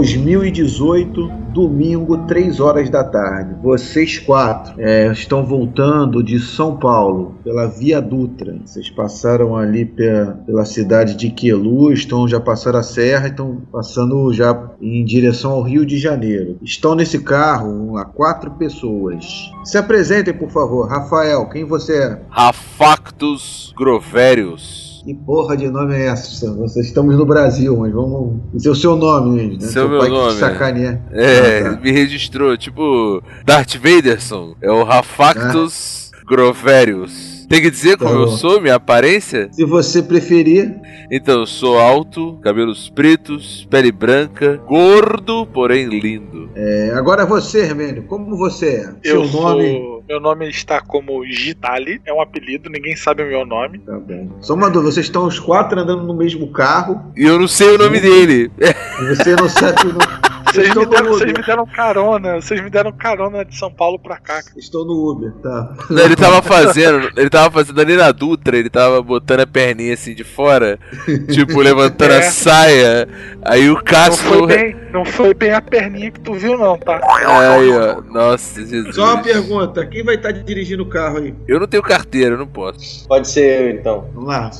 2018, domingo, 3 horas da tarde. Vocês quatro é, estão voltando de São Paulo pela Via Dutra. Vocês passaram ali pela, pela cidade de Quelu, estão já passaram a serra, estão passando já em direção ao Rio de Janeiro. Estão nesse carro há quatro pessoas. Se apresentem, por favor. Rafael, quem você é? Rafactus Groverius. Que porra de nome é essa? Vocês estamos no Brasil, mas vamos dizer o seu nome, né? Seu meu pai nome. Que sacaneia. É, Ah, tá. me registrou, tipo Darth Vaderson. É o Rafactus Groverius. Tem que dizer como Tá eu bom. sou, minha aparência? Se você preferir, Então, eu sou alto, cabelos pretos, pele branca, gordo, porém lindo. é, agora você, Hermênio, como você é? Eu seu nome. sou. Meu nome está como Gitali, é um apelido, ninguém sabe o meu nome. Tá bom. Só uma dúvida, vocês estão os quatro andando no mesmo carro E eu não sei o nome dele. e você não sabe o nome. Vocês me, deram, vocês me deram carona, vocês me deram carona de São Paulo pra cá. Estou no Uber, tá. Não, ele tava fazendo, ele tava fazendo ali na Dutra, ele tava botando a perninha assim de fora, tipo, levantando É. a saia. Aí o Não Cássio. foi, bem, não foi bem a perninha que tu viu, não, tá? Aí, ó. Nossa, Jesus. Só uma pergunta, quem vai estar dirigindo o carro aí? Eu não tenho carteira, eu não posso. Pode ser eu, então. Vamos lá.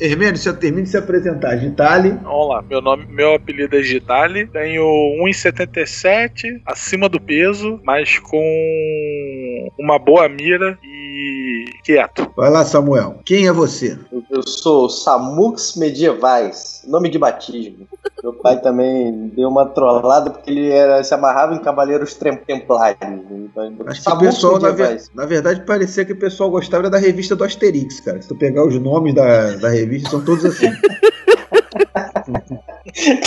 Hermênio, você termine de se apresentar. Gitali. Vamos lá, meu nome, meu apelido é Gitali, tenho 1,77, acima do peso, mas com uma boa mira e quieto. Vai lá, Samuel. Quem é você? Eu, sou Samux Medievais, nome de batismo. Meu pai também deu uma trollada porque ele era, se amarrava em Cavaleiros Templários. Então, Acho que o Samux pessoal, na, na verdade, parecia que o pessoal gostava da revista do Asterix, cara. Se tu pegar os nomes da, da revista, são todos assim.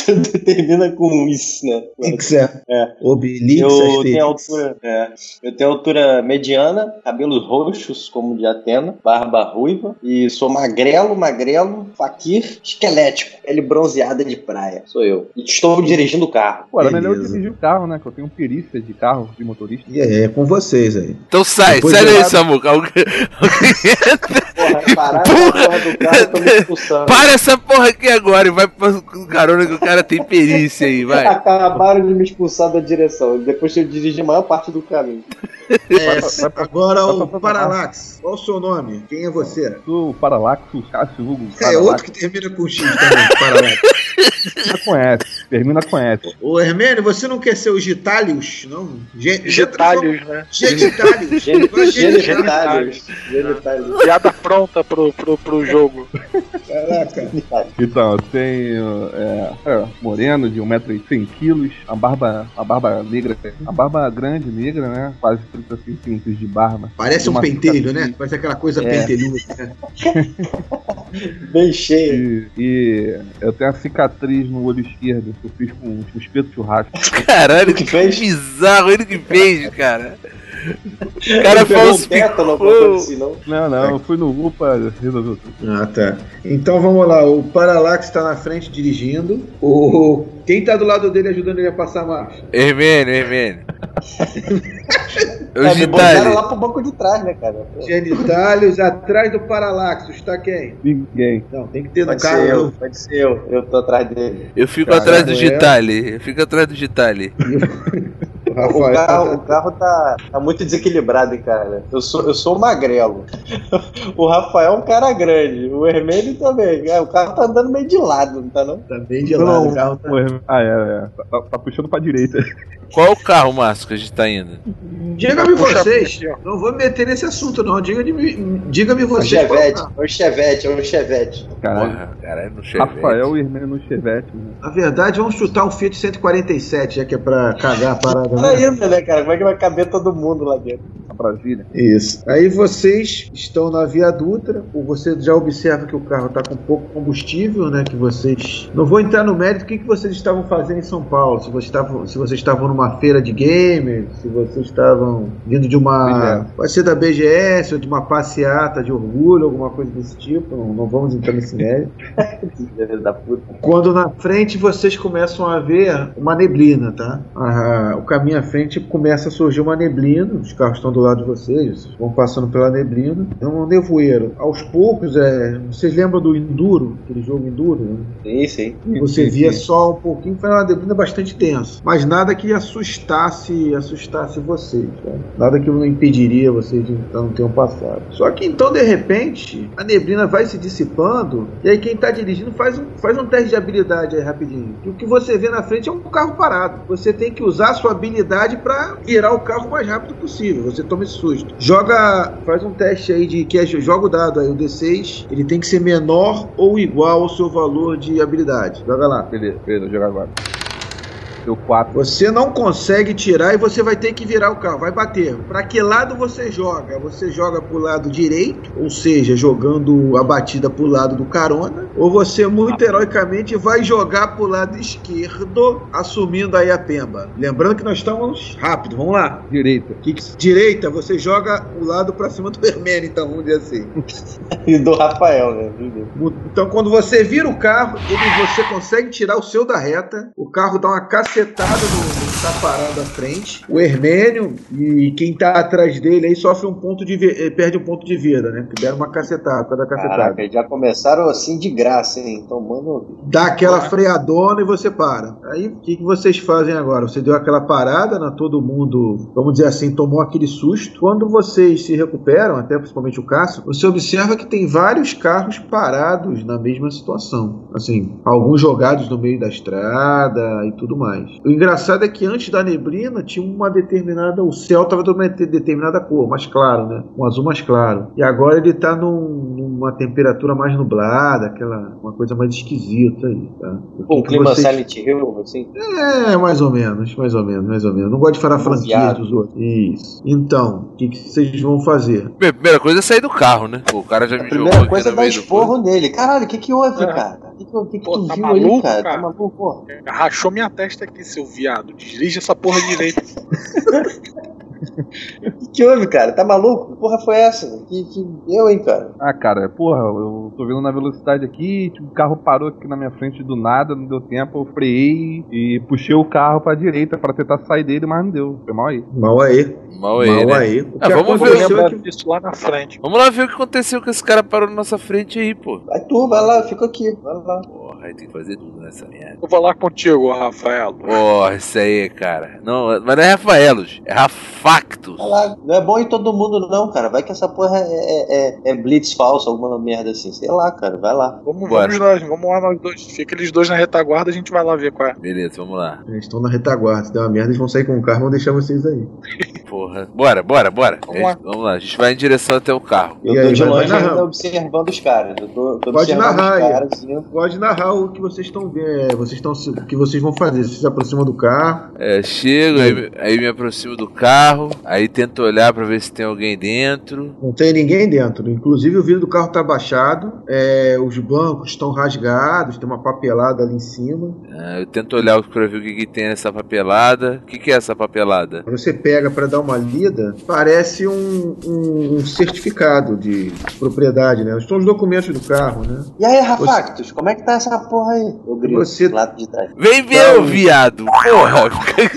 Tudo termina com isso, né? X é. É. Obelix, Eu tenho altura, é, eu tenho altura mediana, cabelos roxos como de Atena, barba ruiva e sou magrelo, magrelo, faquir, esquelético, pele bronzeada de praia. Sou eu. E estou dirigindo o carro. Pô, era melhor eu dirigir o carro, né? Que eu tenho perícia de carro, de motorista. E aí, é com vocês aí. Então sai, Depois sai daí, Samuca. Alguém- Porra, parar essa porra do carro, eu tô me expulsando. Para essa porra aqui agora e vai pro carona que o cara tem perícia aí, vai. Acabaram de me expulsar da direção. Depois eu dirigi a maior parte do caminho. É, agora o Parallax. Qual o seu nome? Quem é você? Sou o Paralaxo, Cássio Hugo. É outro que termina com X também, Parallax. Já conhece, termina conhece. Ô, Hermênio, você não quer ser o Gitalius? Não? Gitalius, né? Genitalius. Gen- Vai Genitálios. Genitálios. Piada pronta pro, pro, pro jogo. Caraca. Então, eu tenho é, é, moreno de 1,100kg, a barba, a barba negra, a barba grande, negra, né? Quase 30 centímetros de barba. Parece um pentelho, né? Parece aquela coisa É. pentelhuda. né? Bem cheio. E, e eu tenho a cicatriz no olho esquerdo que eu fiz com um espeto churrasco. Caralho, que que fez? bizarro ele que fez, cara. O cara pegou um tétano, alguma coisa assim, não? Não, não, eu fui no UPA, resolveu tudo. Ah, tá. Então vamos lá. O Parallax está na frente dirigindo. O... Quem tá do lado dele ajudando ele a passar a marcha? Hermênio, Hermênio. O É, lá pro banco de trás, né, cara? Genitalius atrás do Parallax. Está quem? Ninguém. Não, tem que ter no Pode carro. ser eu, pode ser eu. Eu tô atrás dele. Eu fico Caralho, atrás do é. Gitali. Eu fico atrás do Gitali. O carro, o carro tá, tá muito desequilibrado, cara. Eu sou, eu sou magrelo. O Rafael é um cara grande. O Hermênio também. É, O carro tá andando meio de lado, não tá não? Tá bem de lado. Não, O carro tá... o- Ah, é, é. Tá- tá puxando pra direita. Qual o carro, Márcio, que a gente tá indo? Diga-me vocês. puxa. Não vou me meter nesse assunto, não. Diga-me diga É um vocês. Chevette. É um Chevette, é um Chevette. Caralho. Porra, caralho, no Chevette. Rafael e Hermênio no Chevette. Né? Na verdade, vamos chutar um Fiat 147, já que é pra cagar a parada. Tá Né? ainda, né, cara? Como é que vai caber todo mundo lá dentro? Brasília. Isso. Aí vocês estão na Via Dutra, ou você já observa que o carro está com pouco combustível, né? Que vocês. Não vou entrar no mérito do que, que vocês estavam fazendo em São Paulo. Se vocês estavam, se vocês estavam numa feira de gamers, se vocês estavam vindo de uma. Pode ser da BGS ou de uma passeata de orgulho, alguma coisa desse tipo. Não, não vamos entrar nesse mérito. Quando na frente vocês começam a ver uma neblina, tá? Ah, o caminho à frente começa a surgir uma neblina, os carros estão do lado lado de vocês, vocês vão passando pela neblina. É um nevoeiro. Aos poucos, é, vocês lembram do Enduro, aquele jogo Enduro? Né? Sim, sim. Você Sim, via sim. só um pouquinho, foi uma neblina bastante tensa. Mas nada que assustasse, assustasse vocês. tá? Nada que não impediria vocês de não tenham passado. Só que então, de repente, a neblina vai se dissipando. E aí quem tá dirigindo faz um, faz um teste de habilidade aí rapidinho. E o que você vê na frente é um carro parado. Você tem que usar a sua habilidade para virar o carro o mais rápido possível. Você toma esse susto. Joga. Faz um teste aí de que é, joga o dado aí, o D6. Ele tem que ser menor ou igual ao seu valor de habilidade. Joga lá. Beleza, beleza, vou jogar agora. Deu 4. Você não consegue tirar e você vai ter que virar o carro, vai bater. Para que lado você joga? Você joga pro lado direito, ou seja, jogando a batida pro lado do carona, ou você muito heroicamente vai jogar pro lado esquerdo, assumindo aí a pemba. Lembrando que nós estamos rápido, vamos lá. Direita. Que que- direita, você joga o lado para cima do vermelho, então vamos dizer assim. E do Rafael, né? Então, quando você vira o carro, ele, você consegue tirar o seu da reta. O carro dá uma cacetada no que tá parado à frente. O Hermênio e quem tá atrás dele aí sofre um ponto de eh, perde um ponto de vida, né? Porque deram uma cacetada, cada cacetada. Caraca, já começaram assim de graça, hein? Tomando. Dá aquela freadona e você para. Aí o que, que vocês fazem agora? Você deu aquela parada, né? todo mundo, vamos dizer assim, tomou aquele susto. Quando vocês se recuperam, até principalmente o Cássio, você observa que tem vários carros parados na mesma situação. Assim, alguns jogados no meio da estrada e tudo mais. O engraçado é que antes da neblina tinha uma determinada. O céu estava de uma de- determinada cor, mais claro, né? Um azul mais claro. E agora ele está numa temperatura mais nublada, aquela uma coisa mais esquisita aí, tá? Um clima vocês- Silent Hill, assim. é, mais ou menos, mais ou menos, mais ou menos. Não gosto de falar franquia dos outros. Isso. Então, o que, que vocês vão fazer? Primeira coisa é sair do carro, né? O cara já A me jogou primeira coisa é dar esporro nele. Caralho, o que que houve, É. cara? Que que, o que que Pô, tu tá viu maluco, aí, cara? cara? Tá maluco, porra? Rachou minha testa aqui, seu viado. Dirige essa porra direito. O que que houve, cara? Tá maluco? Que porra foi essa? Que, que deu, hein, cara? Ah, cara, porra, eu tô vendo na velocidade aqui, tipo, o carro parou aqui na minha frente do nada, não deu tempo, eu freiei e puxei o carro pra direita pra tentar sair dele, mas não deu. Foi mal aí. Mal aí. Mal aí, Mal né? aí. O Ah, que vamos ver, aconteceu é que disso lá na frente. Vamos lá ver o que aconteceu com esse cara parou na nossa frente aí, pô. Vai tu, vai lá, fica aqui. Vai lá. Porra, aí tem que fazer tudo nessa merda. Eu vou lá contigo, Rafael. Porra, isso aí, cara. Não, mas não é Rafaelos, é lá. Não é bom em todo mundo, não, cara. Vai que essa porra é, é, é- é blitz falso, alguma merda assim. Sei lá, cara. Vai lá. Vamos, Bora. vamos nós, vamos lá nós dois. Fica eles dois na retaguarda, a gente vai lá ver qual é. Beleza, vamos lá. eles estão na retaguarda. Se der uma merda, eles vão sair com o carro e vão deixar vocês aí. Porra. Bora, bora, bora. Vamos lá. Vamos lá, a gente vai em direção até o carro. Eu tô aí, de longe ainda observando os caras. Eu tô, tô Pode observando narrar os caras. assim, Pode narrar o que vocês estão vendo, vocês estão que vocês vão fazer. Vocês se aproximam do carro. É, chego, aí, aí me aproximo do carro, aí tento olhar pra ver se tem alguém dentro. Não tem ninguém dentro. Inclusive o vidro do carro está baixado. é, os bancos estão rasgados. Tem uma papelada ali em cima. Ah, eu tento olhar pra ver o que, que tem nessa papelada. O que, que é essa papelada? Você pega para dar uma lida, parece um, um- um certificado de propriedade, né? Estão os documentos do carro, né? E aí, Rafactus, como é que tá essa porra aí? Eu grito Você- do lado de trás. Vem ver, Então- ô viado! Porra!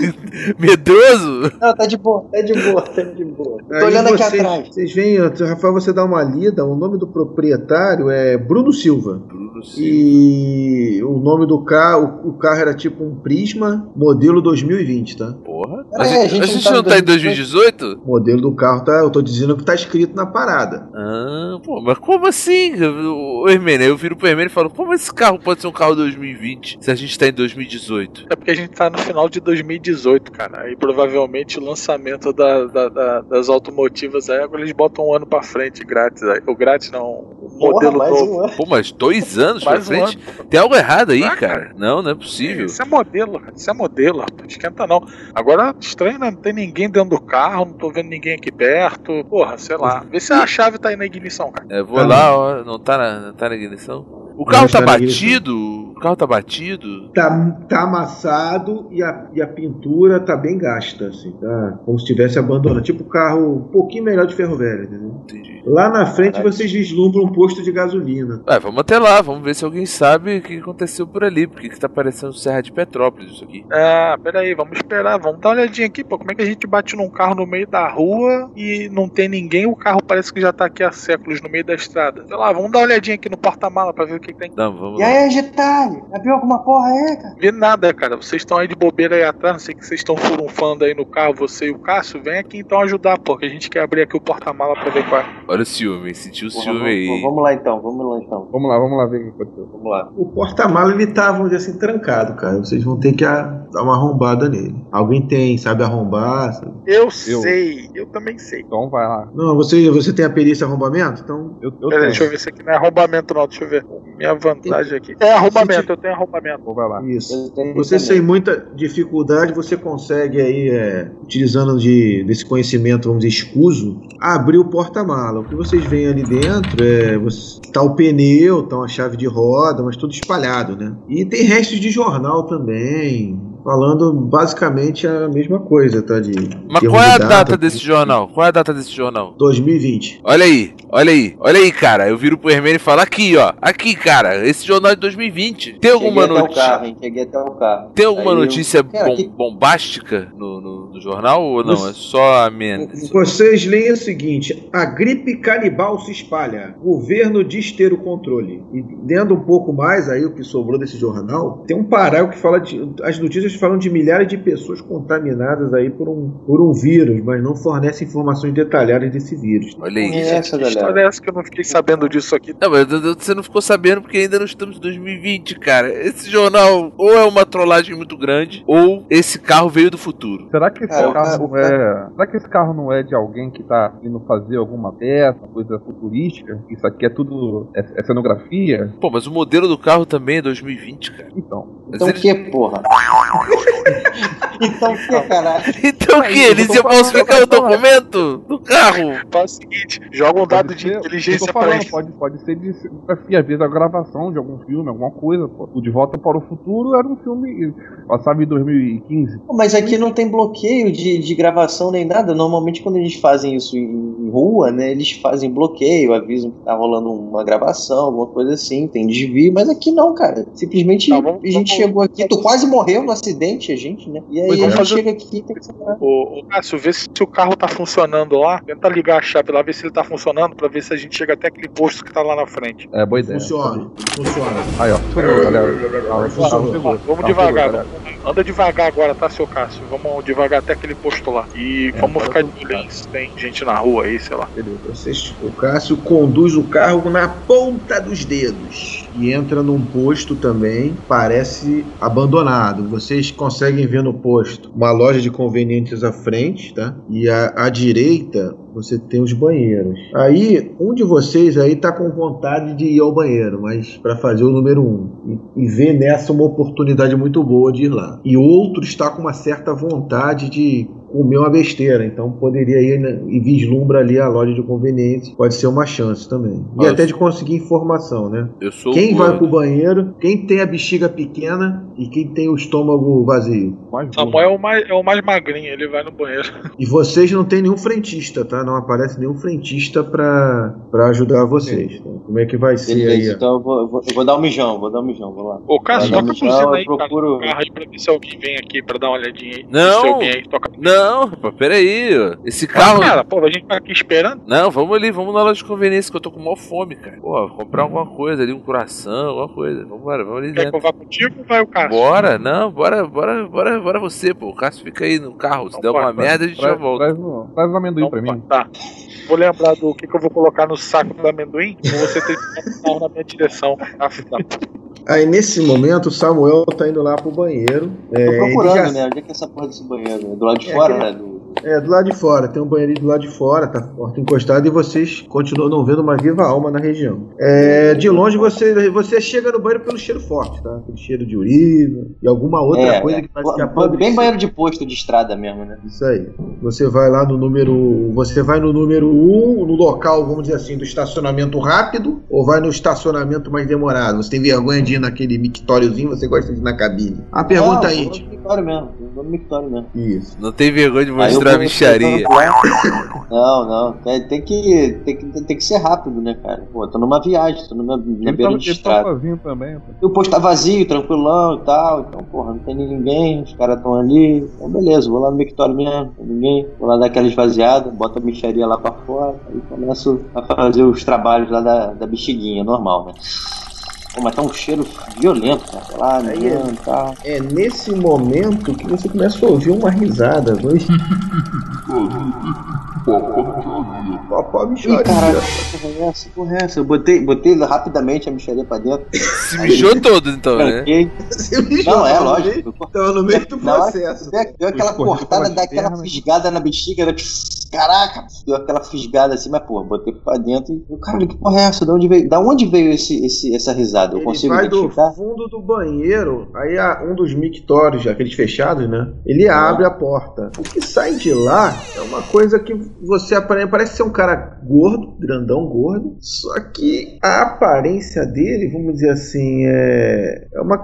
Medroso! Não, tá de boa, tá de boa, tá de boa. Tô Aí olhando aqui vocês- atrás. Vocês veem, Rafael, você dá uma lida. O nome do proprietário é Bruno Silva. Bruno Silva. E o nome do carro, o carro era tipo um Prisma, modelo 2020, tá? Porra. A gente, a gente a não gente tá não em tá em 2018? O modelo do carro tá, eu tô dizendo que tá escrito na parada. Ah, pô, mas como assim? O Hermênio, eu viro pro Hermênio e falo, como esse carro pode ser um carro 2020 se a gente tá em 2018? É porque a gente tá no final de 2018, cara. E provavelmente o lançamento da- da- da- das automotivas aí, agora eles botam um ano pra frente grátis. Aí. O grátis não, o Porra, modelo mais novo. um ano. Pô, mas dois anos pra Mais um frente? Tem algo errado aí, Ah, cara. Não, não é possível. Isso é modelo, cara. Isso é modelo, rapaz. Esquenta não. Agora, estranho, né? Não tem ninguém dentro do carro, não tô vendo ninguém aqui perto. Porra, sei lá. Vê se a chave tá aí na ignição, cara. É, vou Ah, lá, ó, não tá na, não tá na ignição. O carro tá na batido? O carro tá batido? Tá, tá amassado e a, e a pintura tá bem gasta, assim, tá? Como se tivesse abandonado. Tipo carro um pouquinho melhor de ferro velho, entendeu? Entendi. Lá na frente vocês vislumbram um posto de gasolina. Ué, vamos até lá, vamos ver se alguém sabe o que aconteceu por ali. Porque que tá parecendo Serra de Petrópolis isso aqui. Ah, peraí, vamos esperar, vamos dar uma olhadinha aqui, pô. Como é que a gente bate num carro no meio da rua e não tem ninguém? O carro parece que já tá aqui há séculos no meio da estrada. Sei lá, vamos dar uma olhadinha aqui no porta-mala pra ver o que, que tem. Não, vamos E lá. aí, Getale? Abriu alguma porra aí, cara? Vi nada, cara. Vocês estão aí de bobeira aí atrás, não sei que vocês estão furunfando aí no carro, você e o Cássio. Vem aqui então ajudar, pô, que a gente quer abrir aqui o porta-mala pra ver qual é. Olha o ciúme, sentiu o Porra, ciúme vamos, aí. vamos lá então, vamos lá então. Vamos lá, vamos lá ver o que aconteceu. Vamos lá. O porta-mala ele tá, vamos dizer assim, trancado, cara. Vocês vão ter que dar uma arrombada nele. Alguém tem, sabe arrombar? sabe? Eu, sei, eu também sei. Então vai lá. Não, você, você tem a perícia arrombamento? Então. Eu, eu Peraí, tenho. deixa eu ver se aqui não é arrombamento não, deixa eu ver. Minha vantagem aqui. É arrombamento, eu tenho arrombamento. Então vai lá. Isso. Eu Você sem muita dificuldade, você consegue aí, é, utilizando de, desse conhecimento, vamos dizer, escuso, abrir o porta-mala. O que vocês veem ali dentro é você, tá o pneu, tá uma chave de roda, mas tudo espalhado, né? E tem restos de jornal também, falando basicamente a mesma coisa, tá? De Mas termo qual é a de data desse jornal? Qual é a data desse jornal? 2020. Olha aí, olha aí, olha aí, cara. Eu viro pro Hermênio e falo aqui, ó. Aqui, cara, esse jornal é de 2020. Tem alguma Cheguei até o notícia? carro, hein? Cheguei até o carro. Tem alguma Aí eu- notícia Cara, bom- que- bombástica no, no- no jornal ou não? Você- É só a menos. Vocês leem o seguinte: a gripe canibal se espalha. Governo diz ter o controle. E lendo um pouco mais aí o que sobrou desse jornal, tem um parágrafo que fala de. As notícias falam de milhares de pessoas contaminadas aí por um, por um vírus, mas não fornecem informações detalhadas desse vírus. Olha aí. É essa, Que galera. história é essa que eu não fiquei sabendo disso aqui? Não, mas você não ficou sabendo porque ainda não estamos em 2020, cara. Esse jornal ou é uma trollagem muito grande, ou esse carro veio do futuro. Será que esse o carro o é. Será que esse carro não é de alguém que tá indo fazer alguma peça, coisa futurística? Isso aqui é tudo. É, é cenografia? Pô, mas o modelo do carro também é 2020, cara. Então. Mas Então o eles- que, porra? então o que, caralho? Então o que? eu Eles iam falsificar o documento do carro? Faz o seguinte, joga um dado de inteligência pra falando, ele. pode, pode ser de às vezes a gravação de algum filme, alguma coisa, pô. O De Volta para o Futuro era um filme. Passava em 2015. Mas aqui não tem bloqueio de, de gravação nem nada. Normalmente quando eles fazem isso em, em rua, né? Eles fazem bloqueio, avisam que tá rolando uma gravação, alguma coisa assim, tem desvio, mas aqui não, cara. Simplesmente Tá, vamos- a gente vamos- chegou aqui, tu quase morreu no acidente, a gente, né? E aí Pois a vamos gente fazer- chega aqui e tem que separar. Ô, ô Cássio, vê se o carro tá funcionando lá. Tenta ligar a chave lá, ver se ele tá funcionando, pra ver se a gente chega até aquele posto que tá lá na frente. É, boa ideia. Funciona, funciona. Aí, ó. Galera. O. Vamos devagar, anda devagar agora, tá, seu Cássio? Vamos devagar até aquele posto lá. E É, vamos ficar de olho se tem gente na rua aí, sei lá. Beleza. Vocês, o Cássio conduz o carro na ponta dos dedos e entra num posto também, parece abandonado. Vocês conseguem ver no posto uma loja de convenientes à frente, tá? E à, à direita você tem os banheiros. Aí, um de vocês aí tá com vontade de ir ao banheiro, mas para fazer o número um e, e vê nessa uma oportunidade muito boa de ir lá. E outro está com uma certa vontade de comer uma besteira, então poderia ir né, e vislumbra ali a loja de conveniência, pode ser uma chance também. E Mas- até de conseguir informação, né? Eu sou Quem vai pro banheiro, quem tem a bexiga pequena e quem tem o estômago vazio. Samuel é o mais, é o mais magrinho, ele vai no banheiro. E vocês não tem nenhum frentista, tá? Não aparece nenhum frentista pra, pra ajudar vocês. tá? Como é que vai ser Beleza, aí? então eu vou, vou- eu vou dar um mijão, vou dar um mijão, vou lá. Ô, Cássio, toca dar a buzina eu aí, cara, procuro- no carro aí pra ver se alguém vem aqui pra dar uma olhadinha aí. Não. Se alguém aí toca. Não, rapaz, peraí. ó. Esse carro. Cara, pô, a gente tá aqui esperando. Não, vamos ali, vamos na loja de conveniência que eu tô com maior fome, cara. Pô, comprar alguma coisa ali, um coração, alguma coisa. Vambora, vamos ali Quer que dentro. eu vá contigo ou vai o Cássio? Bora, não, bora, bora, bora, bora você, pô. O Cássio fica aí no carro. Se Então der alguma bora, merda, a gente já Traz, volta. traz, o- traz o amendoim Então, pra mim. Tá. Vou lembrar do que, que eu vou colocar no saco do amendoim. Ou você tem que dar um carro na minha direção. Ah, da puta. Aí nesse momento o Samuel tá indo lá pro banheiro. É, Tô procurando, ele já- né? Onde é que é essa porra desse banheiro? Do lado de É, fora, aquele- né? Do, É, do lado de fora, tem um banheirinho do lado de fora, tá porta encostada e vocês continuam não vendo uma viva alma na região. É, de longe você, você chega no banheiro pelo cheiro forte, tá? Aquele cheiro de urina e alguma outra É, coisa é. que parece que a podre- Bem banheiro de posto de estrada mesmo, né? Isso aí. Você vai lá no número. Você vai no número 1, um, no local, vamos dizer assim, do estacionamento rápido, ou vai no estacionamento mais demorado? Você tem vergonha de ir naquele mictóriozinho, você gosta de ir na cabine? A pergunta Não, aí, mictório mesmo. Eu vou no mictório mesmo. Isso. Não tem vergonha de mostrar a micharia. lá. Não, não. Tem, tem que, tem, que, tem que ser rápido, né, cara? Pô, tô numa viagem, tô numa, na beira de ele tá estrada. também. pô. E o posto tá vazio, tranquilão e tal. Então, porra, não tem ninguém, os caras estão ali. Então, beleza, vou lá no mictório mesmo, não tem ninguém. Vou lá dar aquela esvaziada, boto a micharia lá pra fora. Aí começo a fazer os trabalhos lá da, da bexiguinha, normal, né? Pô, mas tá um cheiro violento, cara. Tá Lá, Aí e tal. É nesse momento que você começa a ouvir uma risada. Dois... Ih, chora. caralho, que porra é essa? Que Porra é essa? Eu botei, botei rapidamente a micharia pra dentro. Se mijou todo, então, né? Você me Não, é lógico. Então, no meio do processo. Deu, aquela cortada, dá aquela fisgada na bexiga, né? Caraca, deu aquela fisgada assim, mas porra, botei pra dentro e. Caralho, que porra é essa? Da onde veio, da onde veio esse, esse, essa risada? Eu Ele consigo vai do identificar? fundo do banheiro, aí um dos mictórios, aqueles fechados, né? Ele abre a porta. O que sai de lá é uma coisa que você apare- parece ser um cara gordo, grandão, gordo. Só que a aparência dele, vamos dizer assim, é, é uma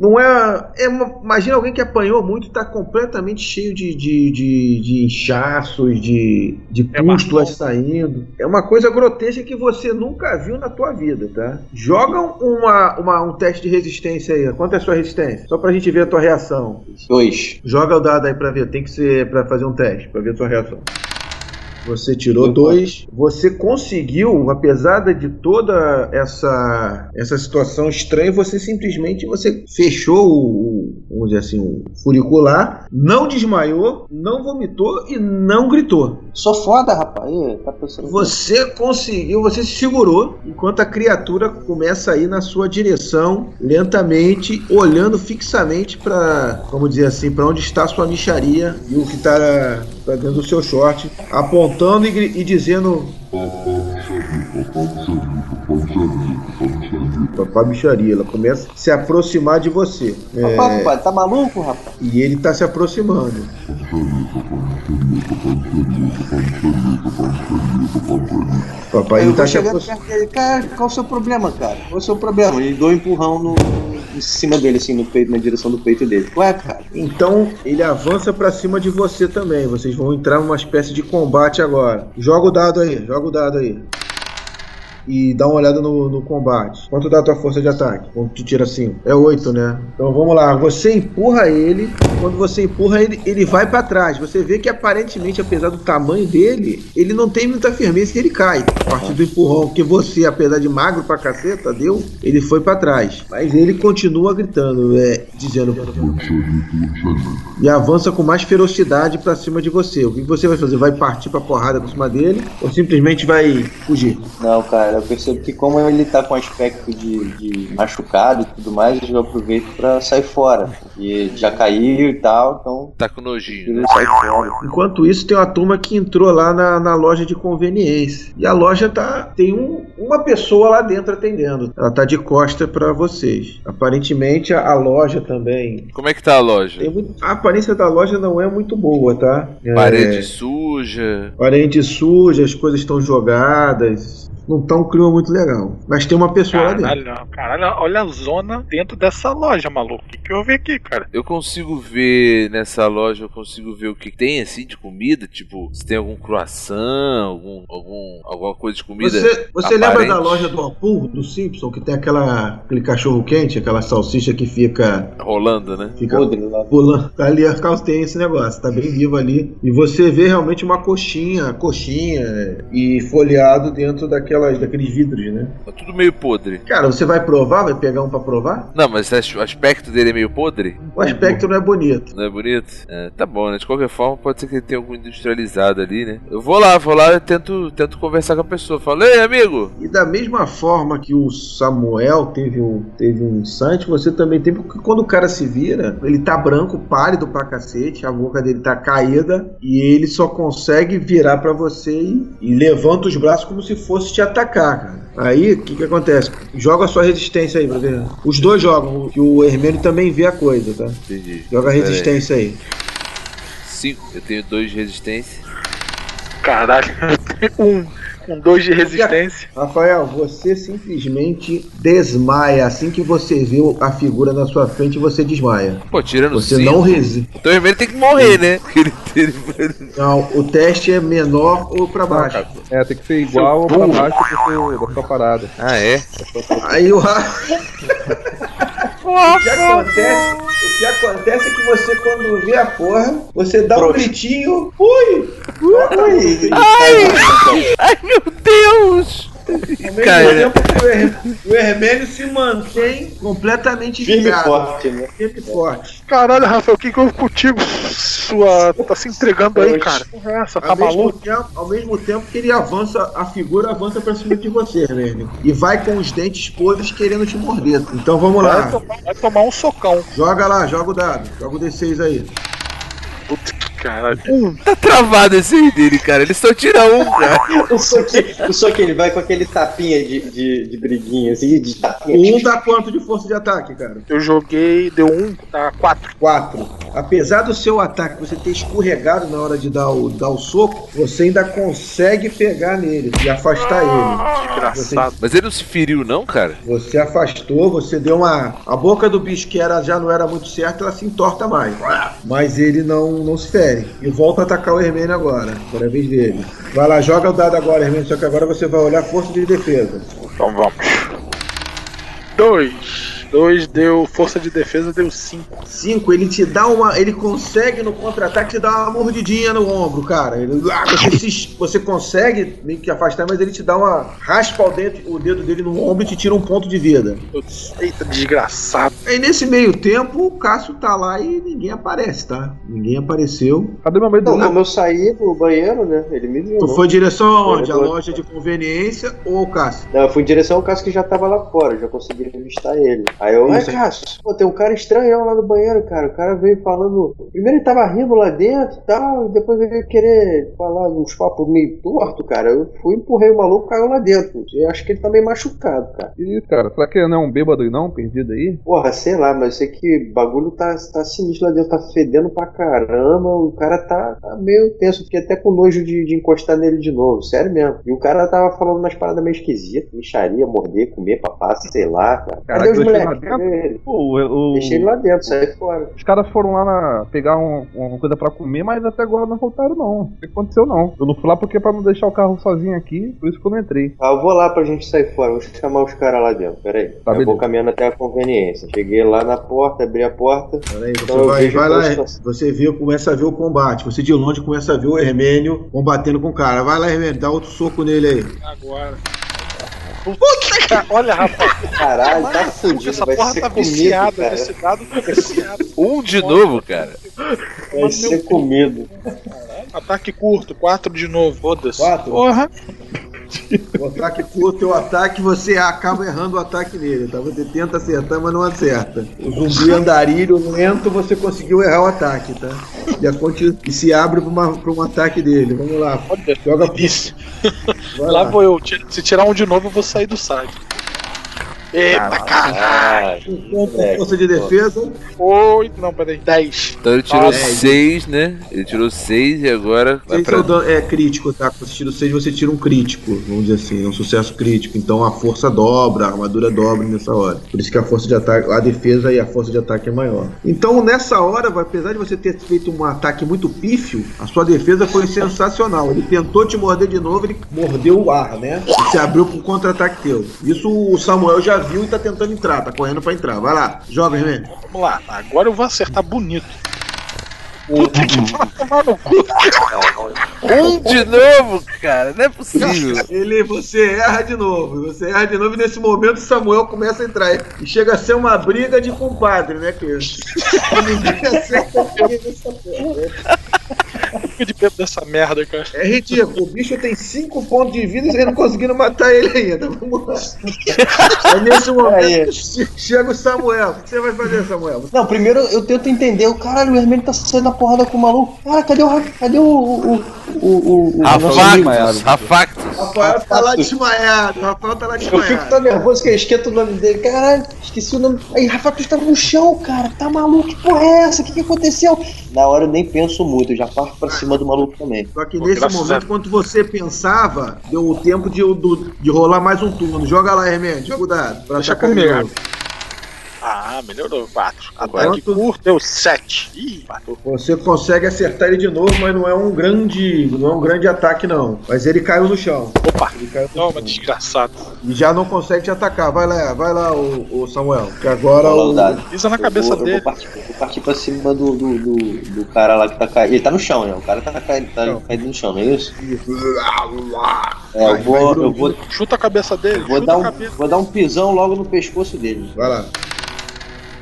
não é, é uma- imagina alguém que apanhou muito e tá completamente cheio de, de, de, de inchaços, de, de É pústulas marrom. saindo. É uma coisa grotesca que você nunca viu na tua vida, tá? Joga uma, uma- um teste de resistência aí. Quanto é a sua resistência? Só pra gente ver a tua reação. Dois. Joga o dado aí pra ver. Tem que ser pra fazer um teste, pra ver a tua reação. Você tirou dois. Você conseguiu, apesar de toda essa essa situação estranha, você simplesmente você fechou o, o- vamos dizer assim, o furicular, não desmaiou, não vomitou e não gritou. Sou foda, rapaz. Tá pensando. Você conseguiu, você se segurou enquanto a criatura começa a ir na sua direção lentamente, olhando fixamente para, vamos dizer assim, para onde está a sua micharia e o que está dentro do seu short, apontando e, e dizendo Papá bicharia, ela começa a se aproximar de você. É, Rapaz, rapaz, tá maluco, rapaz? e ele está se aproximando. Papai ele vou se chegando aproximando. perto dele, cara, qual o seu problema, cara? Qual o seu problema? E dou um empurrão no, em cima dele, assim, no peito, na direção do peito dele. Ué, cara? Então ele avança pra cima de você também. Vocês vão entrar numa espécie de combate agora. Joga o dado aí, joga o dado aí. E dá uma olhada no, no combate. Quanto dá a tua força de ataque? Quando tu tira 5? É 8, né? Então vamos lá. Você empurra ele. Quando você empurra ele, ele vai pra trás. Você vê que aparentemente, apesar do tamanho dele, ele não tem muita firmeza e ele cai. A partir do empurrão que você, apesar de magro pra caceta, deu, ele foi pra trás. Mas ele continua gritando, é, dizendo e avança com mais ferocidade pra cima de você. O que você vai fazer? Vai partir pra porrada por cima dele ou simplesmente vai fugir? Não, cara, eu percebo que como ele tá com aspecto de, de machucado e tudo mais, eu aproveito pra sair fora. E já caiu e tal, então Tá com nojinho. sai fora. Enquanto isso, tem uma turma que entrou lá na, na loja de conveniência. E a loja tá. Tem um- uma pessoa lá dentro atendendo. Ela tá de costa pra vocês. Aparentemente, a, a loja também. Como é que tá a loja? tem muito- a aparência da loja não é muito boa, tá? É, Parede suja. Parede suja, as coisas estão jogadas. Não tá um clima muito legal. Mas tem uma pessoa lá dentro. Caralho, caralho, olha a zona dentro dessa loja, maluco. O que, que eu vi aqui, cara? Eu consigo ver nessa loja, eu consigo ver o que tem assim de comida, tipo, se tem algum croissant, algum, algum alguma coisa de comida. Você, você lembra da loja do Apu, do Simpson, que tem aquela, aquele cachorro quente, aquela salsicha que fica, rolando, né? fica Podre lá. pulando? Tá ali, a Carlos tem esse negócio, tá bem vivo ali. E você vê realmente uma coxinha, coxinha e folheado dentro daquela daquelas, daqueles vidros, né? Tá tudo meio podre. Cara, você vai provar? Vai pegar um pra provar? Não, mas o aspecto dele é meio podre? O aspecto não é bonito. Não é bonito? É, tá bom, né? De qualquer forma, pode ser que ele tenha algum industrializado ali, né? Eu vou lá, vou lá e tento, tento conversar com a pessoa. Falo, ei, amigo! E da mesma forma que o Samuel teve um, teve um insight, você também teve, porque quando o cara se vira, ele tá branco, pálido pra cacete, a boca dele tá caída, e ele só consegue virar pra você e, e levanta os braços como se fosse te atacar, cara. Aí, o que que acontece? Joga a sua resistência aí, pra ver. Os dois jogam, que o Hermênio também vê a coisa, tá? Entendi. Joga a resistência aí. Cinco. Eu tenho dois de resistência. Caralho, um com dois de resistência. Rafael, você simplesmente desmaia. Assim que você vê a figura na sua frente, você desmaia. Pô, tirando Você cinco. não resiste. Então o vermelho tem que morrer, né? Não, o teste é menor ou pra baixo. É, tem que ser igual ou pra baixo do seu, da sua parada. Ah, é? Aí o Rafa. o, que acontece, o que acontece é que você, quando vê a porra, você dá um Trouxa. gritinho. Ui! Ui! Ai, meu Deus! Ao mesmo Cara. tempo que o, Her o Hermênio se mantém completamente Firme e ligado. forte, né? Firme e forte. Caralho, Rafael, o que que houve contigo? Sua. Tá se entregando aí, cara. Essa? Tá Ao mesmo, maluco? tempo, ao mesmo tempo que ele avança, a figura avança pra cima de você, Hermênio. E vai com os dentes podres querendo te morder. Então vamos Vai lá. tomar, vai tomar um socão. Joga lá, joga o dado. Joga o D6 aí. Que caralho. Um. Tá travado esse aí dele, cara. Ele só tira um, cara. O o soque ele vai com aquele tapinha de, de, de briguinha, assim, de tapinha. Um dá quanto de força de ataque, cara? Eu joguei, deu um, tá quatro. 4. Apesar do seu ataque você ter escorregado na hora de dar o, dar o soco, você ainda consegue pegar nele e afastar ele. Desgraçado. Mas ele não se feriu, não, cara? Você afastou, você deu uma. A boca do bicho que era, já não era muito certa, ela se entorta mais. Mas ele não, não se fere. E volta a atacar o Hermênio agora. Agora é a vez dele. Vai lá, joga o dado agora, Hermênio. Só que agora você vai olhar força de defesa. Então vamos. Dois. Dois deu força de defesa, deu cinco. 5, ele te dá uma. Ele consegue no contra-ataque te dar uma mordidinha no ombro, cara. Ele, ah, você, se- você consegue meio que afastar, mas ele te dá uma. raspa o dedo, o dedo dele no ombro e te tira um ponto de vida. Putz, Eita, desgraçado. Aí nesse meio tempo, o Cássio tá lá e ninguém aparece, tá? Ninguém apareceu. Cadê meu medo? Não, como eu saí do banheiro, né? Ele me viu. Tu né? foi em direção aonde? A loja de conveniência ou ao Cássio? Não, eu fui em direção ao Cássio que já tava lá fora, já consegui revistar ele. Aí eu, ai. Cássio, pô, tem um cara estranhão lá no banheiro, cara. O cara veio falando. Primeiro ele tava rindo lá dentro e tal, e depois ele veio querer falar uns papos meio torto, cara. Eu fui, empurrei o maluco, caiu lá dentro. Eu acho que ele tá meio machucado, cara. Ih, cara, será que ele não é um bêbado aí não, perdido aí? Porra, sei lá, mas eu sei que bagulho tá, tá sinistro lá dentro, tá fedendo pra caramba. O cara tá, tá meio tenso, fiquei até com nojo de, de encostar nele de novo, sério mesmo. E o cara tava falando umas paradas meio esquisitas, micharia, morder, comer, papá, sei lá, cara. Caraca, Cadê os moleques? Pô, o, o- Deixei ele lá dentro, saí fora. os caras foram lá na, pegar um- uma coisa pra comer, mas até agora não voltaram não. O que aconteceu não. Eu não fui lá porque é pra não deixar o carro sozinho aqui, por isso que eu não entrei. Ah, eu vou lá pra gente sair fora, vou chamar os caras lá dentro, peraí. Tá, eu vou beleza. caminhando até a conveniência. Cheguei lá na porta, abri a porta. Peraí, você Então vai, vai lá, situação. você vê, começa a ver o combate. Você de longe começa a ver o Hermênio combatendo com o cara. Vai lá, Hermênio, dá outro soco nele aí. Agora. Puta, cara, olha, rapaz. Caralho, tá Essa fudido, vai porra ser tá comido, viciada. cara. Esse dado tá viciado. Um de novo, cara. Vai ser comido. Ataque curto, quatro de novo. Foda-se. Quatro? Porra. O ataque curto, o ataque, você acaba errando o ataque nele, tá? Você tenta acertar, mas não acerta. O zumbi andarilho lento, você conseguiu errar o ataque, tá? E, a conti- e se abre pra um ataque dele. Vamos lá. Olha, Joga. Vai Lá lá. vou eu. Se tirar um de novo, eu vou sair do site. Eita, caralho. Moleque, força de defesa. Oito, não, peraí. Dez. Então ele tirou Ah, seis, né? Ele tirou seis e agora vai Seis pra. é o dano- é crítico, tá? Quando você tira 6, você tira um crítico, vamos dizer assim, é um sucesso crítico. Então a força dobra, a armadura dobra nessa hora. Por isso que a força de ataque, a defesa e a força de ataque é maior. Então nessa hora, apesar de você ter feito um ataque muito pífio, a sua defesa foi sensacional. Ele tentou te morder de novo, ele mordeu o ar, né? E se abriu pro contra-ataque teu. Isso o Samuel já viu e tá tentando entrar, tá correndo pra entrar. Vai lá, joga, Hermênio. Vamos lá. Agora eu vou acertar bonito. Um de novo, cara. Não é possível. Ele, você erra de novo. Você erra de novo e nesse momento Samuel começa a entrar. E chega a ser uma briga de compadre, né, que Ninguém acerta ninguém nessa porra, né? Fica de medo dessa merda, cara. É ridículo. O bicho tem 5 pontos de vida e vocês não conseguiram matar ele ainda. Vamos lá. Aí nesse momento che- chega o Samuel. O que você vai fazer, Samuel? Não, primeiro eu tento entender. O caralho, o Hermínio tá saindo na porrada com o maluco. Cara, cadê o. Cadê o. O. O. o, o Rafactus, Rafactus. Rafael tá lá desmaiado. O Rafael tá lá eu fico desmaiado. tão nervoso que eu esqueço o nome dele. Caralho, esqueci o nome. Aí, Rafa Cruz tá no chão, cara. Tá maluco? Que porra é essa? O que, que aconteceu? Na hora eu nem penso muito, eu já parto pra cima do maluco também. Só que Pô, nesse momento, quando você pensava, deu o tempo de, de rolar mais um turno. Joga lá, Hermênio. Joga o dado. Pra Deixa comigo. Ah, melhorou. 4. Ataque Quanto? curto deu 7. Ih, matou. Você consegue acertar ele de novo, mas não é um grande, não é um grande ataque não. Mas ele caiu no chão. Opa. Ele caiu no Toma, chão. desgraçado. E já não consegue te atacar. Vai lá, vai lá, o, Samuel. Que agora o. Pisa na Eu cabeça vou, eu dele. vou partir, eu vou partir pra cima do, do, do, do cara lá que tá caindo. Ele tá no chão, né? O cara tá, caído, tá Não. caído no chão, não é isso? É, Vai, eu vou, vai, eu vou, Chuta a cabeça dele. vou, dar um, vou dar um pisão logo no pescoço dele. Vai lá.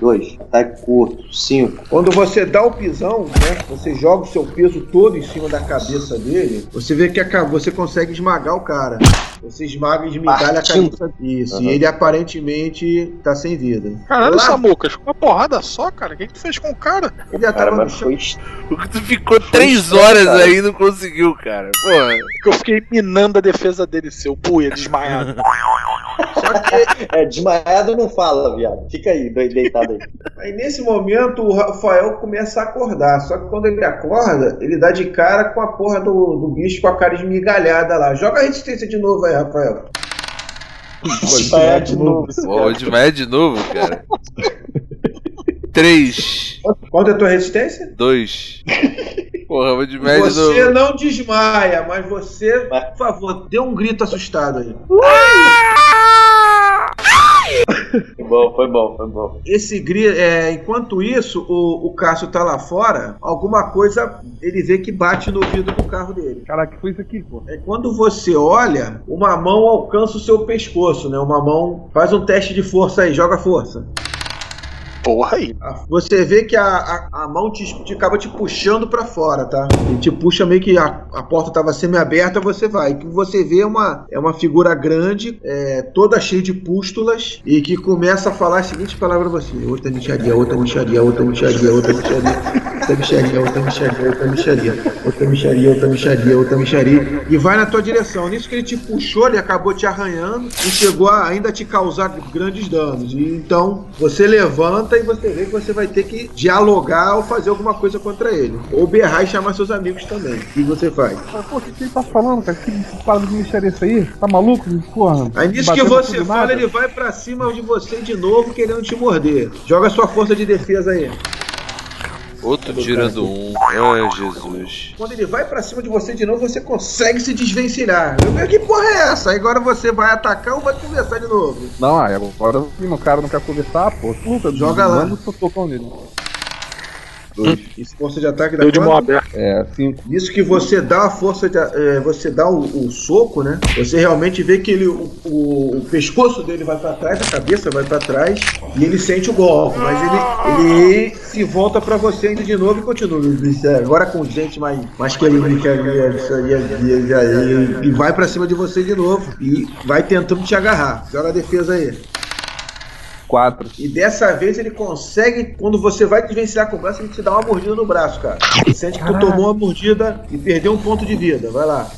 Dois. Ataque curto. Cinco. Quando você dá o pisão, né? Você joga o seu peso todo em cima da cabeça dele. Você vê que a você consegue esmagar o cara. Você esmaga e esmigalha a cabeça. Isso. Uhum. E ele aparentemente tá sem vida. Caralho, Lá, Samucas, com uma porrada só, cara. O que, que tu fez com o cara? Ele já Cara, tava no mas chão. foi. O que tu ficou três estranho, horas cara. aí e não conseguiu, cara. Porra. Eu fiquei minando a defesa dele, seu puia, desmaiado. Só que É, desmaiado não fala, viado. Fica aí, de- deitado aí. Aí nesse momento o Rafael começa a acordar. Só que quando ele acorda, ele dá de cara com a porra do, do bicho com a cara esmigalhada lá. Joga a resistência de novo aí, Rafael. Desmaiado de novo. De novo, cara. Três. Quanto é a tua resistência? Dois. Porra, vou de Você novo. não desmaia, mas você, por favor, dê um grito assustado aí. Foi bom, foi bom, foi bom. Esse grito, é, enquanto isso, o, o Cássio tá lá fora, alguma coisa ele vê que bate no vidro do carro dele. Caraca, que foi isso aqui, pô? É quando você olha, uma mão alcança o seu pescoço, né? Uma mão faz um teste de força aí, joga força. Porra aí. A- Você vê que a, a, a mão te, te acaba te puxando pra fora, tá? Ele te puxa meio que a, a porta tava semi-aberta, você vai. Que você vê uma, é uma figura grande, é, toda cheia de pústulas, e que começa a falar a seguinte palavra pra você: outra micharia, outra micharia, outra micharia, outra micharia. Outra micharia, outra micharia, outra micharia, outra micharia, outra micharia, outra micharia, e vai na tua direção. Nisso que ele te puxou, ele acabou te arranhando e chegou a ainda te causar grandes danos. E então você levanta e você vê que você vai ter que dialogar ou fazer alguma coisa contra ele. Ou berrar e chamar seus amigos também. O que você faz? Mas, pô, o que, ele tá falando, cara? Que parada de mexeria isso aí? Tá maluco? Porra. Aí nisso que você fala, ele vai pra cima de você de novo, querendo te morder. Joga sua força de defesa aí. Outro tirando um. Ai, Jesus. Quando ele vai para cima de você de novo, você consegue se desvencilhar. Eu, que porra é essa? Agora você vai atacar ou vai conversar de novo? Não, agora o cara não quer conversar, pô. Puta, joga lá. Mano, tô, nele. Isso, força de ataque dá de mão aberta. É, 5. Isso que você dá a força de. É, você dá o, o, soco, né? Você realmente vê que ele, o, o, pescoço dele vai para trás, a cabeça vai para trás e ele sente o golpe. Mas ele, ele se volta para você ainda de novo e continua. É, agora com gente mais, mais querida e vai para cima de você de novo. E vai tentando te agarrar. Joga a defesa aí. Quatro. E dessa vez ele consegue, quando você vai desvencilhar com o braço, ele te dá uma mordida no braço, cara. Você sente que tu tomou uma mordida e perdeu um ponto de vida. Vai lá.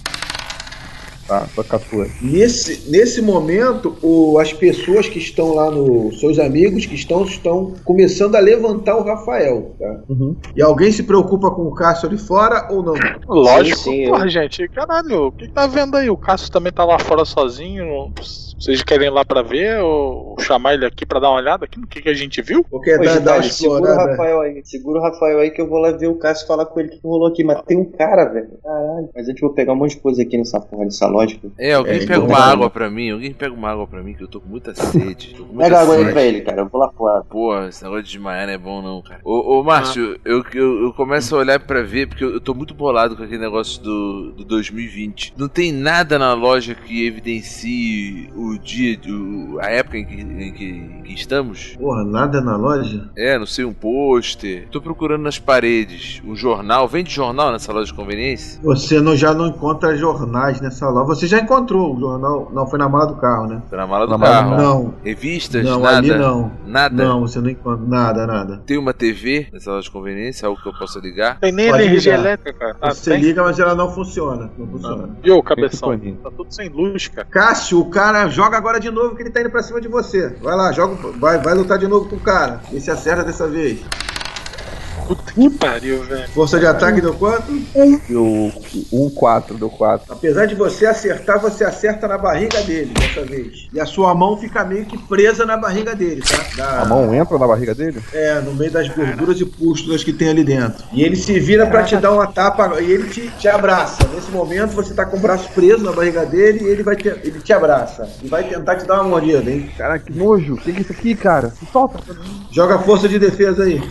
Tá, só 14. Nesse, nesse momento, o- as pessoas que estão lá no. Seus amigos que estão, estão começando a levantar o Rafael. Tá? Uhum. E alguém se preocupa com o Cássio ali fora ou não? Lógico. sim, Porra, gente, caralho, o que que tá vendo aí? O Cássio também tá lá fora sozinho. Vocês querem ir lá pra ver ou chamar ele aqui pra dar uma olhada aqui no que, que a gente viu? Porque dá, dá uma segura o. Rafael aí. Segura o Rafael aí que eu vou lá ver o Cássio falar com ele o que rolou aqui. Mas tem um cara, velho. Caralho. Mas antes eu vou pegar um monte de coisa aqui nessa porra dessa loja. É, alguém É, pega então uma vai. água pra mim, alguém pega uma água pra mim que eu tô com muita sede. Tô com muita Pega água aí pra ele, cara. Eu vou lá fora. Porra, esse negócio de desmaiar não é bom não, cara. Ô, ô Márcio, eu, eu, eu começo a olhar pra ver, porque eu, eu tô muito bolado com aquele negócio do, do 2020. Não tem nada na loja que evidencie o dia, o- a época em que, em que, em que estamos? Porra, nada na loja? É, não sei, um pôster. Tô procurando nas paredes um jornal. Vende jornal nessa loja de conveniência? Você não, já não encontra jornais nessa loja. Você já encontrou o jornal? Não, foi na mala do carro, né? Tá na mala do Na mala carro. carro. Não, Revistas? não, nada? ali não. Nada? Não, você não encontra nada, nada. Tem uma TV nessa loja de conveniência? Algo que eu possa ligar? Tem nem Pode energia ligar. elétrica, cara. Ah, Você tem? liga, mas ela não funciona. Não funciona. E ô, cabeção? Tá tudo sem luz, cara. Cássio, o cara joga agora de novo que ele tá indo pra cima de você. Vai lá, joga, vai, vai lutar de novo com o cara. Vê se acerta dessa vez. Puta que pariu, velho. Força de ataque deu quanto? Deu 1, 4, deu 4. Apesar de você acertar, você acerta na barriga dele dessa vez. E a sua mão fica meio que presa na barriga dele, tá? Da- A mão entra na barriga dele? É, no meio das gorduras e pústulas que tem ali dentro. E ele se vira pra te dar uma tapa e ele te, te abraça. Nesse momento você tá com o braço preso na barriga dele e ele, vai te, ele te abraça. E vai tentar te dar uma mordida, hein? Cara, que nojo. O que, é isso aqui, cara? Me solta. Joga a força de defesa aí.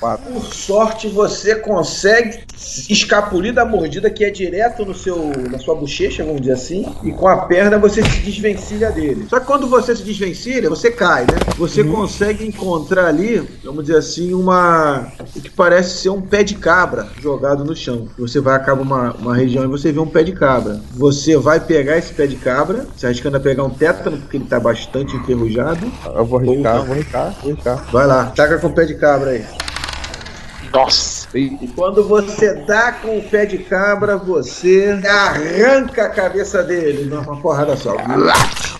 4. Por sorte você consegue escapulir da mordida que é direto no seu, na sua bochecha, vamos dizer assim, e com a perna você se desvencilha dele. Só que quando você se desvencilha, você cai, né? Você consegue encontrar ali, vamos dizer assim, uma o que parece ser um pé de cabra jogado no chão. Você vai acaba uma, uma região e você vê um pé de cabra. Você vai pegar esse pé de cabra, se arriscando a pegar um tétano porque ele tá bastante enferrujado. Eu vou arriscar, vou arriscar, vou arriscar. Vai lá, taca com o pé de cabra aí. Nossa. E quando você dá com o pé de cabra, você arranca a cabeça dele numa porrada só.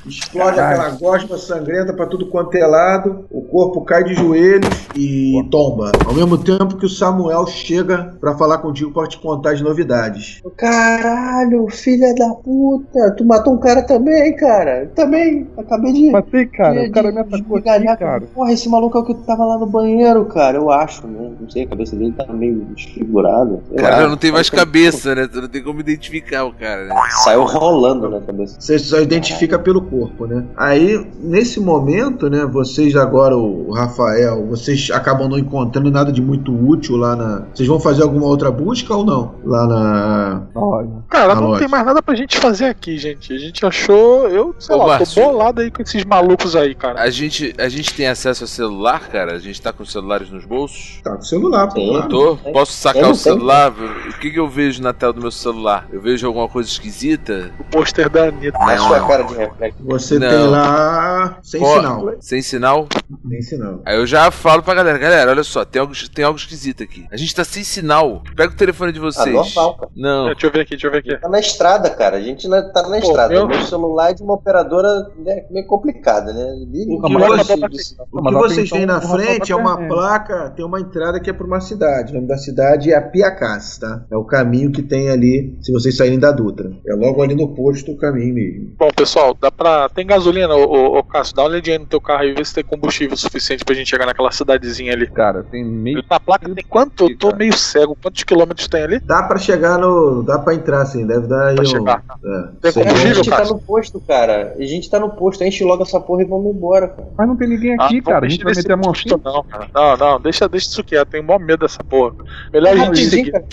Explode Caralho. aquela gosma sangrenta pra tudo quanto é lado, o corpo cai de joelhos e tomba. Ao mesmo tempo que o Samuel chega pra falar contigo pra te contar as novidades. Caralho, filha da puta. Tu matou um cara também, cara. Eu também. Acabei de. matei, cara. de- O cara de- me atacou de aqui, galhar. cara. Porra, esse maluco é o que tava lá no banheiro, cara. Eu acho, né? Não sei, a cabeça dele tá meio desfigurada. sei Cara, lá. não tem mais cabeça, né? Tu não tem como identificar o cara, né? Saiu rolando na cabeça. Você só identifica pelo corpo, né? Aí, nesse momento, né, vocês agora, o Rafael, vocês acabam não encontrando nada de muito útil lá na. Vocês vão fazer alguma outra busca ou não? Lá na. Olha. Cara, Na não loja. tem mais nada pra gente fazer aqui, gente. A gente achou. Eu, sei Ô, lá, Márcio. tô bolado aí com esses malucos aí, cara. A gente, a gente tem acesso ao celular, cara? A gente tá com os celulares nos bolsos? Tá com o celular, pô. Tô? Tem. Posso sacar o celular? O que, que eu vejo na tela do meu celular? Eu vejo alguma coisa esquisita? O pôster da Anitta. A Não. sua cara de reflexo. Você Não. tem lá sem Ó, sinal. Sem sinal? Sem sinal. Aí eu já falo pra galera, galera, olha só, tem algo, tem algo esquisito aqui. A gente tá sem sinal. Pega o telefone de Ah, vocês. normal, cara. Não. Deixa eu ver aqui, deixa eu ver aqui. Tá na estrada, cara. A gente na- tá na Pô, estrada. eu- Meu celular é de uma operadora né, meio complicada, né? O que Não, você- mas- Isso- O Mas que vocês veem na frente é uma placa, tem uma entrada que é para uma cidade. O nome da cidade é Apiacás, tá? É o caminho que tem ali, se vocês saírem da Dutra. É logo ali no posto o caminho mesmo. Bom, pessoal, dá pra. Tem gasolina, ô, ô, ô Cássio? Dá uma olhadinha no teu carro e vê se tem combustível suficiente pra gente chegar naquela cidadezinha ali. Cara, tem meio. Na placa tem quanto? Eu tô meio cego. Quantos quilômetros tem ali? Dá pra chegar no. Dá pra entrar sim, deve dar aí Pra um- chegar. É, Tem sei A combustível? gente tá Cássio? no posto, cara. A gente tá no posto. Enche logo essa porra e vamos embora, cara. Mas não tem ninguém aqui, Ah, cara. A gente vai meter a mão. Não, cara. Não, não, deixa, deixa isso quieto. Tenho maior medo dessa porra. Melhor a gente seguir. cara.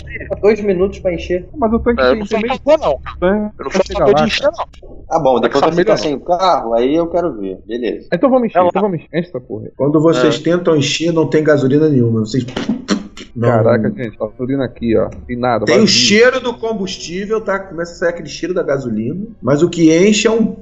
Dois minutos pra encher. Mas eu tô aqui, É, eu não tem sou a meio. favor, não. né, Eu não sou a chegar favor de encher, não. Ah, bom, depois vai ficar sem o carro, aí eu quero ver. Beleza. Então vamos encher, então vamos encher. Enche essa porra. Quando vocês tentam encher, não tem gasolina nenhuma. Vocês. Não- Caraca, gente, tá tudo aqui, ó. Tem nada. Tem o vazio. cheiro do combustível, tá? Começa a sair aquele cheiro da gasolina. Mas o que enche é um.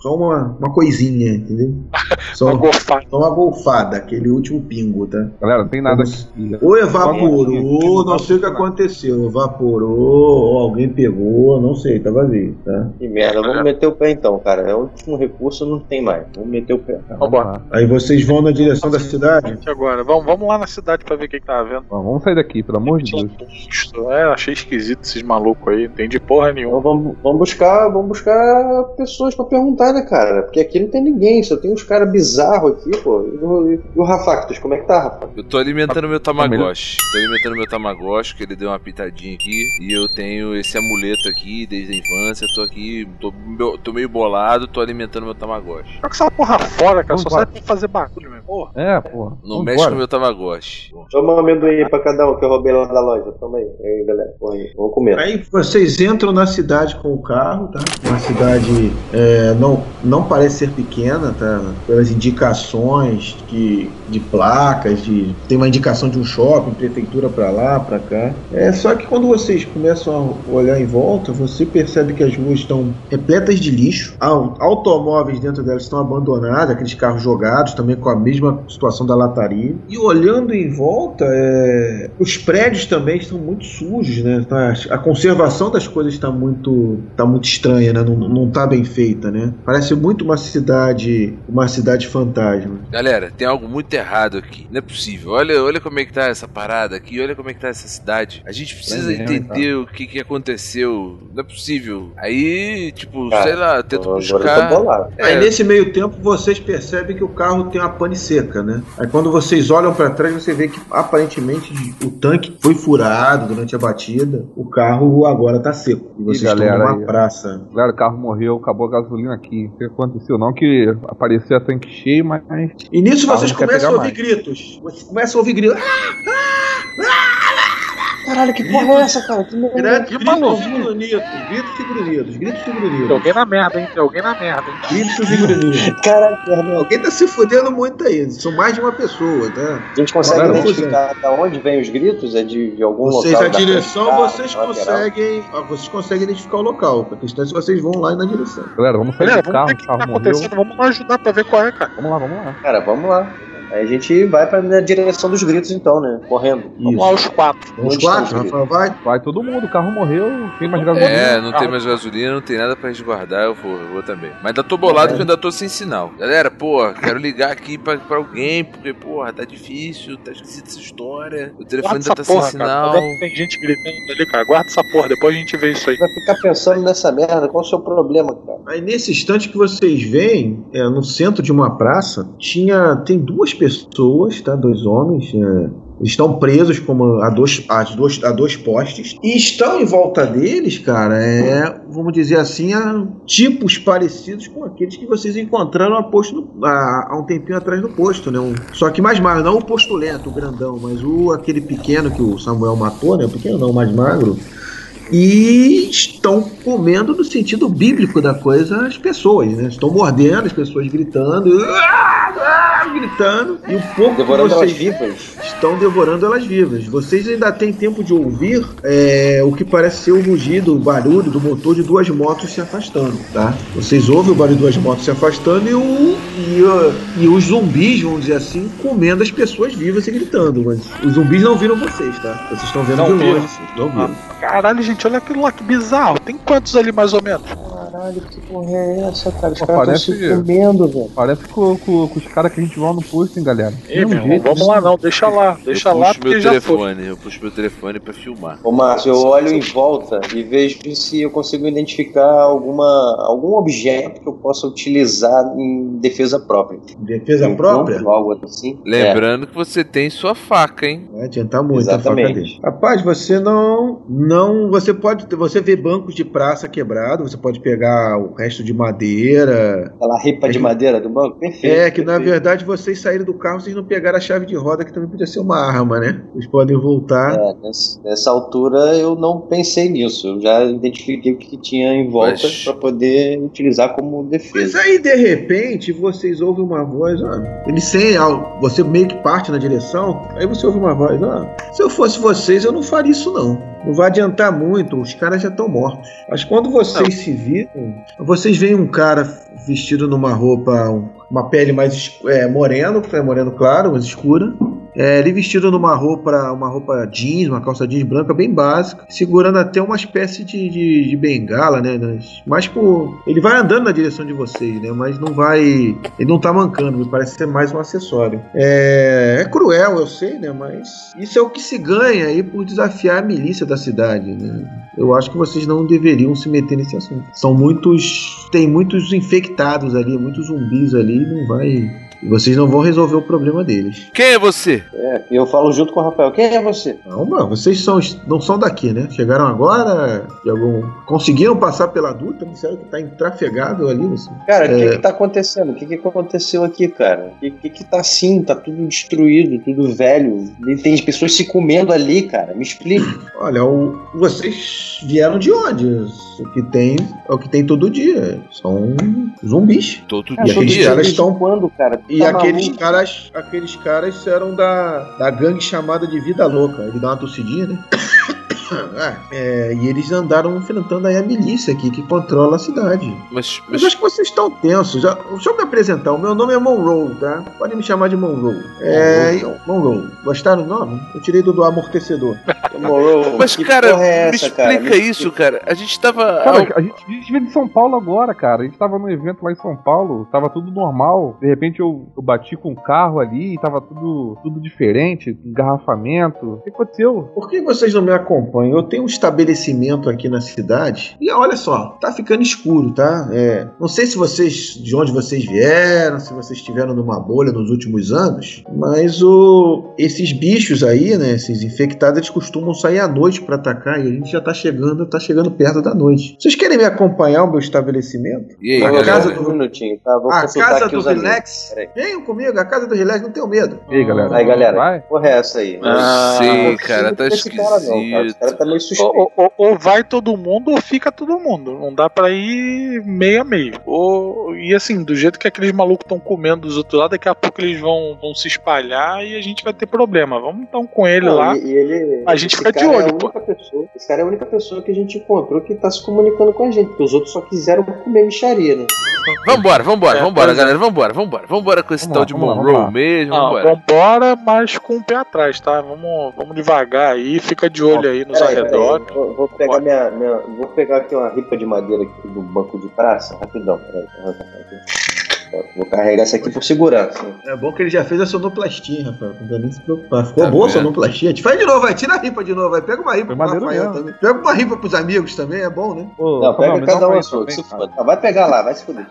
Só uma, uma coisinha, entendeu? Só, Uma golfada. só uma golfada, aquele último pingo, tá? Galera, não tem nada aqui. Ou evaporou, não sei o que aconteceu. Evaporou, ou alguém pegou, não sei, tá vazio, tá? Que merda. Vamos meter o pé então, cara. É o último recurso, não tem mais. Vamos meter o pé. Tá, Vambora. lá. Aí vocês vão na direção da cidade. Gente, agora. Vamos, vamos lá na cidade pra ver o que, que tá havendo. Bom, vamos sair daqui, pelo amor de Deus. posto. É, achei esquisito esses malucos aí. Não entendi porra nenhuma. Então vamos, vamos buscar, vamos buscar pessoas pra perguntar preocupada, cara, porque aqui não tem ninguém, só tem uns caras bizarros aqui, pô. E o, e o Rafactus, como é que tá, Rafa? Eu tô alimentando meu Tamagotchi. Tô alimentando meu Tamagotchi, que ele deu uma pitadinha aqui. E eu tenho esse amuleto aqui desde a infância. Tô aqui, tô, meu- tô meio bolado, tô alimentando meu Tamagotchi. Joga essa porra fora, cara. Vamos Só embora. serve pra fazer bagulho, meu. Porra. É, porra. Não Vambora. mexe com meu Tamagotchi. Toma um amendoim aí pra cada um que eu roubei lá da loja. Toma aí. Aí, galera. Aí. Vamos comer. Aí vocês entram na cidade com o carro, tá? Uma cidade é, não, não parece ser pequena, tá? Pelas indicações que, de placas, de, tem uma indicação de um shopping, prefeitura pra lá, pra cá. É só que quando vocês começam a olhar em volta, você percebe que as ruas estão repletas de lixo. Au- Automóveis dentro delas estão abandonados, aqueles carros jogados, também com a mesma situação da lataria. E olhando em volta, é, os prédios também estão muito sujos, né? Tá- A conservação das coisas está muito, tá muito estranha, né? Não, não tá bem feita, né? Parece muito uma cidade, uma cidade fantasma. Galera, tem algo muito errado aqui. Não é possível. Olha, olha como é que tá essa parada aqui. Olha como é que tá essa cidade. A gente precisa É entender o que, que aconteceu. Não é possível. Aí, tipo, Cara, sei lá, tento buscar. É, Aí nesse meio tempo vocês percebem que o carro tem uma pane seca, né? Aí quando vocês olham para trás, você vê que aparentemente o tanque foi furado durante a batida. O carro agora tá seco. E vocês estão galera numa aí. praça. Galera, o carro morreu, acabou a gasolina aqui. O que aconteceu? Não que apareceu a tanque cheio, mas. E nisso vocês começam a ouvir gritos. Vocês começam a ouvir gritos. Caralho, que porra é essa, cara? Que que gritos maluco. e grunhidos. Gritos e grunhidos. Gritos e Tem grunhidos. alguém na merda, hein? Tem alguém na merda, hein? Gritos e grunhidos. Caralho. Alguém tá se fudendo muito aí. São mais de uma pessoa, tá? A gente consegue Galera, identificar da onde vêm os gritos? É de, de algum Vocês, local? a da direção, frente, vocês lateral? conseguem. ah, Vocês conseguem identificar o local. A questão é se vocês vão lá na direção. Galera, vamos do vamos carro, o o que, carro tá morreu. acontecendo. Vamos lá ajudar pra ver qual é, cara. Vamos lá, vamos lá. Cara, vamos lá. Aí a gente vai pra na direção dos gritos, então, né? Correndo. Vamos lá, os quatro. Estão quatro, os Rafael, vai. Vai todo mundo, o carro morreu, tem mais gasolina. É, não tem mais gasolina, não tem nada pra resguardar, eu vou, eu vou também. Mas ainda tô bolado que eu ainda tô sem sinal. Galera, pô, quero ligar aqui pra, pra alguém, porque, porra, tá difícil, tá esquisita essa história. O telefone Guarda ainda tá sem porra, cara. sinal. Tem gente gritando ali, cara. Guarda essa porra, depois a gente vê isso aí. Vai ficar pensando nessa merda, qual o seu problema, cara? Aí nesse instante que vocês veem, é, no centro de uma praça, tinha tem duas pessoas, tá? Dois homens. é, estão presos como a dois, a, dois, a dois postes. E estão em volta deles, cara, é, vamos dizer assim, tipos parecidos com aqueles que vocês encontraram a posto há, há um tempinho atrás no posto, né? Um- só que mais magro, não o posto lento, o grandão, mas o aquele pequeno que o Samuel matou, né? O pequeno não, o mais magro. E estão comendo no sentido bíblico da coisa as pessoas, né? Estão mordendo as pessoas gritando, "Ah, ah", gritando, e o pouco Devorando elas vocês vivas? estão devorando elas vivas. Vocês ainda têm tempo de ouvir é, o que parece ser o rugido, o barulho do motor de duas motos se afastando, tá? Vocês ouvem o barulho de duas motos se afastando e, o, e, e os zumbis, vamos dizer assim, comendo as pessoas vivas e gritando. Mas os zumbis não viram vocês, tá? Vocês estão vendo Não de longe. Não viram. Caralho, gente, olha aquilo lá, que bizarro. Tem quantos ali mais ou menos? Caralho, que porra é essa, cara? Os Pô, caras estão parece- se comendo, velho. Parece com, com- com os caras que a gente lá no posto, hein, galera. Ei, meu irmão, vamos lá não, deixa lá. Deixa eu lá puxo porque meu foi. telefone, eu puxo meu telefone pra filmar. Ô, Márcio, eu olho em volta e vejo se eu consigo identificar alguma, algum objeto que eu possa utilizar em defesa própria. Defesa Um própria? Algo assim. Lembrando que você tem sua faca, hein? Vai adiantar muito Exatamente. a faca dele. Rapaz, você não. Não. Você pode. Você vê bancos de praça quebrados, você pode pegar o resto de madeira. Aquela ripa É de que- madeira do banco. Perfeito. É, que na perfeito. verdade vocês saíram do carro, vocês não pegaram a chave de roda, que também podia ser uma arma, né? Vocês podem voltar. É, nessa, altura eu não pensei nisso. Eu já identifiquei o que tinha em volta Mas- para poder utilizar como Mas defesa. aí, de repente, vocês ouvem uma voz, ó. Ele sem. ó, Você meio que parte na direção, aí você ouve uma voz, ó. Se eu fosse vocês, eu não faria isso, não. Não vai adiantar muito, os caras já estão mortos. Mas quando vocês se viram, vocês veem um cara vestido numa roupa, um- uma pele mais é, moreno, é moreno claro, mais escura. É, ele vestido numa roupa, uma roupa jeans, uma calça jeans branca bem básica, segurando até uma espécie de, de, de bengala, né? Mas por. Ele vai andando na direção de vocês, né? Mas não vai. Ele não tá mancando, me parece ser mais um acessório. É, é cruel, eu sei, né? Mas isso é o que se ganha aí por desafiar a milícia da cidade, né? Eu acho que vocês não deveriam se meter nesse assunto. São muitos. Tem muitos infectados ali, muitos zumbis ali, não vai e vocês não vão resolver o problema deles. Quem é você? É, eu falo junto com o Rafael. Quem é você? Calma, vocês são, não são daqui, né? Chegaram agora, de algum... conseguiram passar pela adulta, disseram que tá intrafegável ali. Assim. Cara, o é... que, que tá acontecendo? O que, que aconteceu aqui, cara? O que, que, que tá assim? Tá tudo destruído, tudo velho. Tem pessoas se comendo ali, cara. Me explica. Olha, o... vocês vieram de onde? O que tem é o que tem todo dia. São zumbis. Todo e dia. aqueles caras estão quando, cara? E tá aqueles caras, aqueles caras eram da, da gangue chamada de Vida Louca. Ele dá uma tossidinha, né? É, e eles andaram enfrentando aí a milícia aqui que controla a cidade. Mas, mas... mas acho que vocês estão tensos. Já, deixa eu me apresentar. O meu nome é Monroe, tá? Podem me chamar de Monroe. É, Monroe. Gostaram do nome? Eu tirei do, do amortecedor. Monroe. Mas, cara, é essa, me explica cara? isso, cara. A gente tava. Cara, a, gente, a gente veio de São Paulo agora, cara. A gente tava num evento lá em São Paulo, tava tudo normal. De repente eu, eu bati com um carro ali e tava tudo, tudo diferente, engarrafamento. O que aconteceu? Por que vocês não me acompanham? Eu tenho um estabelecimento aqui na cidade e olha só, tá ficando escuro, tá? É, não sei se vocês, de onde vocês vieram, se vocês estiveram numa bolha nos últimos anos, mas o, esses bichos aí, né, esses infectados, eles costumam sair à noite para atacar e a gente já tá chegando, tá chegando perto da noite. Vocês querem me acompanhar ao meu estabelecimento? E aí, a casa do... um minutinho, tá? Vou a casa do Relax. Venham comigo, a casa do Relax, não tenho medo. E aí, galera? Aí, galera, vai? porra é essa aí? Ah, sim, cara, tá esquisito. Cara, não, cara cara tá meio suspeito. Ou, ou, ou, vai todo mundo ou fica todo mundo. Não dá pra ir meio a meio. Ou, e assim, do jeito que aqueles malucos estão comendo dos outros lados, daqui a pouco eles vão, vão se espalhar e a gente vai ter problema. Vamos então com ele não, lá. E, e ele, a gente fica de olho, é pô. Pessoa, esse cara é a única pessoa que a gente encontrou que tá se comunicando com a gente, porque os outros só quiseram comer micharia, né? Vambora, vambora, é, vambora, galera, vambora, vambora. Vambora com esse tal de Monroe mesmo. Não, vambora. vambora, mas com o pé atrás, tá? Vamos, vamos devagar aí, fica de olho aí arredores. Vou, vou, pegar minha, minha, Vou pegar aqui uma ripa de madeira aqui do banco de praça. Rapidão, peraí. Vou carregar essa aqui por segurança. É bom que ele já fez a sonoplastia, Rafael. Não dá nem se preocupar. Ficou tá boa a sonoplastia. Te faz de novo, vai. Tira a ripa de novo, vai. Pega uma ripa pro Rafael também. Pega uma ripa pros amigos também, é bom, né? Pô, não, pega cada um a sua. Vai pegar lá, vai se fuder.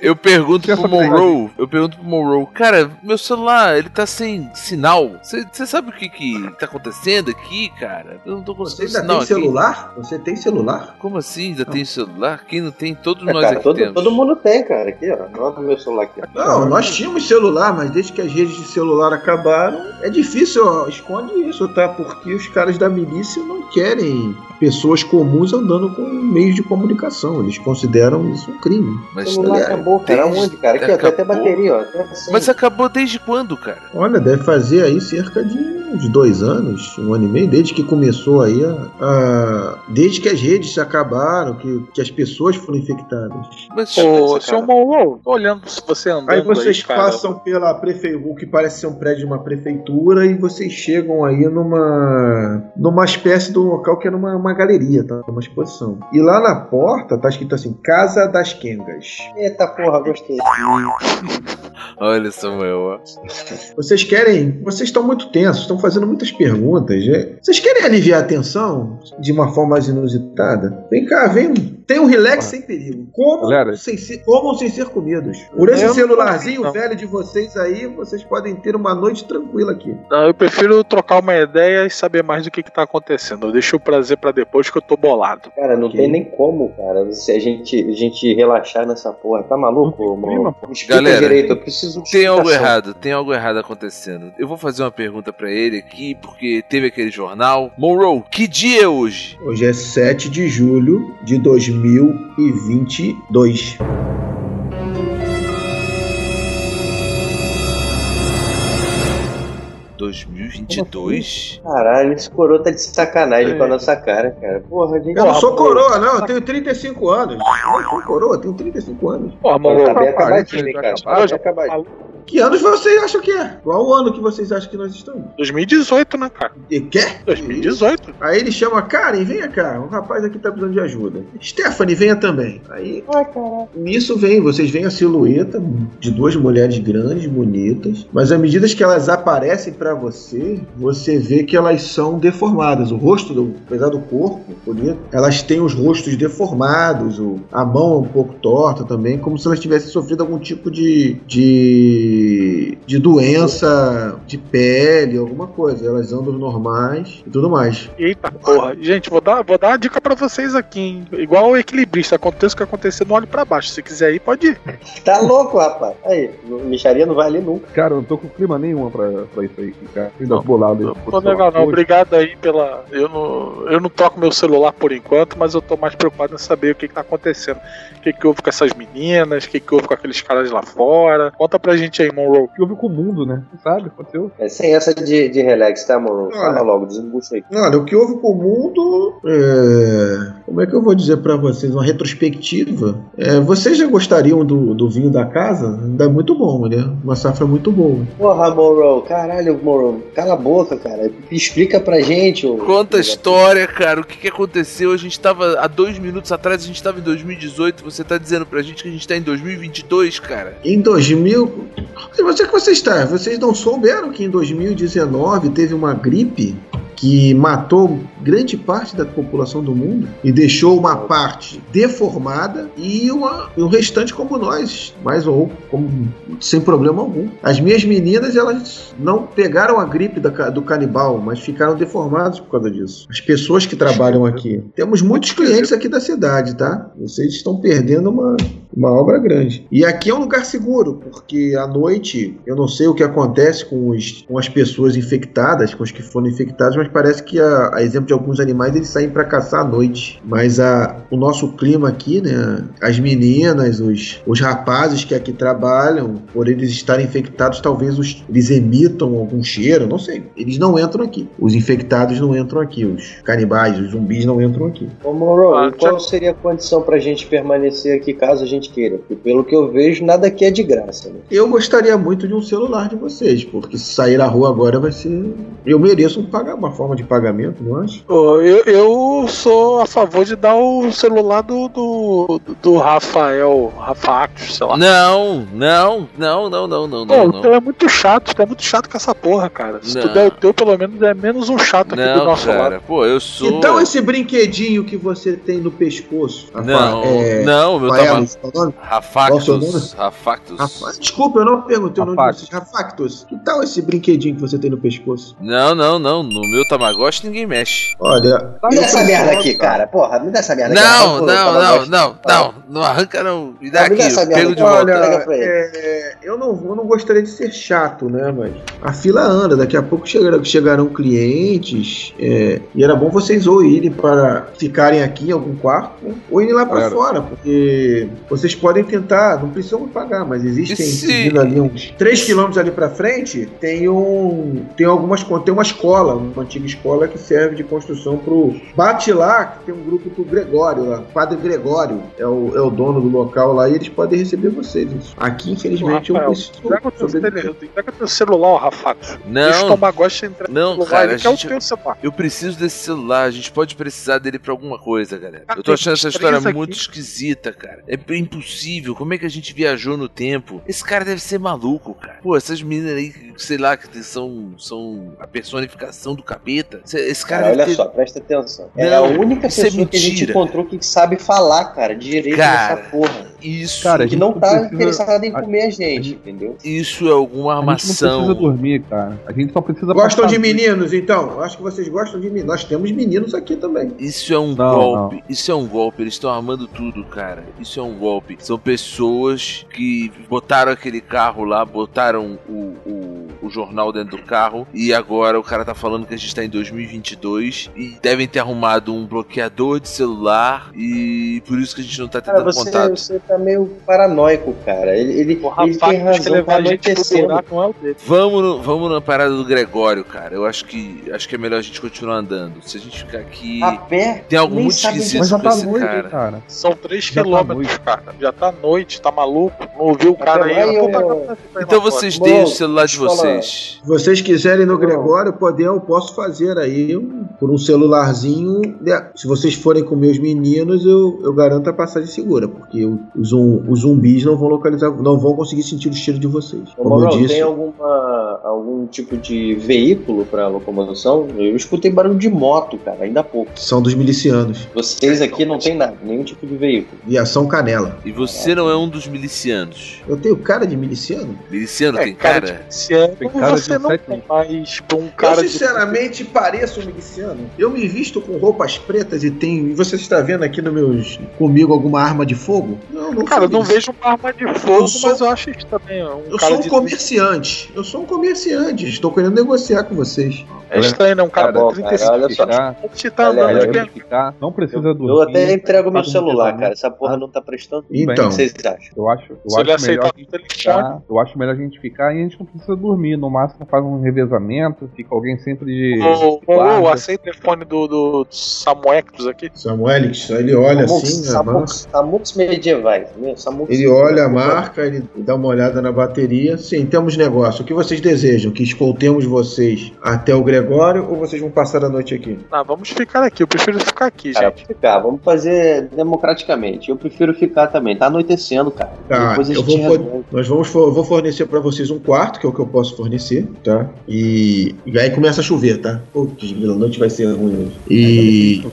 Eu pergunto pro Monroe, eu pergunto pro Monroe, cara, meu celular, ele tá sem sinal. Você sabe o que que tá acontecendo aqui, cara? Eu não tô conseguindo Você ainda tem aqui. celular? Você tem celular? Como assim? Ainda não. tem celular? Quem não tem? Todos é, nós cara, aqui todo, temos. Todo mundo tem, cara. Aqui, ó. Não é meu celular aqui. Não, nós tínhamos celular, mas desde que as redes de celular acabaram, é difícil, ó, esconde isso, tá? Porque os caras da milícia não querem pessoas comuns andando com meios de comunicação. Eles consideram isso um crime. Mas o acabou, cara. Desde... Onde, cara? Aqui, ó, até bateria, ó. Assim. Mas acabou desde quando, cara? Olha, deve fazer aí cerca de uns dois anos, um ano e meio, desde que começou aí a. a desde que as redes acabaram, que, que as pessoas foram infectadas. Mas, ô, seu Monroe, tô olhando se você andando. Aí vocês aí, passam pela prefeitura, o que parece ser um prédio de uma prefeitura, e vocês chegam aí numa. numa espécie de um local que era uma uma galeria, tá? Uma exposição. E lá na porta tá escrito assim: Casa das Kengas. Eita porra, gostei. Olha, Samuel. Vocês querem. Vocês estão muito tensos, estão fazendo muitas perguntas. É? Vocês querem aliviar a tensão de uma forma mais inusitada? Vem cá, vem. Tem um relax ah. sem perigo. Como sem, ser, comam sem ser comidos. Por esse celularzinho não. velho de vocês aí, vocês podem ter uma noite tranquila aqui. Não, eu prefiro trocar uma ideia e saber mais do que, está acontecendo. Eu deixo o prazer para depois que eu tô bolado. Cara, não okay. tem nem como, cara, se a gente, a gente relaxar nessa porra. Tá maluco, mano? Galera, direito, eu preciso de Tem algo errado, tem algo errado acontecendo. Eu vou fazer uma pergunta para ele aqui, porque teve aquele jornal. Monroe, que dia é hoje? Hoje é 7 de julho de 2022. 2022? Caralho, esse coroa tá de sacanagem É. com a nossa cara, cara. Porra, a gente. Eu não sou pô. coroa, não. Eu tenho 35 anos. Eu não sou coroa, eu tenho 35 anos. Porra, Tá mano. bem Rapaz, acabadinho, já hein, cara. Tá bem acabadinho. Que anos vocês acham que é? Qual o ano que vocês acham que nós estamos? 2018, né, cara? E quer? 2018. Aí ele chama Karen, venha cá, um rapaz aqui tá precisando de ajuda. Stephanie, venha também. Aí Ai, caralho. nisso vem, vocês veem a silhueta de duas mulheres grandes, bonitas, mas à medida que elas aparecem pra você, você vê que elas são deformadas. O rosto, do, apesar do corpo bonito, elas têm os rostos deformados, o- a mão é um pouco torta também, como se elas tivessem sofrido algum tipo de, de, de doença de pele, alguma coisa. Elas andam normais e tudo mais. Eita porra. Gente, vou dar, vou dar uma dica pra vocês aqui, hein? Igual o equilibrista, aconteça o que acontecer, não olhe pra baixo. Se quiser ir, pode ir. Tá louco, rapaz. Aí, micharia não vai ali nunca. Cara, eu não tô com clima nenhum pra, pra isso aí, cara. Ainda bolado tô legal, não. Obrigado aí pela. Eu não, eu não toco meu celular por enquanto, mas eu tô mais preocupado em saber o que, que tá acontecendo. O que, que houve com essas meninas, o que, que houve com aqueles caras lá fora. Conta pra gente aí, Monroe. O que houve com o mundo, né? Sabe, aconteceu. É sem essa de, de relax, tá, mano? Fala Olha. logo, desembucha aí. Olha, o que houve com o mundo. é, Como é que eu vou dizer pra vocês? Uma retrospectiva. É, vocês já gostariam do, do vinho da casa? Ainda é muito bom, né? Uma safra muito boa. Porra, Morrow, caralho, Morrow, cala a boca, cara. Explica pra gente. ô- Conta a história, cara. O que, que aconteceu? A gente tava há dois minutos atrás, a gente tava em 2018. Você tá dizendo pra gente que a gente tá em 2022, cara? Em 2000. Onde é que vocês estão? Vocês não souberam que em 2019 teve uma gripe que matou grande parte da população do mundo e deixou uma parte deformada e, uma, o restante como nós, mais ou como, sem problema algum. As minhas meninas elas não pegaram a gripe da do canibal, mas ficaram deformadas por causa disso. As pessoas que trabalham aqui. Temos muitos clientes aqui da cidade, tá? Vocês estão perdendo uma, uma obra grande. E aqui é um lugar seguro, porque à noite eu não sei o que acontece com, os, com as pessoas infectadas, com os que foram infectados, mas parece que, a, a exemplo de alguns animais, eles saem para caçar à noite. Mas a, o nosso clima aqui, né? As meninas, os, os rapazes que aqui trabalham, por eles estarem infectados, talvez os, eles emitam algum cheiro, não sei. Eles não entram aqui. Os infectados não entram aqui. Os canibais, os zumbis não entram aqui. Ô, Morrow, Ah, e qual seria a condição pra gente permanecer aqui caso a gente queira? Porque pelo que eu vejo, nada aqui é de graça, né? Eu gostaria muito de um celular de vocês, porque se sair à rua agora vai ser. Eu mereço um pagar uma forma de pagamento, não acho? Eu, eu sou a favor de dar o celular do, do, do Rafael, Rafa Actos, sei lá. Não, não, não, não, não, não, Pô, não. o não. teu é muito chato, tu é muito chato com essa porra, cara. Se tu Não. der o teu, pelo menos é menos um chato aqui do Não, nosso lado. cara. Pô, eu sou. Então esse brinquedinho que você tem no pescoço. Rafa, Não, é... não, meu Rafael, nome? Qual o seu Rafactus. Rafactus. Rafa- Desculpa, eu não perguntei o nome de Rafactus. vocês. Rafactus. Que tal esse brinquedinho que você tem no pescoço? Não, não, não. No meu Tamagotchi ninguém mexe. Olha. Me dá essa merda aqui, cara. Porra, me dá essa merda aqui. Não, o não, não, não, não. Não arranca não. Me dá Ah, me dá aqui, pego merda de aqui. volta. É, eu, não, eu não gostaria de ser chato, né? Mas a fila anda, daqui a pouco chegarão, chegarão clientes. é, e era bom vocês ou irem para ficarem aqui em algum quarto, ou irem lá para Claro. fora, porque vocês podem tentar, não precisam pagar, mas existem ali uns 3 quilômetros ali para frente, tem um. Tem algumas. Tem uma escola, uma antiga escola que serve de construção pro. Bate lá, que tem um grupo pro Gregório lá. Padre Gregório é o, é o dono do local lá e eles podem receber vocês. Aqui, infelizmente, eu Rafael, preciso. Pega o teu, celular, Rafa Actos. Deixa o Não, Tamagotchi entrar não, no cara, ele a quer gente- o teu celular. eu preciso desse celular. A gente pode precisar dele pra alguma coisa, galera. Eu tô achando essa história aqui. muito esquisita, cara. É impossível. Como é que a gente viajou no tempo? Esse cara deve ser maluco, cara. Pô, essas meninas aí, sei lá, que são, são a personificação do capeta. Esse- cara deve olha só, presta atenção. é Não, a única é pessoa que a gente encontrou que sabe falar, cara, direito Cara, nessa porra. Isso, Cara, a Que não não tá precisa- interessado em a- comer a gente, entendeu? isso é alguma A gente não precisa armação. dormir, cara. A gente só precisa Gostam de meninos, então? Eu acho que vocês gostam de meninos. Nós temos meninos aqui também. Isso é um Não, golpe. Isso é um golpe. Eles estão armando tudo, cara. Isso é um golpe. São pessoas que botaram aquele carro lá, botaram o, o, o jornal dentro do carro e agora o cara tá falando que a gente tá em 2022 e devem ter arrumado um bloqueador de celular e por isso que a gente não tá tendo Cara, você, contato. você tá meio paranoico, cara. Ele, ele, O ele tem razão, tá a gente pro anoitecendo. buraco não é. Vamos, no- vamos na parada do Gregório, cara. Eu acho que acho que é melhor a gente continuar andando. Se a gente ficar aqui. A pé, Tem algo nem muito esquisito Mas já com tá esse noite, cara. cara. São 3 Já tá quilômetros, noite. cara. Já tá noite, tá maluco. Não ouviu o cara aí. Pô, eu- tá- tá- tá- tá- Então tá- vocês Bom, deem o celular de eu vocês. Se vocês quiserem no Não. Gregório, poder, eu posso fazer aí um- por um celularzinho. né? Se vocês forem com meus meninos, eu, eu garanto a passagem segura, porque o- os, zum- os zumbis não vão localizar, não vão conseguir sentir o cheiro de vocês. Como eu disse, tem alguma, algum tipo de veículo pra locomoção? Eu escutei barulho de moto, cara, ainda há pouco. são dos milicianos. Vocês aqui não tem nada, nenhum tipo de veículo. Viação Canela. E você não é um dos milicianos. Eu tenho cara de miliciano? Miliciano É, tem cara cara? de miliciano, Tem cara de você não sete tem mais um cara eu de- sinceramente pareço um miliciano. Eu me visto com roupas pretas e tenho. E você está vendo aqui no meus. comigo alguma arma de fogo? Não, não Cara, eu não vejo uma arma de fogo, Eu sou- mas eu acho isso também. Um Eu cara sou um de comerciante. Eu sou um comerciante. Estou querendo negociar com vocês. É estranho, né? Um cara Tá cara, 35 olha só. Você tá Olha, andando eu- de olha, ficar, não precisa dormir. Eu até entrego meu Tá celular, cara. Essa porra não tá prestando. bem. O Então, que vocês acham? Eu acho, eu Se ele acho melhor aceitar a o gente telefone, ficar. Eu acho melhor a gente ficar e a gente não precisa dormir. No máximo faz um revezamento, fica alguém sempre de. Ô, ô, guarda. ô, aceita o telefone do, do, Samuectus aqui. Samuelix, ele olha assim, marca. Samuks, Samuks medievais, né? Ele olha a marca, ele dá uma olhada na bateria. Sim, temos negócio. O que vocês desejam? Que escoltemos vocês até o Gregório ou vocês vão passar a noite aqui? Ah, vamos ficar aqui. Eu prefiro ficar aqui, Cara, gente. ficar, vamos fazer democraticamente. Eu prefiro ficar também. Tá anoitecendo, cara. Tá, Depois a eu gente vou, nós vamos eu vou fornecer pra vocês um quarto, que é o que eu posso fornecer, tá? E, e aí começa a chover, tá? Putz, a noite vai ser ruim hoje. E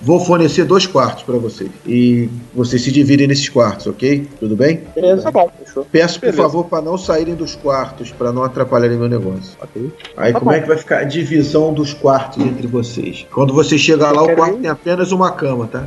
vou fornecer dois quartos pra vocês. E vocês se dividem nesses quartos, ok? Tudo bem? Beleza, Tá bom. fechou. Peço, por Beleza. favor, pra não saírem dos quartos, pra não atrapalharem meu negócio. Ok. Aí Tá como bom. é que vai ficar a divisão dos quartos entre vocês? Quando você chegar lá, o quarto ir. tem apenas uma cama, tá?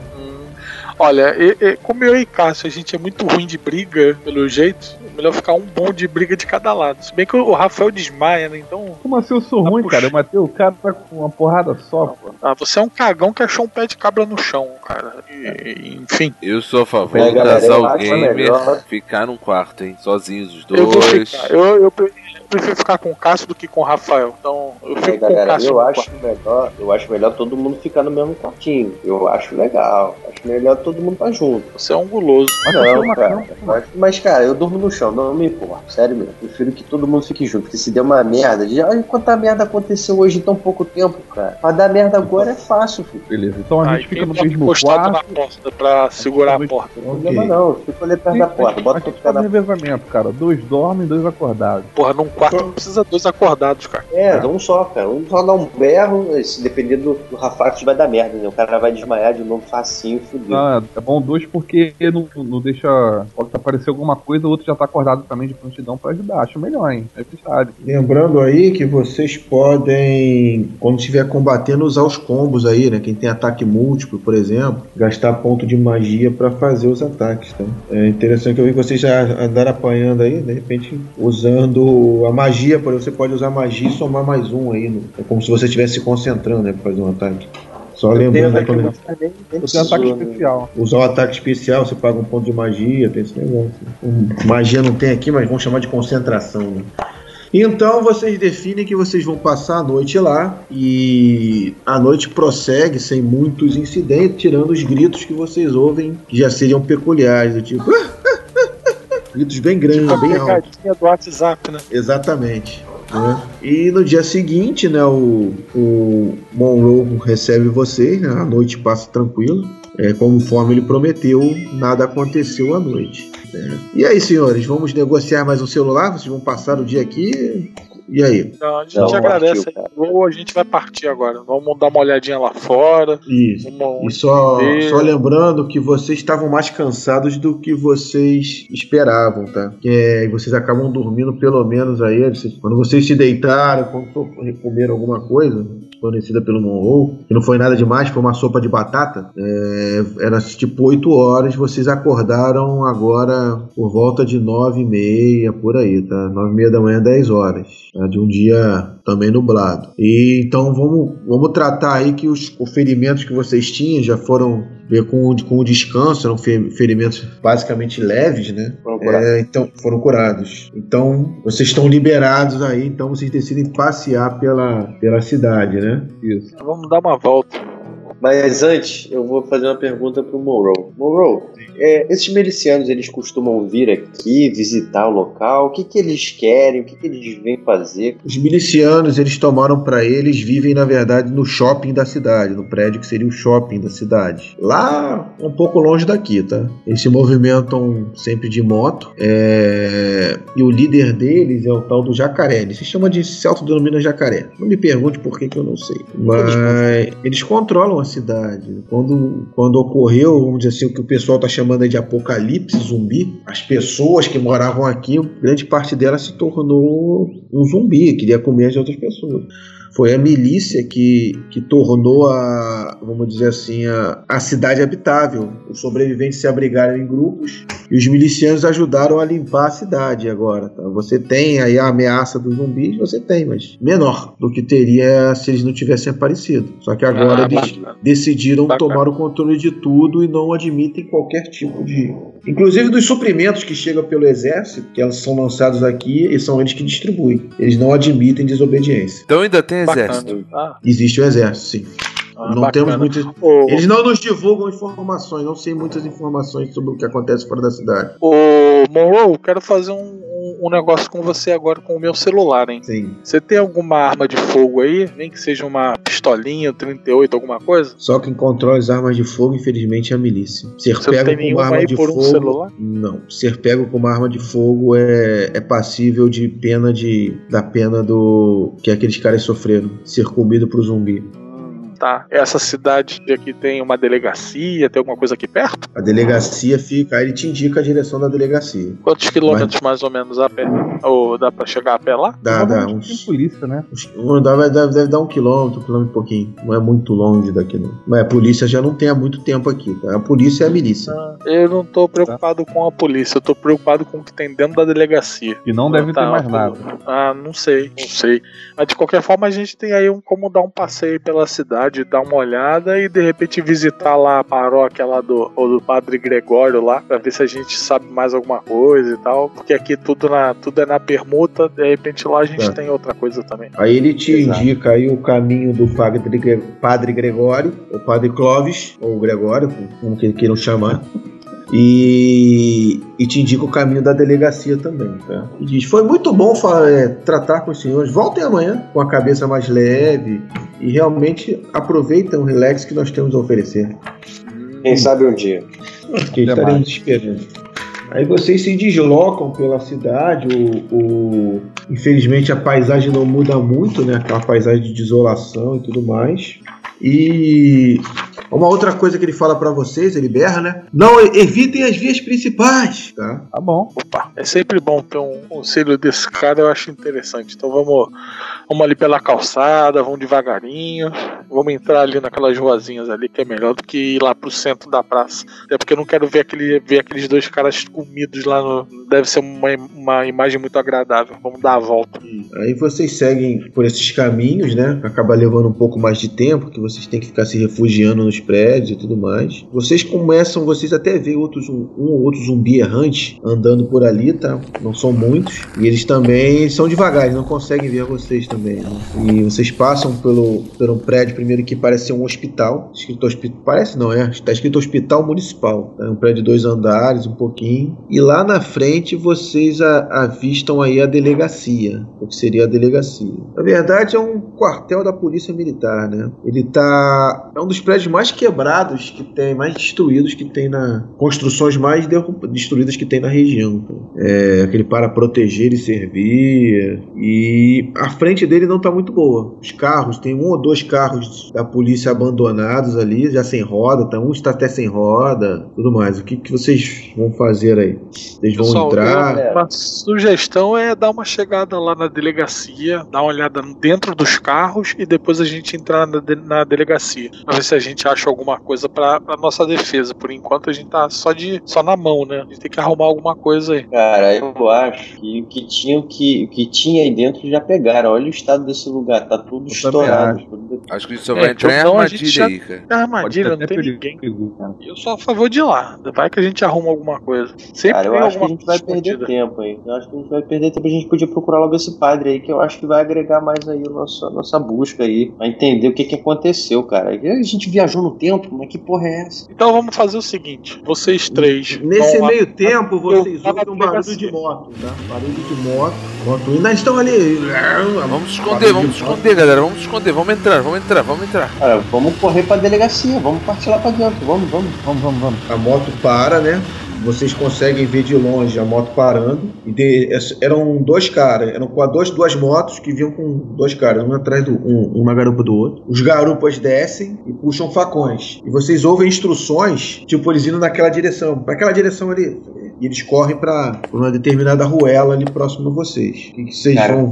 Olha, e- e- como eu e Cássio, a gente é muito ruim de briga, pelo jeito, é melhor ficar um bom de briga de cada lado. Se bem que o Rafael desmaia, né? Então. Como assim eu sou Tá ruim, puxa. cara? Eu matei o cara com uma porrada só, pô. Ah, você é um cagão que achou um pé de cabra no chão, cara. E- enfim, Eu sou a favor É, do galera, casal eu acho gamer melhor. ficar num quarto, hein? Sozinhos os dois. eu vou ficar. Eu, eu pre- prefiro ficar com o Cássio do que com o Rafael. Então, eu Aí, fico com o galera, Cássio. eu acho quarto. melhor, eu acho melhor todo mundo ficar no mesmo quartinho. Eu acho legal. Acho melhor todo mundo estar junto. Você é um guloso. Tem Não, uma cara. cama. Mas, mas, cara, eu durmo no chão, não me importo. Sério mesmo. Prefiro que todo mundo fique junto. Porque se der uma merda, já olha quanta merda aconteceu hoje em tão pouco tempo, cara. Pra dar merda agora é fácil, filho. Beleza. Então a Aí gente fica no mesmo encostado quarto. na porta pra segurar a porta. Não tem problema não. Fica ali perto da porta. Bota a o gente pé faz um na revezamento, cara. Dois dormem, dois acordados. Porra, num quarto não precisa dois acordados, cara. É, um só, cara. Um só dá um berro, se depender do, do Rafax vai dar merda, né? O cara vai desmaiar de novo facinho, fudeu. Ah, é bom dois porque não, não deixa. Pode aparecer alguma coisa, o outro já tá acordado também de prontidão pra ajudar. Acho melhor, hein? Você sabe. Lembrando aí que vocês podem, quando estiver combatendo, usar os combos aí, né? Quem tem ataque múltiplo, por exemplo, gastar ponto de magia pra fazer os ataques, tá? É interessante que eu vi que vocês já andaram apanhando aí, de repente, usando a magia, por exemplo, você pode usar magia e somar mais um aí. no- É como se você estivesse se concentrando, né? Pra fazer um ataque. Só lembrando aí ataque Eu tenho né? especial. usar o ataque especial, você paga um ponto de magia, tem esse negócio. Hum, Magia não tem aqui, mas vamos chamar de concentração. né? Então vocês definem que vocês vão passar a noite lá e a noite prossegue sem muitos incidentes, tirando os gritos que vocês ouvem, que já seriam peculiares, do tipo. gritos bem grandes, Tipo bem altos. do WhatsApp, né? Exatamente. Né? E no dia seguinte, né, o, o Monroe recebe vocês, né, a noite passa tranquila. É, conforme ele prometeu, nada aconteceu à noite. né? E aí, senhores, vamos negociar mais um celular? Vocês vão passar o dia aqui? E aí? Então, a gente Não, agradece. partiu, a gente vai partir agora. Vamos dar uma olhadinha lá fora. Isso. Vamos E só, só lembrando que vocês estavam mais cansados do que vocês esperavam, tá? Que é, e vocês acabam dormindo pelo menos aí. Quando vocês se deitaram, quando for comer alguma coisa fornecida pelo Monroe, que não foi nada demais, foi uma sopa de batata, é, era tipo 8 horas, vocês acordaram agora por volta de 9 e meia, por aí, tá? 9 e meia da manhã, 10 horas. tá? de um dia também nublado. E então vamos, vamos tratar aí que os, os ferimentos que vocês tinham já foram ver com, com o descanso, eram ferimentos basicamente leves, né? Foram é, então foram curados. Então vocês estão liberados aí, então vocês decidem passear pela, pela cidade, né? Isso. Vamos dar uma volta. Mas antes, eu vou fazer uma pergunta pro Monroe. Monroe, é, esses milicianos, eles costumam vir aqui, visitar o local? O que, que eles querem? O que, que eles vêm fazer? Os milicianos, eles tomaram para eles, vivem, na verdade, no shopping da cidade, no prédio que seria o shopping da cidade. Lá, um pouco longe daqui, tá? Eles se movimentam sempre de moto. É... E o líder deles é o tal do Jacaré. Ele se chama de se autodenomina Jacaré. Não me pergunte por que, que eu não sei. Mas eles controlam a cidade. Quando, quando ocorreu, vamos dizer assim, o que o pessoal está chamando de apocalipse zumbi, as pessoas que moravam aqui, grande parte delas se tornou um zumbi, queria comer as outras pessoas. Foi a milícia que, que tornou a, vamos dizer assim, a, a cidade habitável. Os sobreviventes se abrigaram em grupos e os milicianos ajudaram a limpar a cidade agora. Tá? Você tem aí a ameaça dos zumbis, você tem, mas menor do que teria se eles não tivessem aparecido. Só que agora ah, eles bacana. decidiram bacana. tomar o controle de tudo e não admitem qualquer tipo de. Inclusive dos suprimentos que chegam pelo exército, que elas são lançados aqui e são eles que distribuem. Eles não admitem desobediência. Então ainda tem exército. Ah. Existe o exército, sim. Ah, não bacana. temos muitas. Oh. Eles não nos divulgam informações, não sei muitas informações sobre o que acontece fora da cidade. Ô, Monroe, quero fazer um, um negócio com você agora com o meu celular, hein? Sim. Você tem alguma arma de fogo aí? Nem que seja uma pistolinha, 38, alguma coisa? Só quem controla as armas de fogo, infelizmente, é a milícia. Ser Você pego com uma arma de fogo. Um celular? Não. Ser pego com uma arma de fogo é, é passível de pena de. da pena do. que aqueles caras sofreram. Ser comido pro zumbi tá? Essa cidade aqui tem uma delegacia, tem alguma coisa aqui perto? A delegacia fica, aí ele te indica a direção da delegacia. Quantos quilômetros Mas... mais ou menos a pé? Ou dá pra chegar a pé lá? Dá, dá. Uns... Tem polícia, né? deve, deve, deve dar um quilômetro, um quilômetro e pouquinho. Não é muito longe daqui, não. Mas a polícia já não tem há muito tempo aqui, tá? A polícia é a milícia. Ah, eu não tô preocupado tá. com a polícia, eu tô preocupado com o que tem dentro da delegacia. E não deve tá, ter mais nada. Ah, não sei, não sei. Mas de qualquer forma a gente tem aí um, como dar um passeio pela cidade cidade, dar uma olhada e de repente visitar lá a paróquia lá do, do Padre Gregório lá, pra ver se a gente sabe mais alguma coisa e tal. Porque aqui tudo, na, tudo é na permuta, de repente lá a gente é. tem outra coisa também. Aí ele te Exato. indica aí o caminho do Padre, Padre Gregório, o Padre Clovis, ou Gregório, como que queiram chamar. E, e, te indica o caminho da delegacia também. Tá? E diz: Foi muito bom é, tratar com os senhores. Voltem amanhã com a cabeça mais leve e realmente aproveitem o relax que nós temos a oferecer. Quem sabe um dia. Que estaremos esperando. Aí vocês se deslocam pela cidade, o, o, infelizmente a paisagem não muda muito, né? Aquela paisagem de desolação e tudo mais. E uma outra coisa que ele fala para vocês, ele berra, né? Não evitem as vias principais, tá? Tá bom. Opa, é sempre bom ter um conselho desse cara, eu acho interessante. Então vamos, vamos ali pela calçada, vamos devagarinho, vamos entrar ali naquelas ruazinhas ali, que é melhor do que ir lá pro centro da praça. Até porque eu não quero ver, aquele, ver aqueles dois caras comidos lá no. Deve ser uma, uma imagem muito agradável. Vamos dar a volta. Aí vocês seguem por esses caminhos, né? Acaba levando um pouco mais de tempo, que vocês têm que ficar se refugiando nos prédios e tudo mais. Vocês começam, vocês até veem outros, um, ou outro zumbi errante andando por ali, tá? Não são muitos. E eles também são devagar, eles não conseguem ver vocês também. Né? E vocês passam pelo, pelo um prédio primeiro que parece um hospital. Escrito hospital. Parece não, é? Está escrito Hospital Municipal. É um prédio de dois andares, um pouquinho. E lá na frente vocês a, avistam aí a delegacia. O que seria a delegacia. Na verdade, é um quartel da Polícia Militar, né? Ele tá. É um dos prédios mais quebrados que tem, mais destruídos que tem na. Construções mais destruídas que tem na região. É, aquele para proteger e servir. E a frente dele não tá muito boa. Os carros, tem um ou dois carros carros da polícia abandonados ali, já sem roda, tá, um está até sem roda, tudo mais. O que, que vocês vão fazer aí? Vocês vão Pessoal, entrar? eu- Uma sugestão é dar uma chegada lá na delegacia, dar uma olhada dentro dos carros e depois a gente entrar na, de- na delegacia. Pra ver se a gente acha alguma coisa pra, pra nossa defesa. Por enquanto a gente tá só, de, só na mão, né? A gente tem que arrumar alguma coisa aí. Cara, eu acho que o que tinha, o que, o que tinha aí dentro já pegaram. Olha o estado desse lugar, tá tudo também estourado. Acho que a gente só É, vai entrar em então a gente armadilha aí, cara. É armadilha, não tem ninguém. perigo. Eu sou a favor de lá. Vai que a gente arruma alguma coisa. Sempre Cara, eu acho que a gente vai perder tempo aí. Eu acho que a gente vai perder tempo. A gente podia procurar logo esse padre aí, que eu acho que vai agregar mais aí a nossa, a nossa busca aí. Pra entender o que que aconteceu, cara. A gente viajou no tempo, mas que porra é essa? Então vamos fazer o seguinte: vocês três. Nesse vão lá- meio tempo, vocês ouvem um barulho de moto, tá? Barulho de moto. Moto ainda estão ali. Vamos esconder, vamos esconder, galera. Vamos esconder, vamos entrar, vamos entrar, vamos entrar. Cara, vamos correr pra delegacia, vamos partir lá pra dentro, vamos, vamos. Vamos, vamos, vamos. A moto para, né? Vocês conseguem ver de longe a moto parando. E de- eram dois caras, eram com dois, duas motos que vinham com dois caras, um atrás do um, uma garupa do outro. Os garupas descem e puxam facões. E vocês ouvem instruções, tipo, eles indo naquela direção, pra aquela direção ali. E eles correm pra uma determinada ruela ali próximo a vocês. O que, que vocês Cara, vão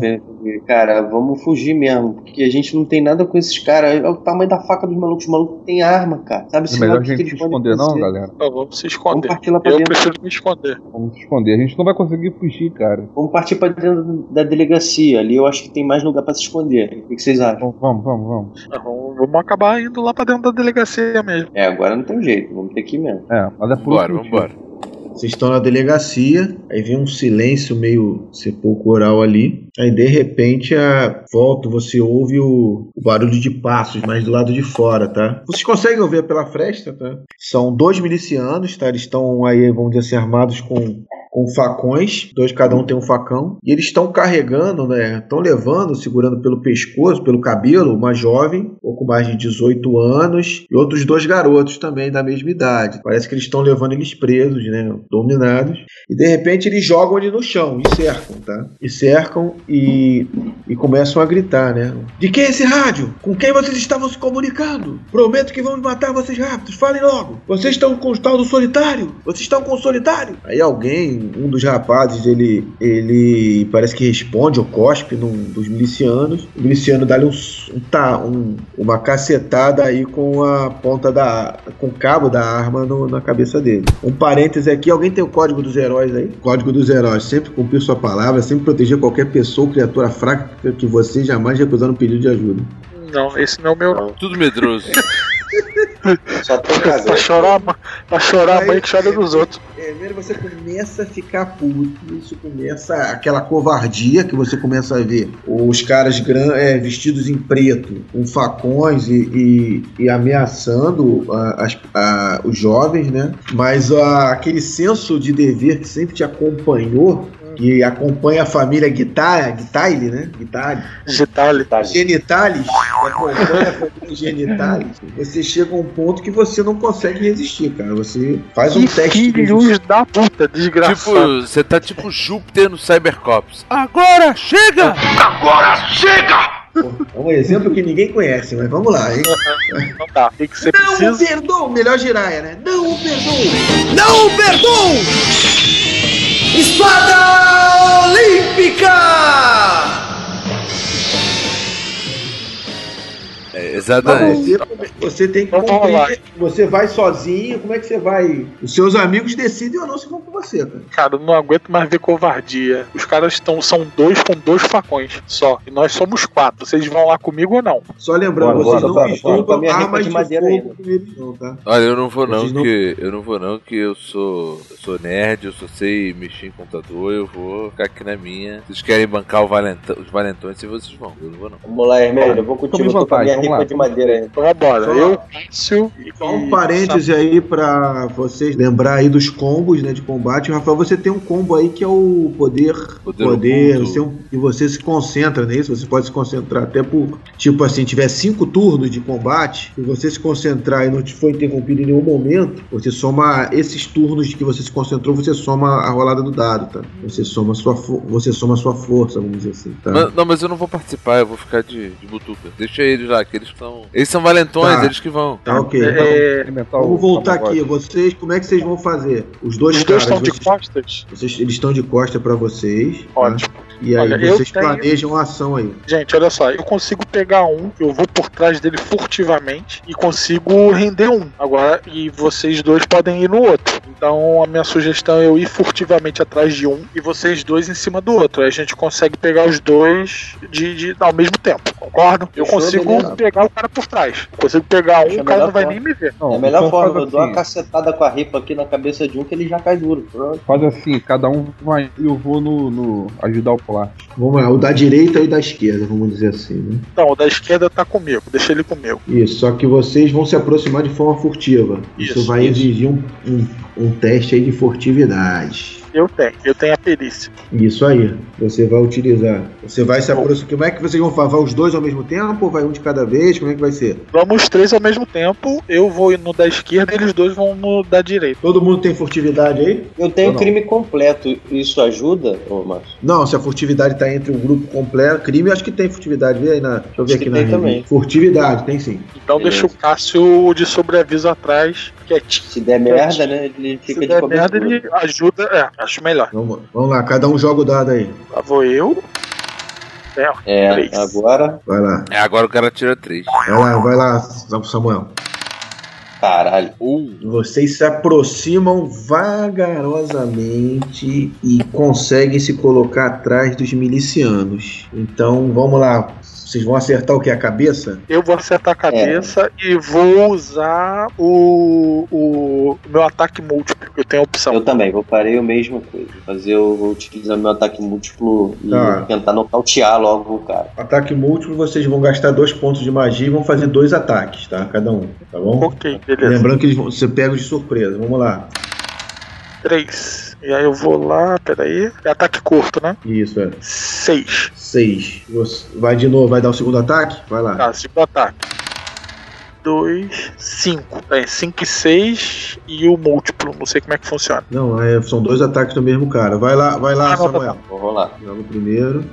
cara, vamos fugir mesmo. Porque a gente não tem nada com esses caras. É o tamanho da faca dos malucos. Os malucos têm arma, cara. Sabe Não é se melhor a gente se esconder, não, fazer? galera? Então, vamos se Vamos esconder. partir lá pra Eu dentro. prefiro me esconder. Vamos se esconder. A gente não vai conseguir fugir, cara. Vamos partir pra dentro da delegacia. Ali eu acho que tem mais lugar pra se esconder. O que vocês acham? Vamos, vamos, vamos. vamos. Então, vamos acabar indo lá pra dentro da delegacia mesmo. É, agora não tem jeito. Vamos ter que ir mesmo. É, mas é por Bora, outro vambora. Vocês estão na delegacia, aí vem um silêncio meio sepulcral ali. Aí de repente a volta, você ouve o, o barulho de passos, mas do lado de fora, tá? Vocês conseguem ouvir pela fresta, tá? São dois milicianos, tá? Eles estão aí, vamos dizer assim, armados com, com facões, dois cada um tem um facão, e eles estão carregando, né? Estão levando, segurando pelo pescoço, pelo cabelo, uma jovem, pouco mais de 18 anos, e outros dois garotos também da mesma idade. Parece que eles estão levando eles presos, né? Dominados. E de repente eles jogam ele no chão e cercam, tá? E cercam e, e começam a gritar, né? De quem é esse rádio? Com quem vocês estavam se comunicando? Prometo que vamos matar vocês rápidos. Falem logo. Vocês estão com o tal do solitário? Vocês estão com o solitário? Aí alguém, um dos rapazes, ele, ele parece que responde ou cospe num dos milicianos. O miliciano dá-lhe um, um, tá, um- uma cacetada aí com a ponta da. com o cabo da arma no- na cabeça dele. Um parêntese aqui, alguém tem o código dos heróis aí? Código dos heróis, sempre cumprir sua palavra, sempre proteger qualquer pessoa ou criatura fraca que você jamais recusar um pedido de ajuda. Não, esse não é o meu. Tudo medroso. Só tem Pra cagando. chorar, a pra chorar a mãe que chora dos outros. É, primeiro você começa a ficar puto, isso começa aquela covardia que você começa a ver. Os caras gran- é, vestidos em preto, com facões e, e- e ameaçando ah, as- ah, os jovens, né? Mas ah, aquele senso de dever que sempre te acompanhou, que acompanha a família Guitar, Guitaile, né? Guitale. Gitale. Tá, Genitales, acompanha a Genitales, você chega a um ponto que você não consegue resistir, cara. Você faz um Que teste de filhos da puta, desgraçado. tipo, você tá tipo Júpiter no Cybercops. Agora chega! É um exemplo que ninguém conhece, mas vamos lá, hein? Não dá. Tem que ser Não o preciso. perdoo! Melhor giraia, né? Não o perdoo! Não o perdoo! Espada Olímpica! É, Mas exatamente. você, você tem que Então vamos lá. cumprir. Você vai sozinho, como é que você vai? Os seus amigos decidem ou não se vão com você, cara. Cara, eu não aguento mais ver covardia. Os caras estão, são dois com dois facões só. E nós somos quatro. Vocês vão lá comigo ou não? Só lembrando, Bora, vocês bora, não bora, bora, com a misturam minha roupa armas de de, madeira fogo ainda. com eles, não, tá? Olha, eu não vou não, Vocês não- que eu não vou não, que eu sou, eu sou nerd, eu só sei mexer em computador, eu vou ficar aqui na minha. Vocês querem bancar o valentão, os valentões, se vocês vão, eu não vou não. Vamos lá, Hermélio. Eu vou contigo. Eu tô com a minha Vamos lá, de madeira ainda. Então. Só- Eu, Cássio. Só um parêntese aí pra vocês lembrar aí dos combos né, de combate. Rafael, você tem um combo aí que é o poder. Poder Poder, você é um- e você se concentra nisso. Você pode se concentrar até por. Tipo assim, tiver cinco turnos de combate, e você se concentrar e não te for interrompido em nenhum momento, você soma esses turnos de que você se concentrou, você soma a rolada do dado, tá? Você soma a sua, fo- você soma a sua força, vamos dizer assim, tá? Mas- não, mas eu não vou participar, eu vou ficar de, de butuca. Deixa eles lá, que eles são. Eles são valentões, Tá. eles que vão. Tá ok. É, Então, vamos voltar Tamagotchi. aqui. Vocês, como é que vocês vão fazer? Os dois Os dois caras, estão de vocês, costas? vocês- eles estão de costa pra vocês. tá? Ótimo. E aí Olha, vocês tenho- planejam a ação aí. Gente, olha só, eu consigo pegar um, eu vou por trás dele furtivamente e consigo render um. Agora, e vocês dois podem ir no outro. Então a minha sugestão é eu ir furtivamente atrás de um e vocês dois em cima do outro. Aí a gente consegue pegar os dois de, de- ao mesmo tempo, concordo? Eu consigo. Pegar o cara por trás. Eu consigo pegar um, a o cara não melhor vai forma. nem me ver. Não, é a melhor então forma, eu dou uma assim, cacetada com a ripa aqui na cabeça de um que ele já cai duro. Pronto. Faz assim, cada um vai e eu vou no, no ajudar o Polar. Vamos lá, o da direita e o da esquerda, vamos dizer assim, né? Então, o da esquerda tá comigo, deixa ele comigo. Isso, só que vocês vão se aproximar de forma furtiva. Isso, Isso, vai isso. exigir um, um, um teste aí de furtividade. Eu tenho, eu tenho a perícia. Isso aí, você vai utilizar. Você vai se aproximar. Como é que vocês vão? Vai os dois ao mesmo tempo ou vai um de cada vez? Como é que vai ser? Vamos os três ao mesmo tempo, eu vou no da esquerda e eles dois vão no da direita. Todo mundo tem furtividade aí? Eu tenho crime completo. Isso ajuda, ô Márcio? Não, se a furtividade tá entre um grupo completo. Crime, eu acho que tem furtividade. Vê aí na. Deixa eu ver Acho aqui que na tem também. Furtividade, tem sim. Então Beleza. deixa o Cássio de sobreaviso atrás, quietinho. Se der merda, né? Ele fica Se de der merda, ele ajuda. É, acho melhor. Vamos, vamos lá, cada um joga o dado aí. Lá vou eu. É, É, Três. agora. Vai lá. É, agora o cara tira três. Vai lá, vai lá, Samuel. Caralho. Um. Vocês se aproximam vagarosamente e conseguem se colocar atrás dos milicianos. Então, vamos lá. Vocês vão acertar o que? A cabeça? eu vou acertar a cabeça e vou usar o, o meu ataque múltiplo. Eu tenho a opção. Eu também, vou parei a mesma coisa. Fazer, eu vou utilizar meu ataque múltiplo e Tá. tentar nocautear logo o cara. Ataque múltiplo, vocês vão gastar dois pontos de magia e vão fazer dois ataques, tá? Cada um, tá bom? Ok, beleza. Lembrando que eles vão, você pega de surpresa. Vamos lá. Três. E aí eu vou lá, peraí. É ataque curto, né? Isso, é. Seis. Seis. Vai de novo, vai dar o segundo ataque? Vai lá. Tá, segundo ataque. Dois, cinco. É, cinco e seis e o múltiplo. Não sei como é que funciona. Não, é, são dois ataques do mesmo cara. Vai lá, vai lá, Ah, tá Samuel. Vou rolar. Joga o primeiro.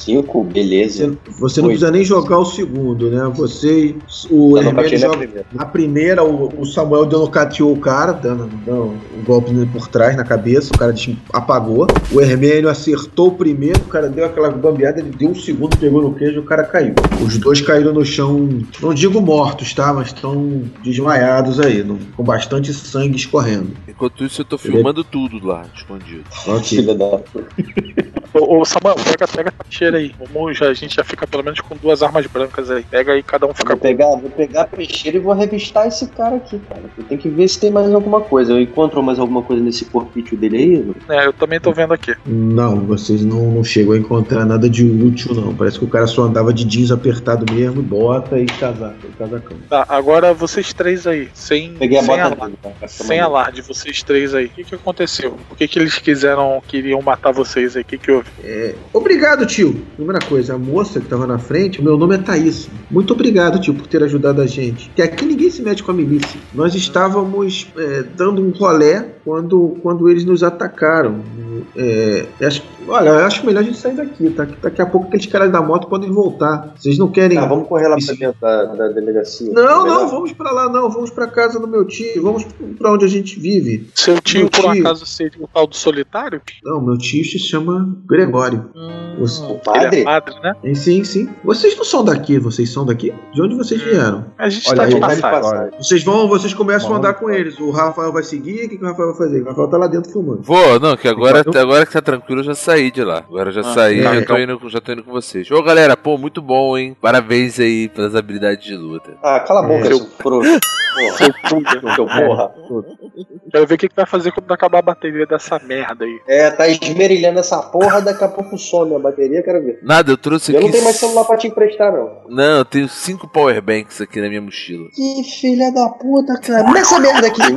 Cinco, beleza. Você, você não Oito. precisa nem jogar o segundo, né? Você. O Eu não Hermeto joga. primeira. Na primeira, o, o Samuel denocateou o cara, dando, dando um golpe por trás, na cabeça, o cara apagou. O Hermênio acertou o primeiro, o cara deu aquela bambeada, ele deu o segundo, pegou no queijo e o cara caiu. Os dois caíram no chão, não digo mortos, tá? Mas estão desmaiados aí, no- com bastante sangue escorrendo. Enquanto isso, eu tô filmando tudo lá, escondido. Filha da. Ô, ô Samuel, pega, pega peixeira aí. Vamos, já, a gente já fica pelo menos com duas armas brancas aí. Pega aí, cada um fica Vou com. pegar, vou pegar a peixeira e vou revistar esse cara aqui, cara. Eu tenho que ver se tem mais alguma coisa. Eu encontro mais alguma coisa nesse corpício dele aí? É, eu também tô vendo aqui. Não, vocês não, não chegam a encontrar nada de útil, não. Parece que o cara só andava de jeans apertado mesmo, bota e casaco, casacão. Tá, agora vocês três aí. Sem, Peguei a sem bota alarde. dele, tá? Ficar Sem alarde, vocês três aí. O que, que aconteceu? Por que, que eles quiseram, queriam matar vocês aí? O que, que houve? É, obrigado, tio. Primeira coisa, a moça que tava na frente, o meu nome é Thaís. Muito obrigado, tio, por ter ajudado a gente. Que aqui ninguém se mete com a milícia. Nós estávamos é, dando um rolé quando, quando eles nos atacaram. É, eu acho, olha, eu acho melhor a gente sair daqui, tá? Daqui a pouco aqueles caras da moto podem voltar. Vocês não querem. Tá, vamos correr lá pra dentro da, da delegacia. Não, não, vamos pra lá, não. Vamos pra casa do meu tio. Vamos pra onde a gente vive. Seu tio, Meu por um tio. acaso, seria o tal do solitário? Não, meu tio se chama Gregório. Hum, o padre? Ele é padre, né? E sim, sim. Vocês não são daqui, vocês são daqui? De onde vocês vieram? A gente Olha tá de Tá de passagem. passagem. Vocês vão, vocês começam a Vamos andar com eles. O Rafael vai seguir, o que, que o Rafael vai fazer? O Rafael tá lá dentro filmando. Vou, não, que agora, agora que tá tranquilo, eu já saí de lá. Agora eu já Ah, saí, tá, já, tô indo, já tô indo com vocês. Ô galera, pô, muito bom, hein? Parabéns aí pelas habilidades de luta. Ah, cala a boca, É. seu frouxo. Seu puta. seu porra. Quero ver o que, que vai fazer quando acabar a bateria dessa merda aí. É, tá esmerilhando essa porra, daqui a pouco some a bateria, quero ver. Nada, eu trouxe Eu aqui. não tenho mais celular pra te emprestar, não. Não, eu tenho cinco powerbanks aqui na minha mochila. Que filha da puta, cara. Nessa merda aqui.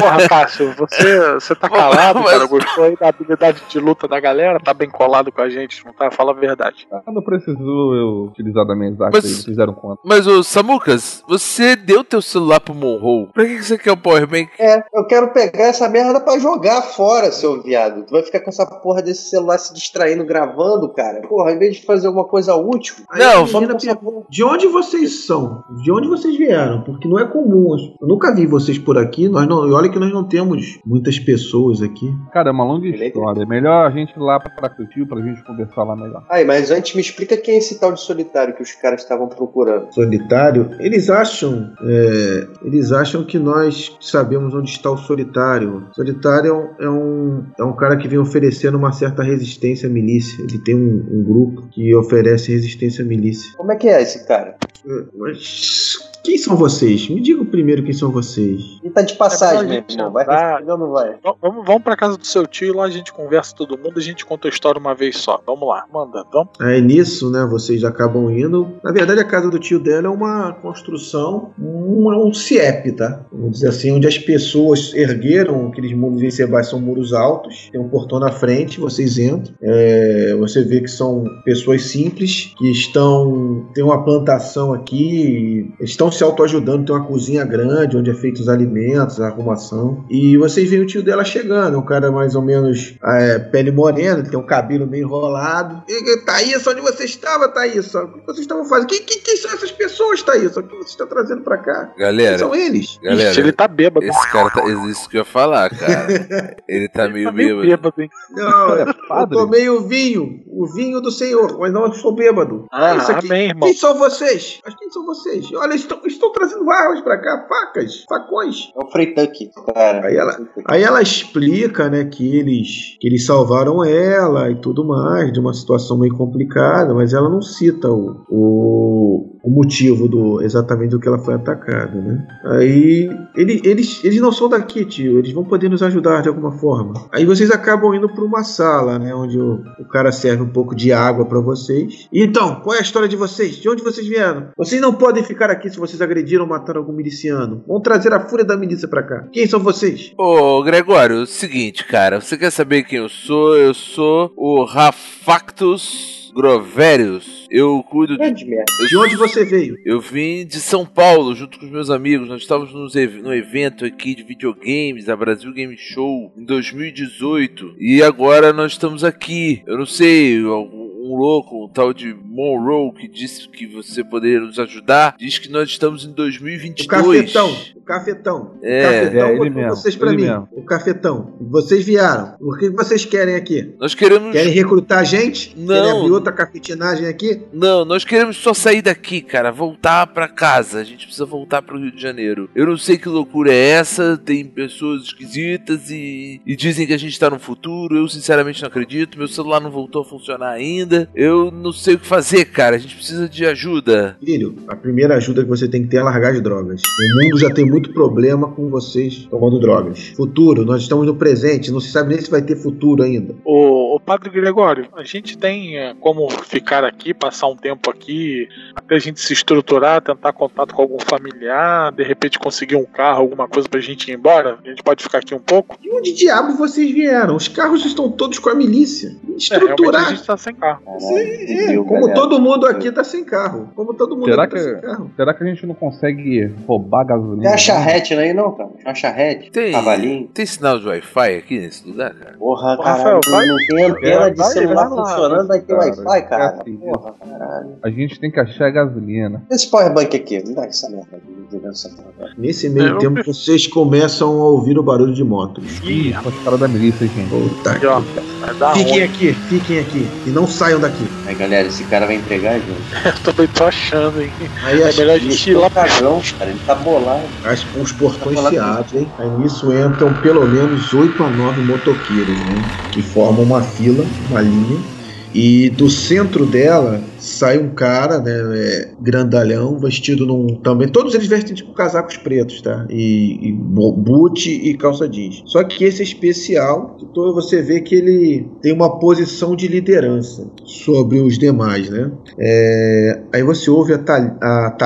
Porra, Cássio, você, você tá calado, Mas- cara. Gostou aí da habilidade de luta da galera? Tá bem colado com a gente, não tá? Fala a verdade. Ah, Não precisou eu utilizar da minha exata Mas- aí, vocês deram conta. Mas, ô Samucas, você deu teu celular pro Monroe. Pra que você quer o Powerbank? É, eu quero pegar essa merda pra jogar fora, seu viado. Tu vai ficar com essa porra desse celular se distraindo, gravando, cara. Porra, em vez de fazer alguma coisa útil. Não, vamos- pergunta, de onde vocês são? De onde vocês vieram? Porque não é comum. Eu nunca vi vocês por aqui. Nós não, e olha que nós não temos muitas pessoas aqui. Cara, é uma longa Beleza. história. É melhor a gente ir lá pra Pracutil pra gente conversar lá melhor. Aí, mas antes me explica quem é esse tal de solitário que os caras estavam procurando. Solitário, eles acham, é, eles acham que nós sabemos onde está o solitário. Solitário é um, é um, é um cara que vem oferecendo uma certa resistência à milícia. Ele tem um, um grupo que oferece resistência à milícia. Como é que é esse cara? É, Mas quem são vocês? Me digam primeiro quem são vocês. Ele tá de passagem, É meu irmão. Vai responder ou não vai? Vamos, vamos pra casa do seu tio, lá a gente conversa todo mundo, a gente conta a história uma vez só. Vamos lá, manda, vamos. Aí nisso, né, vocês acabam indo. Na verdade, a casa do tio dela é uma construção, um, é um CIEP, tá? Vamos dizer assim, onde as pessoas ergueram aqueles muros em Sebastião, são muros altos, tem um portão na frente, vocês entram. É, você vê que são pessoas simples que estão. tem uma plantação aqui, estão se autoajudando, tem uma cozinha grande onde é feito os alimentos, a arrumação. E vocês veem o tio dela chegando, é um cara mais ou menos é, pele morena, tem um cabelo meio enrolado. E, Thaís, onde você estava, Thaís? O que vocês estavam fazendo? Quem, quem, quem são essas pessoas, Thaís? O que você está trazendo pra cá? Quem Galera, são eles? galera, Ixi, ele tá bêbado. esse cara tá. Isso que eu ia falar, cara. Ele tá Ele meio tá meio bêbado. bêbado, hein? Não, É eu tomei o vinho, o vinho do Senhor, mas não sou bêbado. Ah, É isso aqui. amém, irmão. Quem são vocês? Mas quem são vocês? Olha, estão, estão trazendo armas pra cá, facas, facões. É o Freytuck, cara. Aí ela- Aí ela explica, né, que eles, que eles salvaram ela e tudo mais, de uma situação meio complicada, mas ela não cita o, o, o motivo do exatamente do que ela foi atacada, né? Aí ele, eles, eles não são daqui, tio, eles vão poder nos ajudar de alguma forma. Aí vocês acabam indo para uma sala, né, onde o, o cara serve um pouco de água para vocês. E então, qual é a história de vocês? De onde vocês vieram? Vocês não podem ficar aqui se vocês agrediram ou mataram algum miliciano. Vão trazer a fúria da milícia para cá. Quem são vocês? Ô, Gregório, é o seguinte, cara. Você quer saber quem eu sou? Eu sou o Rafactus Groverius. Eu cuido de. De onde você veio? Eu vim de São Paulo junto com os meus amigos. Nós estávamos nos ev- no evento aqui de videogames, a Brasil Game Show, em 2018. E agora nós estamos aqui. Eu não sei, algum- um louco, um tal de Monroe, que disse que você poderia nos ajudar, diz que nós estamos em O 2022. cafetão. O cafetão. É, o cafetão é ele mesmo, vocês ele mim. mesmo. O cafetão. Vocês vieram. O que vocês querem aqui? Nós queremos. Querem recrutar gente? Não. Querem abrir outra cafetinagem aqui? Não, nós queremos só sair daqui, cara. Voltar pra casa. A gente precisa voltar pro Rio de Janeiro. Eu não sei que loucura é essa. Tem pessoas esquisitas e, e dizem que a gente tá no futuro. Eu sinceramente não acredito. Meu celular não voltou a funcionar ainda. Eu não sei o que fazer, cara. A gente precisa de ajuda. Filho, a primeira ajuda que você tem que ter é largar as drogas. O mundo já tem muito problema com vocês tomando drogas. Futuro, nós estamos no presente. Não se sabe nem se vai ter futuro ainda. Ô, ô Padre Gregório, a gente tem é, como ficar aqui, passar um tempo aqui, até a gente se estruturar, tentar contato com algum familiar, de repente conseguir um carro, alguma coisa pra gente ir embora? A gente pode ficar aqui um pouco? De onde diabo vocês vieram? Os carros estão todos com a milícia. É, realmente a Estruturar. gente tá sem carro. É, como todo mundo aqui tá sem carro. Como todo mundo Será aqui tá que- sem carro. Será que a gente não consegue roubar gasolina? Tem a charrete aí não, cara? Tem uma charrete? Tem, Cavalinho? tem sinal de Wi-Fi aqui nesse lugar, cara? Porra, caralho. Rafael, vai- não tem antena É, de vai- celular vai funcionando, vai ter cara. Wi-Fi, cara. É assim, Porra, caralho. A gente tem que achar gasolina. Esse powerbank aqui, me dá essa merda. Nesse meio Eu tempo, vocês começam a ouvir o barulho de motos. Ih, Com os caras da milícia, gente. Puta que- Fiquem aqui, fiquem aqui. E não saiam daqui. Aí, galera, esse cara vai entregar, gente. Eu também tô achando, hein? Aí É melhor a gente ir lá pra cagão, cara. Ele tá bolado. as- os portões Tá se abrem. Aí nisso entram pelo menos 8 a 9 motoqueiros, né? Que formam uma fila, uma linha. E do centro dela sai um cara, né, é, grandalhão, vestido num. Também. Todos eles vestem tipo casacos pretos, tá? E, e bo- boot e calça jeans. Só que esse é especial, todo você vê que ele tem uma posição de liderança sobre os demais, né? É, aí você ouve a, Tha a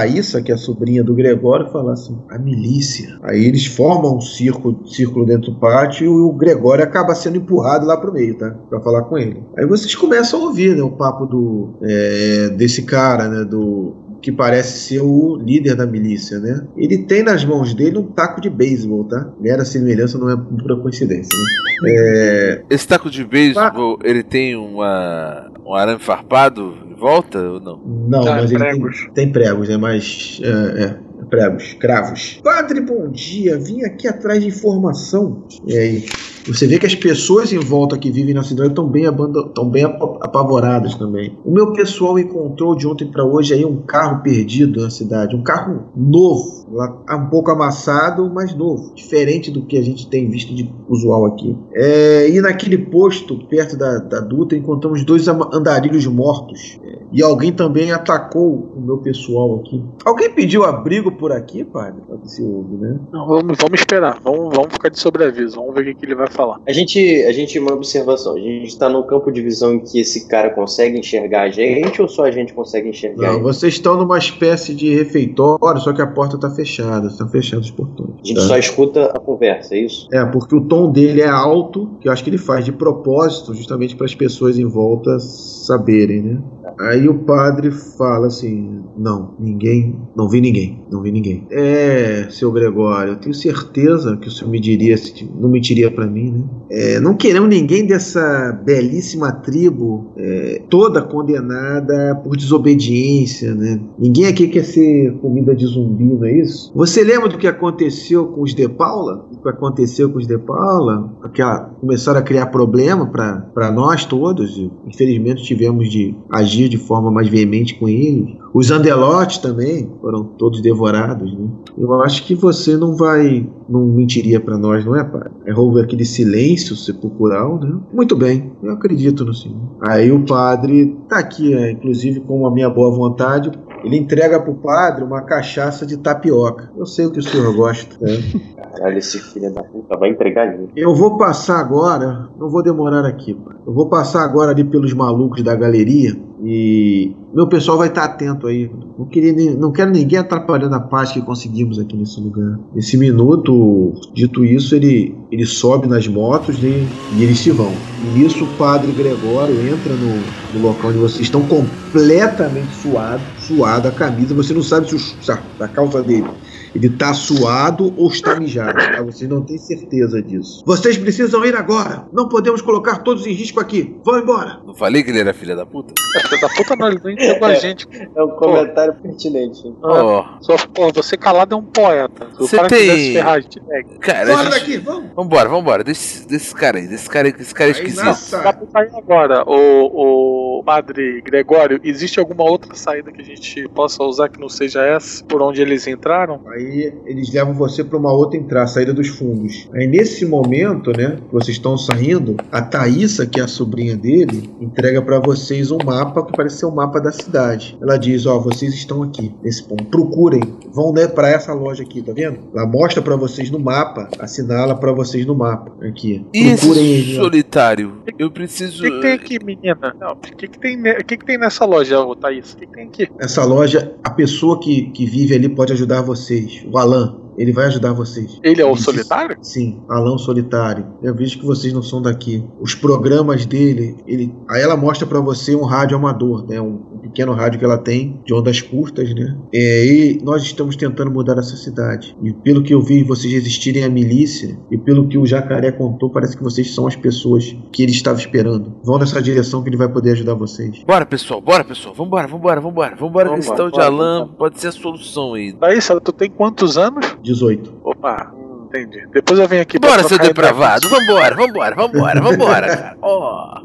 que é a sobrinha do Gregório, falar assim: a milícia. Aí eles formam um círculo, círculo dentro do pátio e o Gregório acaba sendo empurrado lá pro meio, tá? Pra falar com ele. Aí vocês começam a ouvir, né? O papo do. é, desse cara, né? Do. Que parece ser o líder da milícia, né? Ele tem nas mãos dele um taco de beisebol, tá? Mera semelhança não é pura coincidência, né? É, Esse taco de beisebol, ele tem uma, um arame farpado em volta ou não? Não, Tá, mas ele pregos. tem, tem pregos, né? Mas. É, é, pregos, cravos. Padre, bom dia. Vim aqui atrás de informação. E aí? Você vê que as pessoas em volta que vivem na cidade estão bem, estão bem ap- apavoradas também. O meu pessoal encontrou de ontem para hoje aí um carro perdido na cidade. Um carro novo. Lá- Um pouco amassado, mas novo. Diferente do que a gente tem visto de usual aqui. É, e naquele posto, perto da, da Dutra, encontramos dois andarilhos mortos. E alguém também atacou o meu pessoal aqui. Alguém pediu abrigo por aqui, padre? É o que se ouve, né? Não, vamos, vamos esperar. Vamos, vamos ficar de sobreaviso. Vamos ver o que, que ele vai falar. A gente, a gente, uma observação, a gente tá num campo de visão em que esse cara consegue enxergar a gente ou só a gente consegue enxergar Não, ele? vocês estão numa espécie de refeitório, só que a porta tá fechada, estão fechados os portões. A gente tá? só escuta a conversa, é isso? É, porque o tom dele é alto, que eu acho que ele faz de propósito, justamente para as pessoas em volta saberem, né? Aí o padre fala assim: Não, ninguém, não vi ninguém, não vi ninguém. É, seu Gregório, eu tenho certeza que o senhor me diria, não mentiria para mim, né? É, não queremos ninguém dessa belíssima tribo, é, toda condenada por desobediência, né? Ninguém aqui quer ser comida de zumbi, não é isso? Você lembra do que aconteceu com os De Paula? O que aconteceu com os De Paula? Aquela, começaram a criar problema para nós todos, e infelizmente tivemos de agir de forma mais veemente com eles. Os Andelotes também foram todos devorados, né? Eu acho que você não vai, não mentiria para nós, não é, pai? É houve aquele silêncio sepulcral, né? Muito bem, eu acredito no senhor. Aí o padre tá aqui, é, inclusive com a minha boa vontade, ele entrega pro padre uma cachaça de tapioca. Eu sei o que o senhor gosta, né? Caralho, esse filho da puta vai entregar ele. Eu vou passar agora, não vou demorar aqui, pai. Eu vou passar agora ali pelos malucos da galeria e meu pessoal vai estar atento aí. Não, queria, não quero ninguém atrapalhando a paz que conseguimos aqui nesse lugar. Nesse minuto, dito isso, ele, ele sobe nas motos né, e eles se vão. E nisso o padre Gregório entra no, no local onde vocês estão completamente suado, suado a camisa. Você não sabe se, o, se a calça dele ele tá suado ou está mijado. Tá? Vocês não têm certeza disso. Vocês precisam ir agora. Não podemos colocar todos em risco aqui. Vão embora. Não falei que ele era filha da puta? É, filho da puta não, ele não entregou a gente. É um comentário pertinente. Ó, Só, pô, você calado é um poeta. Se o Você cara tem- ferrar, a gente pega. cara, Fora a gente... daqui, vamos. Vambora, vambora. Desse, desse cara aí, desse cara aí, esse cara é Aí esquisito. na Dá pra sair agora, o, o padre Gregório, existe alguma outra saída que a gente possa usar que não seja essa, por onde eles entraram? Aí eles levam você para uma outra entrada, saída dos fundos. Aí nesse momento, né, que vocês estão saindo, a Thaísa, que é a sobrinha dele, entrega para vocês um mapa que parece ser o mapa da cidade. Ela diz: Ó, vocês estão aqui, nesse ponto. Procurem, vão né, para essa loja aqui, tá vendo? Ela mostra para vocês no mapa, assinala para vocês no mapa. Aqui. Esse Procurem. solitário? Eu O preciso. que, que tem aqui, menina? Não, o que, que, tem, ne- o que, que tem nessa loja, ô Thaís? O que, que tem aqui? Essa loja, a pessoa que, que vive ali pode ajudar vocês. O Alan, ele vai ajudar vocês. Ele é o solitário? Sim, Alão Solitário. Eu vejo que vocês não são daqui. Os programas dele, ele, aí ela mostra pra você um rádio amador, né? Um, um pequeno rádio que ela tem de ondas curtas, né? É, e nós estamos tentando mudar essa cidade. E pelo que eu vi, vocês resistirem à milícia e pelo que o Jacaré contou, parece que vocês são as pessoas que ele estava esperando. Vão nessa direção que ele vai poder ajudar vocês. Bora, pessoal, bora, pessoal. Vambora, vambora, vambora. Vambora, Vambora, tal de Alan pode ser a solução aí. Thaís, tu tem quantos anos? 18. Opa, entendi. Depois eu venho aqui Bora, seu depravado. Vambora, vambora, vambora, vambora, cara. Ó.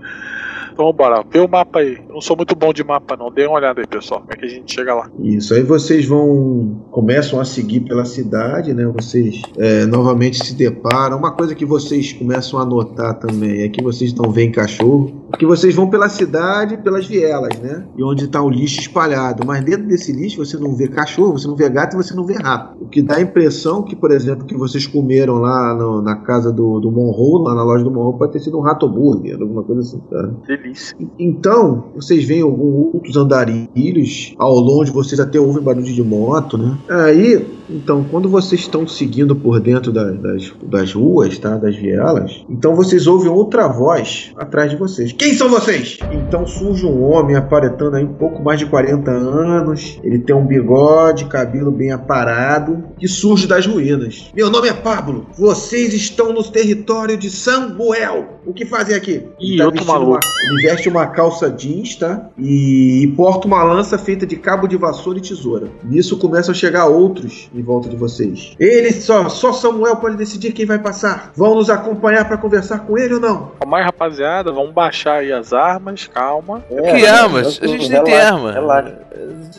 Então bora, vê o mapa aí. Eu não sou muito bom de mapa, não. Dê uma olhada aí, pessoal. Como é que a gente chega lá? Isso, aí vocês vão. começam a seguir pela cidade, né? Vocês é, novamente se deparam. Uma coisa que vocês começam a notar também é que vocês não veem cachorro. Porque vocês vão pela cidade, pelas vielas, né? E onde está o lixo espalhado. Mas dentro desse lixo você não vê cachorro, você não vê gato e você não vê rato. O que dá a impressão que, por exemplo, que vocês comeram lá no- na casa do, do Monroe, lá na loja do Monroe, pode ter sido um rato hambúrguer, alguma coisa assim, tá? Delícia. Então, vocês veem alguns outros andarilhos, ao longe vocês até ouvem barulho de moto, né? Aí, então, quando vocês estão seguindo por dentro da- das, das ruas, tá? Das vielas, então vocês ouvem outra voz atrás de vocês. Quem são vocês? Então surge um homem aparentando aí um pouco mais de 40 anos. Ele tem um bigode, cabelo bem aparado, que surge das ruínas. Meu nome é Pablo. Vocês estão no território de Samuel. O que fazem aqui? Ele tá outro maluco. uma- ele veste uma calça jeans, tá? E, e porta uma lança feita de cabo de vassoura e tesoura. Nisso começam a chegar outros em volta de vocês. Ele só, só Samuel pode decidir quem vai passar. Vão nos acompanhar para conversar com ele ou não? Calma aí, rapaziada. Vamos baixar aí as armas. Calma. É, que armas? A gente nem tem arma. Relaxa.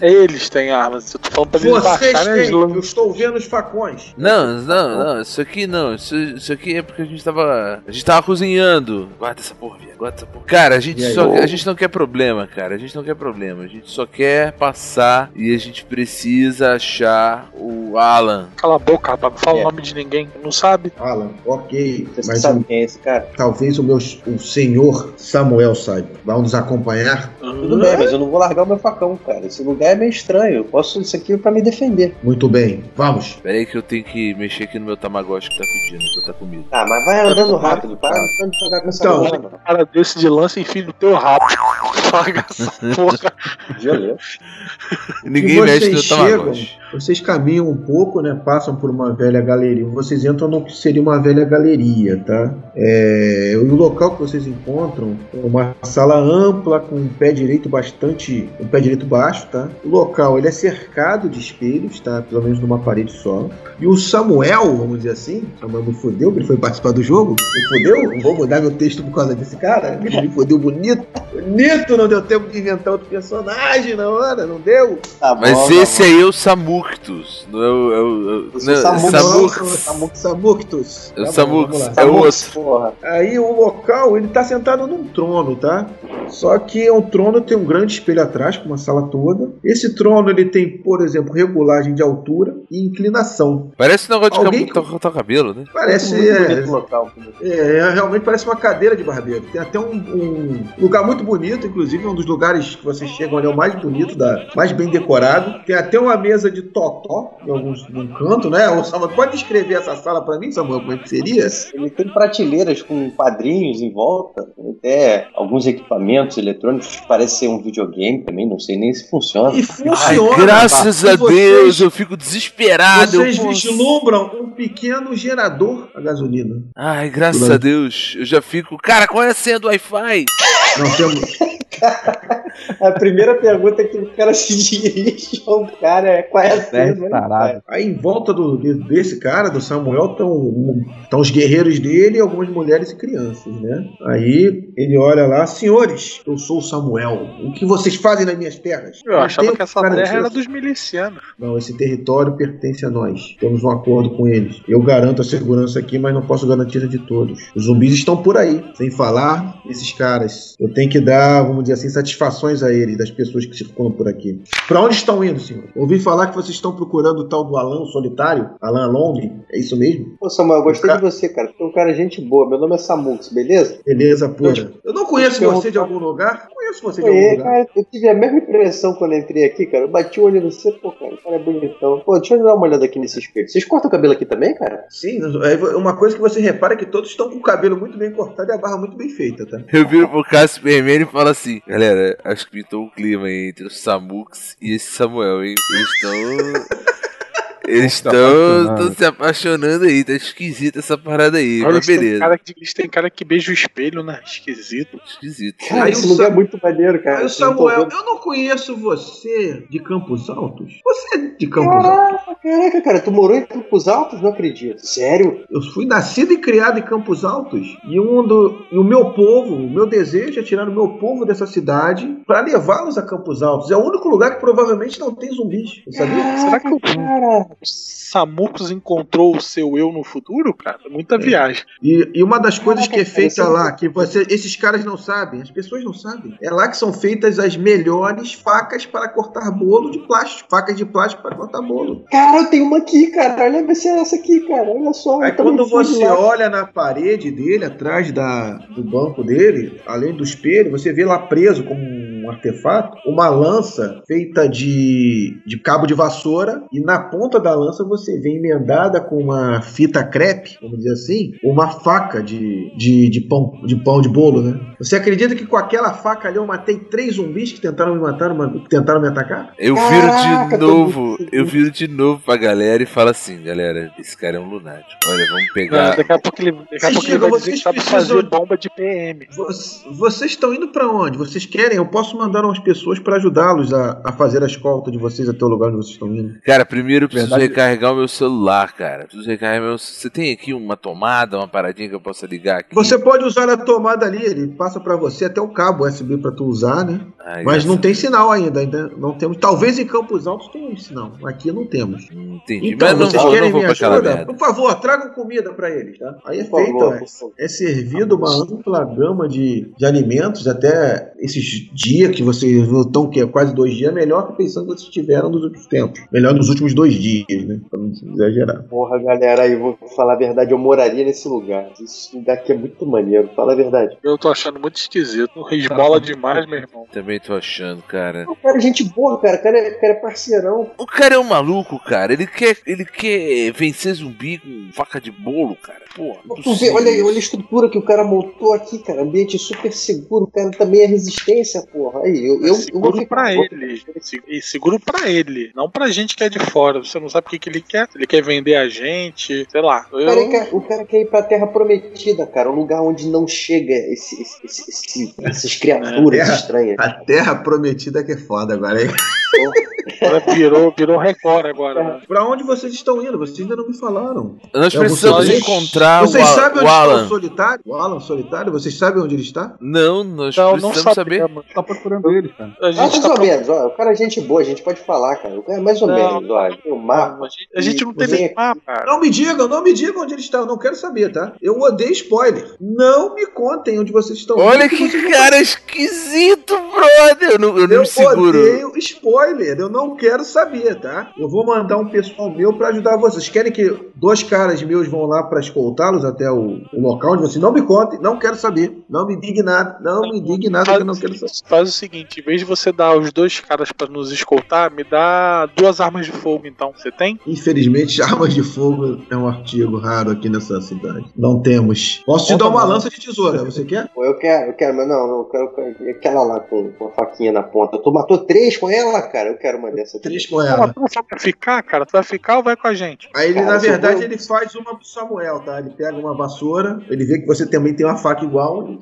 Eles têm armas. Eu tô falando pra eles Vocês têm, eu estou vendo os facões. Não, não, não, isso aqui não. Isso, isso aqui é porque a gente tava. A gente tava cozinhando. Guarda essa porra, viado. Guarda essa porra. Cara, a gente E aí? só. A gente não quer problema, cara. A gente não quer problema. A gente só quer passar e a gente precisa achar o Alan. Cala a boca, rapaz. Não fala É. o nome de ninguém. Não sabe? Alan, ok. Você Mas sabe o- quem é esse cara? talvez o meu o senhor Samuel saiba. Vão nos acompanhar? Tudo bem, mas eu não vou largar o meu facão, cara. Esse lugar é meio estranho. Eu posso isso aqui pra me defender. Muito bem, vamos. Pera aí que eu tenho que mexer aqui no meu Tamagotchi que tá pedindo pra tá comigo. Ah, mas vai andando rápido. Para de devagar com essa Então. mano. cara desse de lança e enfia no teu rabo. Paga essa porra. Ninguém mexe no Tamagotchi. Vocês caminham um pouco, né? Passam por uma velha galeria. Vocês entram no que seria uma velha galeria, tá? É, o local que vocês encontram é uma sala ampla com um pé direito bastante, um pé direito baixo, tá? O local ele é cercado de espelhos, tá? Pelo menos numa parede só. E o Samuel, vamos dizer assim, Samuel me fodeu, que ele foi participar do jogo. Me fodeu? Não vou mudar meu texto por causa desse cara. Ele me fodeu bonito. Bonito, não deu tempo de inventar outro personagem na hora, não deu? Tá bom, Mas tá esse bom. aí é o Samuctus. Não é o. É o, é o Eu Samu- Samux. Samu- Samuctus. É o Tá Samux. lá. É o Samucus, outro. Porra. Aí o local, ele tá sentado num trono, tá? Só que o trono tem um grande espelho atrás, com uma sala toda. Esse trono, ele tem, por exemplo, regulagem de altura e inclinação. Parece um negócio de Alguém o cabelo, né? Parece, é, local. é, é, realmente parece uma cadeira de barbeiro. Tem até um, um lugar muito bonito, inclusive um dos lugares que vocês chegam ali é o mais bonito, da, mais bem decorado. Tem até uma mesa de totó em alguns num canto, né? Ô, Samuel, pode descrever essa sala pra mim, Samuel, como é que seria? Ele tem prateleiras com quadrinhos em volta, tem até alguns equipamentos eletrônicos que parece ser um videogame também, não sei nem se funciona. E Ai, funciona. graças E a vocês- Deus, eu fico desesperado. Vocês vislumbram um pequeno gerador a gasolina. Ai, graças a Deus, eu já fico. Cara, qual é a senha do Wi-Fi? Não temos. A primeira pergunta que o cara se dirige ao cara é qual é a tarado. Aí em volta do, de- desse cara, do Samuel, estão os guerreiros dele e algumas mulheres e crianças, né? Aí ele olha lá, senhores, eu sou o Samuel. O que vocês fazem nas minhas terras? Eu achava tenho que essa terra era dos milicianos. Não, esse território pertence a nós. Temos um acordo com eles. Eu garanto a segurança aqui, mas não posso garantir a de todos. Os zumbis estão por aí. Sem falar esses caras. Eu tenho que dar, vamos dizer assim, satisfações a eles, das pessoas que circulam por aqui. Pra onde estão indo, senhor? Ouvi falar que vocês estão procurando o tal do Alan Solitário? Alan Long? É isso mesmo? Pô, Samuel, eu gostei Cara- de você, cara. Tu é um cara gente boa. Meu nome é Samux, beleza? Beleza, pura. Eu não conheço eu- você de algum lugar? Conheço você de algum lugar. cara, eu tive a mesma impressão quando eu entrei aqui, cara. Eu bati o olho no você, pô, cara, o cara é bonitão. Pô, deixa eu dar uma olhada aqui nesse espelho. Vocês cortam o cabelo aqui também, cara? Sim, é uma coisa que você repara é que todos estão com o cabelo muito bem cortado e a barra muito bem feita, tá? Eu viro pro Cássio Vermelho e falo assim: Galera, acho que pintou um clima aí entre o Samux e esse Samuel, hein? Eles estão. Eles se estão apaixonando. se apaixonando aí, tá esquisita essa parada aí, Olha, mas eles têm, beleza. cara que, eles têm cara que beija o espelho, né? Esquisito. Esquisito. Cara, Aí esse o lugar Sam- é muito maneiro, cara. Aí Eu Samuel, eu não conheço você de Campos Altos. Você é de Campos Altos? Caraca, caraca, cara, tu morou em Campos Altos? Não acredito. Sério? Eu fui nascido e criado em Campos Altos e, um do, e o meu povo, o meu desejo é tirar o meu povo dessa cidade para levá-los a Campos Altos. É o único lugar que provavelmente não tem zumbis. Você sabia? Será que o Cara, Samucos encontrou o seu eu no futuro, cara? Muita viagem. E, e uma das coisas que é feita cara, lá, que você, esses caras não sabem, as pessoas não sabem, é lá que são feitas as melhores facas para cortar bolo de plástico. Facas de plástico para cortar bolo. cara, eu tenho uma aqui, cara. Olha vai ser essa aqui, cara. Olha só. Aí quando você lá. olha na parede dele, atrás da, do banco dele, além do espelho, você vê lá preso como um artefato, uma lança feita de, de cabo de vassoura, e na ponta da lança você vê emendada com uma fita crepe, vamos dizer assim, uma faca de, de, de pão de pão de bolo, né? Você acredita que com aquela faca ali eu matei três zumbis que tentaram me matar, que tentaram me atacar? Eu Caraca, viro de tô novo, eu viro de novo pra galera e falo assim, galera, esse cara é um lunático. Olha, vamos pegar. Daqui a pouco ele, daqui a pouco ele vai dizer que sabe fazer bomba de PM. Vocês, vocês estão indo pra onde? Vocês querem? Eu posso mandar umas pessoas pra ajudá-los a, a fazer a escolta de vocês até o lugar onde vocês estão indo. Cara, primeiro eu preciso Verdade. recarregar o meu celular, cara. Preciso recarregar meu. Você tem aqui uma tomada, uma paradinha que eu possa ligar aqui? Você pode usar a tomada ali, ele passa pra você até o cabo USB pra tu usar, né? Ai, Mas não graças- tem sinal ainda, ainda não temos. Talvez em Campos Altos tenha um sinal, aqui não temos. Hum, Entendi. Então, Mas não vocês vou, querem aquela ajuda? Por favor, tragam comida pra eles, tá? Aí é favor, é- é servido uma ampla gama de, de alimentos, até esses dias que vocês estão, que é quase dois dias, melhor que a pensão que vocês tiveram nos últimos tempos. Melhor nos últimos dois dias, né? Pra não exagerar. Porra, galera, aí vou falar a verdade, eu moraria nesse lugar. Esse daqui é muito maneiro, fala a verdade. Eu tô achando muito esquisito. Esmola demais, meu irmão. Também tô achando, cara. O cara é gente boa, cara. O cara é, o cara é parceirão. O cara é um maluco, cara. Ele quer, ele quer vencer zumbi com faca de bolo, cara. Porra. não Tu vê, olha, aí, olha a estrutura que o cara montou aqui, cara. Ambiente super seguro. O cara também é resistência, porra. Aí, eu, eu, eu vou seguro ficar- pra ele. Se- E seguro pra ele. Não pra gente que é de fora. Você não sabe o que, que ele quer. Ele quer vender a gente. Sei lá. O cara, Eu, quer, o cara quer ir pra Terra Prometida, cara. Um lugar onde não chega esse, esse- esse- esse- essas criaturas É. estranhas. A terra prometida que é foda agora, hein? Ela virou, virou Record agora. né? Pra onde vocês estão indo? Vocês ainda não me falaram. Nós É, precisamos vocês- encontrar vocês o, Al- sabem o onde está Alan. o solitário? O Alan solitário? Vocês sabem onde ele está? Não, nós Não, não precisamos saber. sabemos. Tá procurando eles, cara. A Ah, gente mais tá ou pro- menos, ó, o cara é gente boa, a gente pode falar, cara. O cara é mais ou Não, menos, ó. Tem um mapa. A gente, a gente não Você- teve mapa. cara. Não me digam, não me digam onde ele está. Eu não quero saber, tá? Eu odeio spoiler. Não me contem onde vocês estão. Olha que não cara esquisito, brother. Eu não, eu não Eu me seguro. odeio spoiler, eu não quero saber, tá? Eu vou mandar um pessoal meu pra ajudar vocês. Querem que dois caras meus vão lá pra escoltá-los até o, o local onde vocês não me contem, não quero saber. Não me diga nada, não me diga nada que eu não quero saber. Faz o seguinte, em vez de você dar os dois caras pra nos escoltar, me dá duas armas de fogo, então. Você tem? Infelizmente, armas de fogo é um artigo raro aqui nessa cidade. Não temos. Posso te dar uma lança de tesoura, você quer? Eu quero, eu quero, mas não, não, eu quero, eu quero aquela lá com, com a faquinha na ponta. Tu matou três com ela, cara? Eu quero uma dessa. Três com ela. tu não vai ficar, cara. Tu vai ficar ou vai com a gente? Aí ele, Cara, na verdade, ele faz uma pro Samuel, tá? Ele pega uma vassoura, ele vê que você também tem uma faca igual,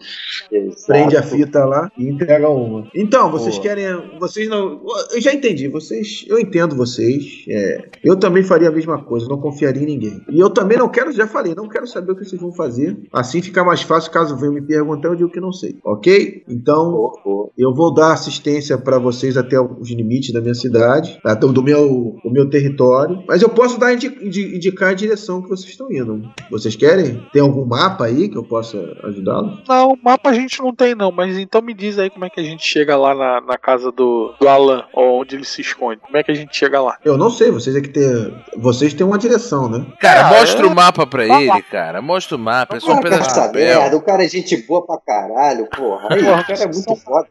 Exato. prende a fita lá e entrega uma. Então, vocês Boa. querem. Vocês não. Eu já entendi, vocês. Eu entendo vocês. é, eu também faria a mesma coisa, não confiaria em ninguém. E eu também não quero, já falei, não quero saber o que vocês vão fazer. Assim fica mais fácil caso venham me perguntar, eu digo que não sei. Ok? Então. Eu vou dar assistência para vocês até os limites da minha cidade, tá? do, do meu, do meu território. Mas eu posso dar indi- indi- indicar a direção que vocês estão indo. Vocês querem? Tem algum mapa aí que eu possa ajudá-los? Não, mapa a gente não tem, não. Mas então me diz aí como é que a gente chega lá na, na casa do, do Alan, onde ele se esconde. Como é que a gente chega lá? Eu não sei, vocês é que ter. Vocês têm uma direção, né? Cara, Ah, mostra é? o mapa pra Vai ele, cara. Mostra o mapa. É O só um pedaço de papel. merda, o cara é gente boa pra caralho, porra. Aí, Porra, o cara é muito foda.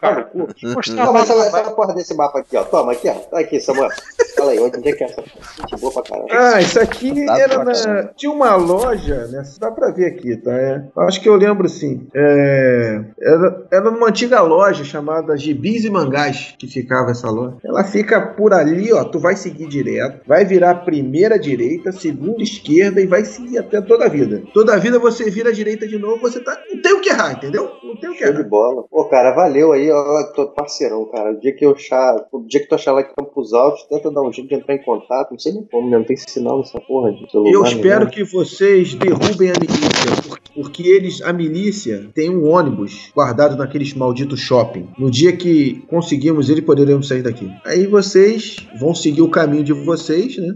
Cara. Cu. Mostrar Toma essa, essa porra desse mapa aqui, ó. Toma aqui, ó. Tá aqui, Samuel. Fala aí, onde é que é essa? Gente boa pra caralho. Ah, isso aqui Dá era na. Tinha uma loja, né? Dá pra ver aqui, tá? É. Acho que eu lembro sim. assim, é, era, era numa antiga loja chamada Gibis e Mangás que ficava essa loja. Ela fica por ali, ó. Tu vai seguir direto, vai virar primeira direita, segunda esquerda e vai seguir até toda a vida. Toda a vida você vira a direita de novo, você tá. Não tem o que errar, entendeu? Não tem o que Show de errar. bola. Pô, cara, valeu aí, ó, tô parceirão, cara. O dia que eu achar, o dia que tu achar lá em Campos Altos, tenta dar um jeito de entrar em contato. Não sei nem como, né? Não tem sinal nessa porra de celular. Eu né? espero que vocês derrubem a milícia, por- porque eles, a milícia, tem um ônibus guardado naqueles malditos shopping. No dia que conseguimos ele, poderemos sair daqui. Aí vocês vão seguir o caminho de vocês, né?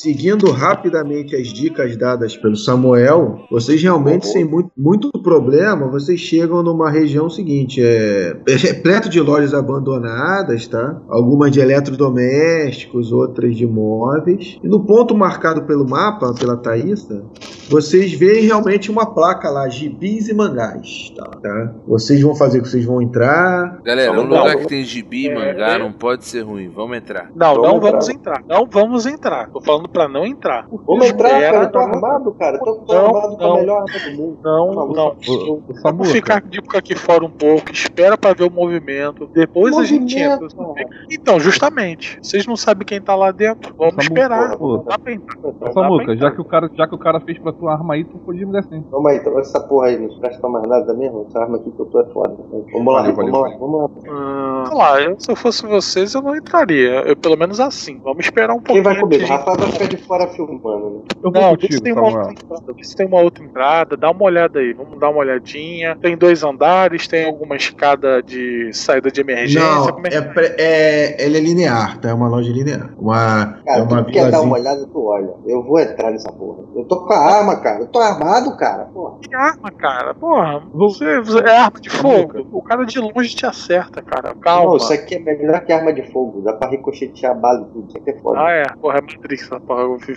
Seguindo rapidamente as dicas dadas pelo Samuel, vocês realmente, sem muito, muito problema, vocês chegam numa região seguinte: é, é repleto de lojas abandonadas, tá? Algumas de eletrodomésticos, outras de móveis. E no ponto marcado pelo mapa, pela Thaísa, vocês veem realmente uma placa lá, gibis e mangás, tá? tá? Vocês vão fazer o que vocês vão entrar. Galera, um lugar lá. que tem gibi e mangá não pode ser ruim. Vamos entrar. Não, Vamos não entrar. vamos entrar. Não vamos entrar. Tô falando pra não entrar. Vamos entrar, Espera, cara. Eu tô não- armado, cara. Eu tô, tô Não, armado com não. a melhor arma do mundo. Não, Maluco. não. Ô, Vamos ficar de aqui fora um pouco, espera pra ver o movimento, depois a gente entra. Movimento. Então, justamente, vocês não sabem quem tá lá dentro. Vamos Samuca, esperar. pô, Não dá pra entrar. Não Samuca, já que, o cara, já que o cara fez pra tua arma aí, tu podia me dar sim. Vamos aí, então essa porra aí, não presta pra mais nada mesmo. Essa arma aqui que eu tô é foda. Vamos lá, Valeu, valeu, vamos lá, vamos lá. Hum, lá, eu, se eu fosse vocês, eu não entraria. Eu, pelo menos assim. Vamos esperar um Quem pouquinho. vai? O antes de- Rafael vai ficar de fora filmando, né? Eu vou Não, vê se, tem uma entrada, se tem uma outra entrada, dá uma olhada aí, vamos dar uma olhadinha. Tem dois andares, tem alguma escada de saída de emergência. Não, como é é, pre- é, ele é linear, tá? É uma loja linear. Uma, é Cara, uma tu quer dar uma olhada, tu olha. Eu vou entrar nessa porra. Eu tô com a arma, cara. Eu tô armado, cara. Porra. Que arma, cara? Porra, você, você- é arma de fogo. O cara de longe te acerta, cara. Calma. Não, isso aqui é melhor que arma de fogo. Dá pra ricochetear bala e tudo. Isso aqui é foda. Ah, é. Porra, é Matrix vi-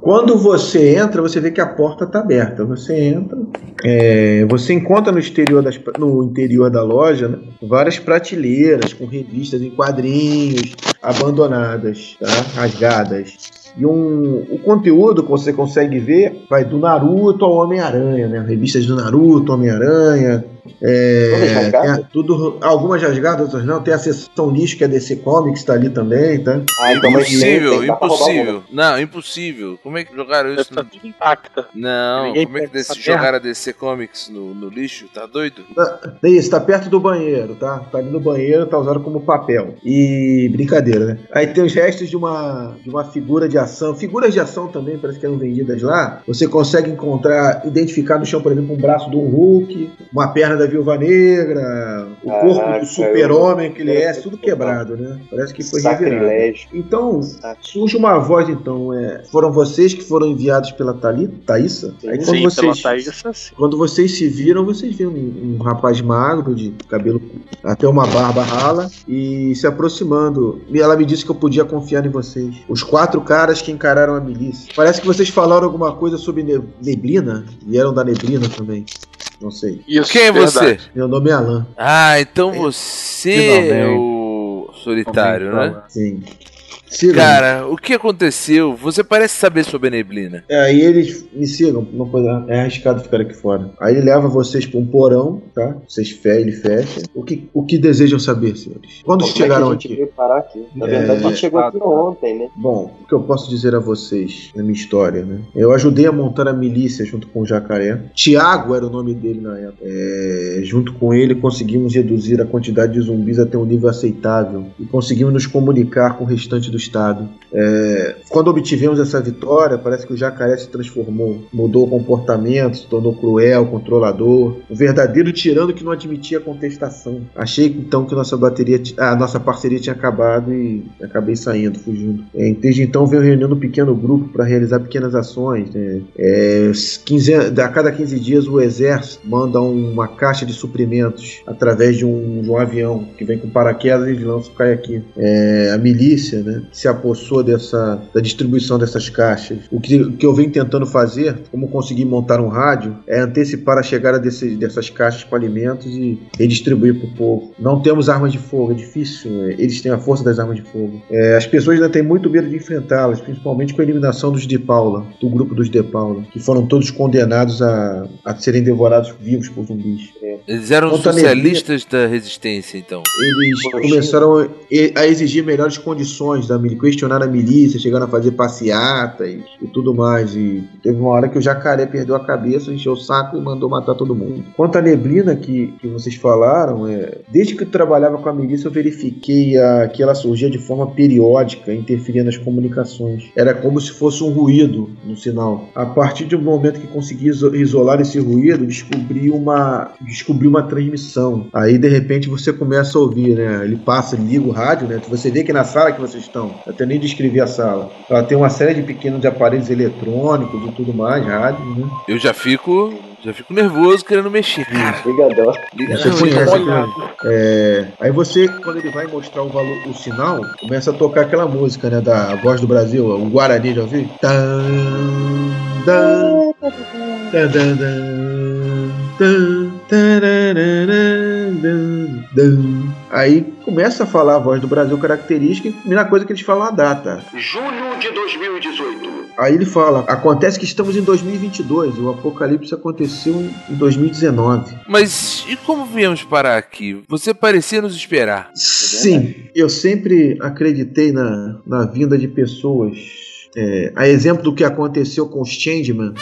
Quando você entra, você vê que a porta está aberta. Você entra, é, você encontra no exterior, das, no interior da loja né, várias prateleiras com revistas em quadrinhos abandonadas, tá, rasgadas. E um, o conteúdo que você consegue ver vai do Naruto ao Homem-Aranha, né? Revistas do Naruto, Homem-Aranha. É, a- tudo, algumas rasgadas, outras não. Tem a seção lixo que é DC Comics, tá ali também, tá? Ah, então Impossível, impossível. Não, impossível. Como é que jogaram isso? No... tudo intacta. Não, Ninguém como é que desse, jogaram a DC Comics no, no lixo? Tá doido? É Isso, tá perto do banheiro, tá? Tá ali no banheiro, tá usado como papel. E brincadeira, né? Aí tem os restos de uma, de uma figura de ação. Figuras de ação também parece que eram vendidas lá. Você consegue encontrar, identificar no chão, por exemplo, um braço do Hulk, uma perna da Viúva Negra, o corpo Caraca, do super-homem que ele é, tudo quebrado, né? Parece que foi revirado. Sacrilégio. Então, surge uma voz, então, é, foram vocês que foram enviados pela Thali, Thaísa? Aí quando Sim, pela vocês... Thaís, assim. Quando vocês se viram, vocês viram um, um rapaz magro, de cabelo até uma barba rala, e se aproximando. E ela me disse que eu podia confiar em vocês. Os quatro caras que encararam a milícia. Parece que vocês falaram alguma coisa sobre ne- neblina, e eram da neblina também. Não sei. Isso, Quem é verdade. você? Meu nome é Alan. Ah, então você é o solitário, né? Sim. Sigam. Cara, o que aconteceu? Você parece saber sobre a neblina. É, aí eles me sigam, não pode, é arriscado ficar aqui fora. Aí ele leva vocês para um porão, tá? Vocês fe ele fecha. O que, o que desejam saber, senhores? Quando Como é que chegaram a gente aqui? parar aqui? Na É, verdade, a gente chegou aqui ontem, né? Bom, o que eu posso dizer a vocês na minha história, né? Eu ajudei a montar a milícia junto com o Jacaré. Tiago era o nome dele na época. É, junto com ele conseguimos reduzir a quantidade de zumbis até um nível aceitável e conseguimos nos comunicar com o restante do estado. É, quando obtivemos essa vitória, parece que o Jacaré se transformou, mudou o comportamento, se tornou cruel, controlador, um verdadeiro tirano que não admitia contestação. Achei então que nossa bateria, a nossa parceria tinha acabado e acabei saindo, fugindo. É, desde então venho reunindo um pequeno grupo para realizar pequenas ações. né? É, 15 a cada 15 dias o exército manda uma caixa de suprimentos através de um, de um avião que vem com paraquedas e lança cai aqui. É, a milícia, né? Se apossou dessa da distribuição dessas caixas. O que, o que eu venho tentando fazer, como conseguir montar um rádio, é antecipar a chegada desse, dessas caixas com alimentos e redistribuir para o povo. Não temos armas de fogo, é difícil. é, eles têm a força das armas de fogo. É, as pessoas ainda têm muito medo de enfrentá-las, principalmente com a eliminação dos de Paula, do grupo dos de Paula, que foram todos condenados a, a serem devorados vivos por zumbis. Eles eram Conta socialistas da resistência, então. Eles Poxa. começaram a exigir melhores condições da milícia, questionar a milícia, chegaram a fazer passeatas e tudo mais. E teve uma hora que o jacaré perdeu a cabeça, encheu o saco e mandou matar todo mundo. Quanto à neblina que, que vocês falaram, é, desde que eu trabalhava com a milícia, eu verifiquei a, que ela surgia de forma periódica, interferindo nas comunicações. Era como se fosse um ruído no sinal. A partir um momento que consegui iso- isolar esse ruído, descobri uma, descobri uma transmissão. Aí de repente você começa a ouvir, né? Ele passa, liga o rádio, né? Você vê que na sala que vocês estão, até nem descrevi a sala. Ela tem uma série de pequenos aparelhos eletrônicos e tudo mais, rádio, né? Eu já fico. Já fico nervoso querendo mexer. Ligadão. Você conhece aquilo? É, aí você, quando ele vai mostrar o valor, o sinal, começa a tocar aquela música, né? Da Voz do Brasil, o Guarani, já dan, dan, dan, dan, dan. Aí começa a falar a voz do Brasil característica e a primeira coisa que eles falam é a data. Julho de 2018. Aí ele fala: acontece que estamos em 2022, o apocalipse aconteceu em 2019. Mas e como viemos parar aqui? Você parecia nos esperar. Sim, eu sempre acreditei na, na vinda de pessoas. É, a exemplo do que aconteceu com os Changeman.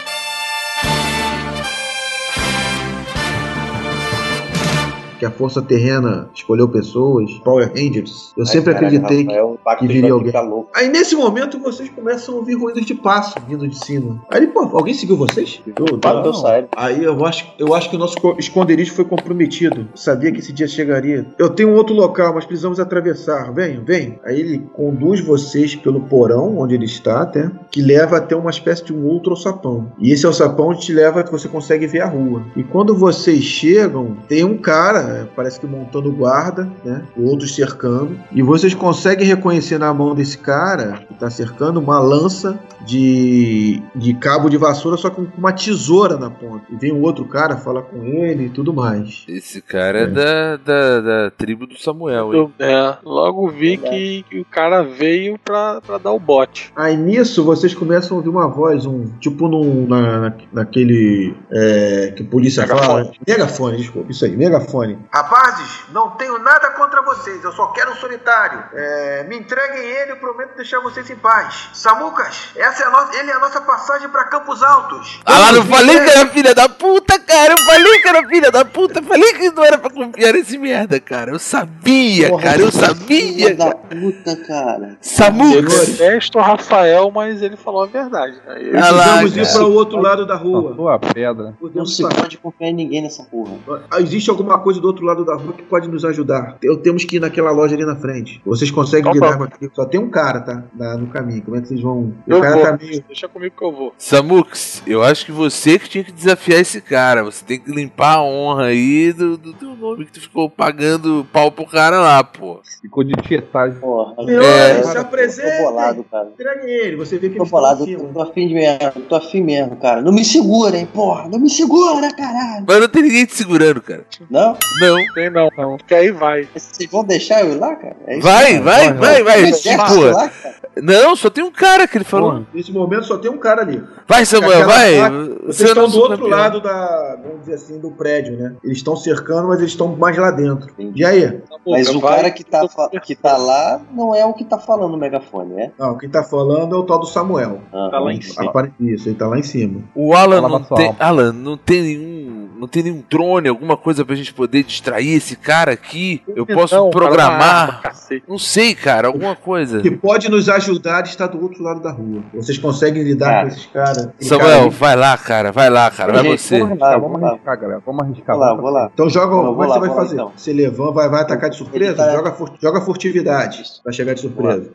Que a força terrena escolheu pessoas, Power Rangers. Eu sempre acreditei que. Rafael, o pacto que de viria alguém. louco. Aí nesse momento vocês começam a ouvir ruídos de passo vindo de cima. Aí, pô, alguém seguiu vocês? Eu, Pato. Aí eu acho, eu acho que o nosso co- esconderijo foi comprometido. Sabia que esse dia chegaria. Eu tenho um outro local, mas precisamos atravessar. Venham, venham. Aí ele conduz vocês pelo porão onde ele está, até, que leva até uma espécie de um outro alçapão. E esse alçapão te leva que você consegue ver a rua. E quando vocês chegam, tem um cara, é, parece que montando guarda, né? Outros cercando. E vocês conseguem reconhecer na mão desse cara que está cercando uma lança de, de cabo de vassoura, só com uma tesoura na ponta. E vem um outro cara, fala com ele e tudo mais. Esse cara é, É. da, da, da tribo do Samuel, hein? É, logo vi que, que o cara veio pra, pra dar o bote. Aí nisso vocês começam a ouvir uma voz, um tipo num, na, na- naquele é, que a polícia Megafone. fala. Megafone, desculpa, isso aí, megafone. Rapazes, não tenho nada contra vocês, eu só quero um solitário. É, me entreguem ele, eu prometo deixar vocês em paz. Samucas, essa é a nossa, ele é a nossa passagem pra Campos Altos. Ah, lá, não falei que era filha da puta, cara. Eu falei que era filha da puta. Falei que não era pra confiar nesse merda, cara. Eu sabia, Porra, cara. Eu sabia. da cara. puta, cara. Samuca. Eu detesto o Rafael, mas ele falou a verdade. Aí eu- Ah lá, Precisamos ir para o outro lado da rua. Sua pedra. Não se pode confiar em ninguém nessa porra. Existe alguma coisa do outro lado da rua que pode nos ajudar. Eu temos que ir naquela loja ali na frente. Vocês conseguem Então lidar com aquilo? Só tem um cara, tá? Na- no caminho. Como é que vocês vão? O Eu cara vou. tá meio. Deixa comigo que eu vou. Samux, eu acho que você que tinha que desafiar esse cara. Você tem que limpar a honra aí do, do teu nome que tu ficou pagando pau pro cara lá, pô. Ficou de tietagem. Porra. Cara, se eu apresentem. Tô bolado, cara. Ele. Você vê que Tô bolado, tô afim de mesmo, tô afim mesmo, cara. Não me segura, hein, porra. Não me segura, caralho. Mas não tem ninguém te segurando, cara. Não? Não. Tem não, não. Porque aí vai. Vocês vão deixar eu ir lá, cara? É isso Vai, vai, vai, vai. Exército Tipo, não, só tem um cara que ele falou. Porra. Nesse momento só tem um cara ali. Vai, Samuel, Aquela vai. Vocês é estão do outro campeão. lado da, vamos dizer assim, do prédio, né? Eles estão cercando, mas eles estão mais lá dentro. Entendi. E aí? Mas o vai. cara que tá, que tá lá não é o que tá falando no megafone, é? Não, quem tá falando é o tal do Samuel. Ah, Tá lá em cima. Isso, ele tá lá em cima. O Alan Fala não tem. Alan, não tem nenhum. Não tem nenhum drone, alguma coisa pra gente poder distrair esse cara aqui? Eu posso Não, programar. Não sei, cara, alguma coisa. O que pode nos ajudar está do outro lado da rua. Vocês conseguem lidar Cara. com esses caras? Samuel, cara vai lá, cara, vai lá, cara, vai Gente, você. Vamos arriscar, Vai, vamos lá. arriscar, galera. Vamos arriscar. Vou lá, vamos vou lá. Então joga. Não, como vou é que lá, você vai lá, fazer? então. Você levanta, vai, vai atacar de surpresa? Tá- Joga, joga furtividade. Vai chegar de surpresa.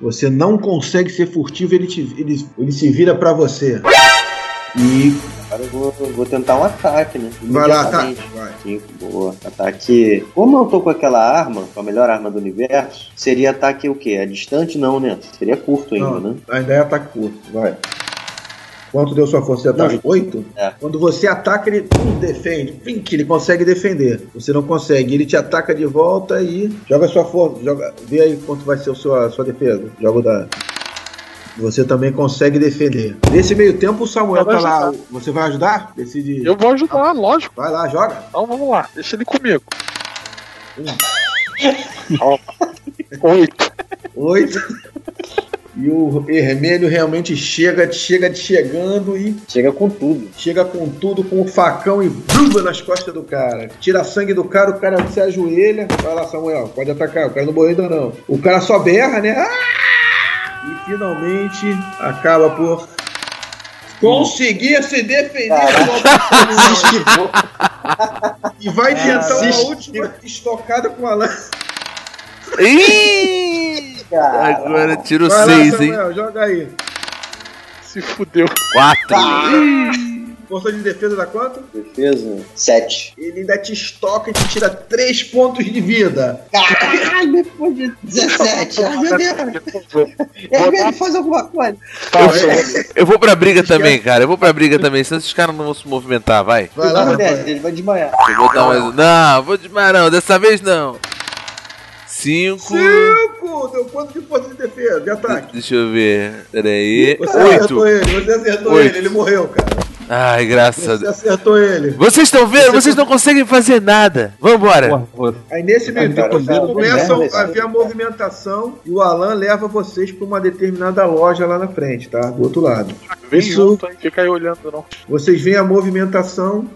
Você não consegue ser furtivo, ele, te, ele, ele se vira pra você. E Cara, eu vou, eu vou tentar um ataque, né? Vai lá, tá. Imediatamente. Vai. Cinco, boa. Ataque. Como eu tô com aquela arma, com a melhor arma do universo, seria ataque o quê? É distante não, né? Seria curto ainda, Não, né? ainda é ataque curto. Vai. Quanto deu sua força de ataque? Oito? É. Quando você ataca, ele pum, defende. Que ele consegue defender. Você não consegue. Ele te ataca de volta e joga sua força. Joga, vê aí quanto vai ser a sua, a sua defesa. Joga o dado. Você também consegue defender. Nesse meio tempo, o Samuel tá lá. Você vai ajudar? Decide. Eu vou ajudar, lógico. Vai lá, joga. Então vamos lá, deixa ele comigo. Ó, Oito. Oito. E o vermelho realmente chega, chega chegando e Chega com tudo. chega com tudo, com o facão e brumba nas costas do cara. Tira sangue do cara, o cara se ajoelha. Vai lá, Samuel, pode atacar. O cara não morreu ainda não. O cara só berra, né? Ah! E finalmente acaba por conseguir se defender. E vai tentar se uma última estocada com a lança. Agora tiro Vai lá, 6, hein? Joga aí. Se fudeu. 4. Força de defesa dá quanto? Defesa. Sete. Ele ainda te estoca e te tira 3 pontos de vida. Caralho, depois de 17. Ai, meu Deus. Vou Ele faz alguma coisa. Eu vou pra briga também, cara. Eu vou pra briga também, senão esses caras não vão se movimentar, vai. Vai lá, rapaz. ele vai desmaiar. Eu vou dar mais. Não, vou desmaiar não, dessa vez não. 5. Cinco! Deu quanto de força de defesa, de ataque? Deixa eu ver. Pera aí. Você acertou 8. ele, você acertou Oito. ele, ele morreu, cara. Ai, graças a Você Deus. acertou ele. Vocês estão vendo? Vocês não conseguem fazer nada. Vambora. Porra, você- Aí nesse meio tempo vocês começam a ver a movimentação e o Alan leva vocês para uma determinada loja lá na frente, tá? Do outro lado. Vem Isso- junto, hein? Fica aí olhando, não. Vocês veem a movimentação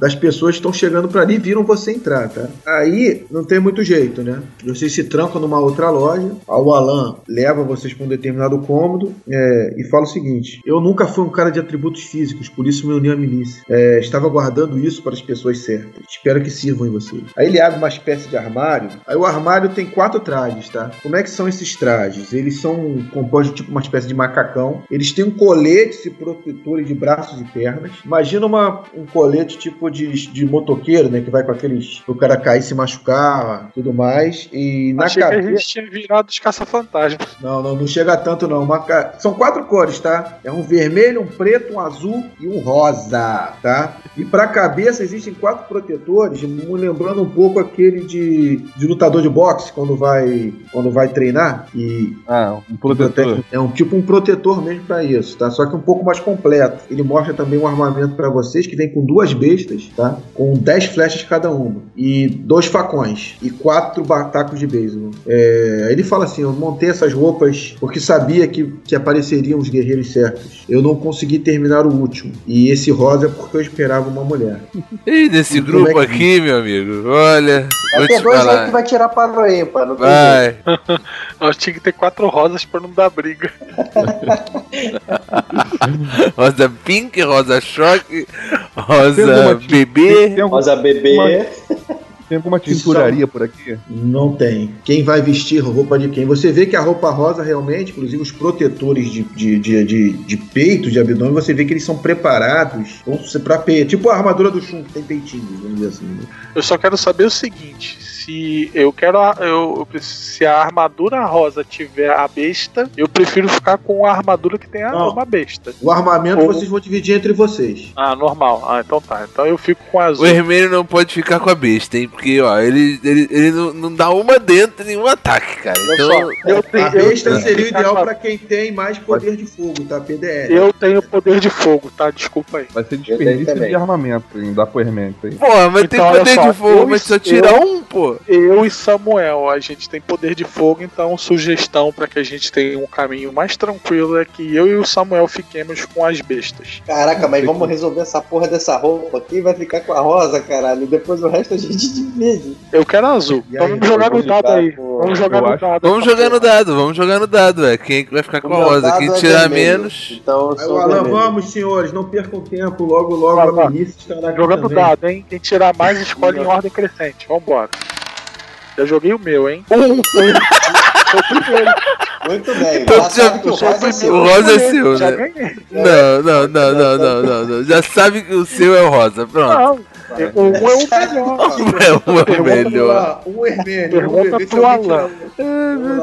das pessoas que estão chegando para ali e viram você entrar, tá? Aí não tem muito jeito, né? Vocês se trancam numa outra loja, o Alan leva vocês para um determinado cômodo é, e fala o seguinte: Eu nunca fui um cara de atributos físicos, por isso me uni à milícia. É, estava guardando isso para as pessoas certas. Espero que sirvam em vocês. Aí ele abre uma espécie de armário. Aí o armário tem quatro trajes, tá? Como é que são esses trajes? Eles são compostos tipo uma espécie de macacão. Eles têm um colete e protetores de braços e pernas. Imagina uma, um colete tipo de, de motoqueiro, né? Que vai com aqueles. O cara cair e se machucar, tudo mais. E na Achei que a cabeça. gente tinha virado os caça-fantasmas. Não, não, não chega tanto não. Ca- São quatro cores, tá? É um vermelho, um preto, um azul e um rosa, tá? E pra cabeça existem quatro protetores, lembrando um pouco aquele de, de lutador de boxe quando vai quando vai treinar e Ah, um protetor. é um tipo um protetor mesmo pra isso, tá? Só que um pouco mais completo. Ele mostra também um armamento pra vocês que vem com duas bestas, tá? Com 10 flechas cada uma e dois facões e quatro batacos de beisebol. É, ele fala assim: Eu montei essas roupas porque sabia que, que apareceriam os guerreiros certos. Eu não consegui terminar o último. E esse rosa é porque eu esperava uma mulher. Ih, desse E grupo é que- aqui, meu amigo. Olha, Vai ter te dois aí que vai tirar para o ímpar, não tem jeito. Vai. Nós tinha que ter quatro rosas pra não dar briga. Rosa pink, rosa choque, rosa bebê. Rosa bebê. Tem alguma tinturaria por aqui? Não tem. Quem vai vestir roupa de quem? Você vê que a roupa rosa realmente, inclusive os protetores de, de, de, de, de peito, de abdômen, você vê que eles são preparados pra peito. Tipo a armadura do Shun, que tem peitinhos, vamos dizer assim. né? Eu só quero saber o seguinte: se eu quero. a- Eu, eu se a armadura rosa tiver a besta, eu prefiro ficar com a armadura que tem a, Não. uma besta. O armamento Ou- vocês vão dividir entre vocês. Ah, normal. Ah, então tá. Então eu fico com a O azul. vermelho não pode ficar com a besta, hein? Porque, ó, ele, ele, ele não, não dá uma dentro e nenhum ataque, cara. Então, só, eu tenho, A eu besta tenho seria o ideal pra quem tem mais poder de fogo, tá? PDL. Eu tenho poder de fogo, tá? Desculpa aí. Vai ser desperdício de armamento em dar pro Herménio isso aí. pô, mas tem Então, olha poder só, de fogo, eu mas só estou- tira um, pô. Eu e Samuel, a gente tem poder de fogo, então sugestão pra que a gente tenha um caminho mais tranquilo é que eu e o Samuel fiquemos com as bestas. Caraca, mas vamos resolver essa porra dessa roupa aqui. Vai ficar com a rosa, caralho. E depois o resto a gente divide. Eu quero azul. Aí, vamos jogar no dado aí. Vamos jogar no dado. Vamos jogar no dado, vamos jogar no dado, é. Quem que vai ficar com a rosa? Quem é tirar vermelho. menos. Então eu Alan, vamos, senhores, não percam tempo. Logo, logo a milícia estará aqui dado, hein? Quem tirar mais escolhe em ordem crescente. Vambora. Já joguei o meu, hein? Um. O. Muito bem. Então, Já já- sabe que o rosa é seu. O rosa é seu, né? Não, não, não, não, não, não, não. Já sabe que o seu é o rosa. Pronto. Não, o um é o melhor. É o melhor. um Hermênio. Vamos ver, Pergunta pro Alan. um.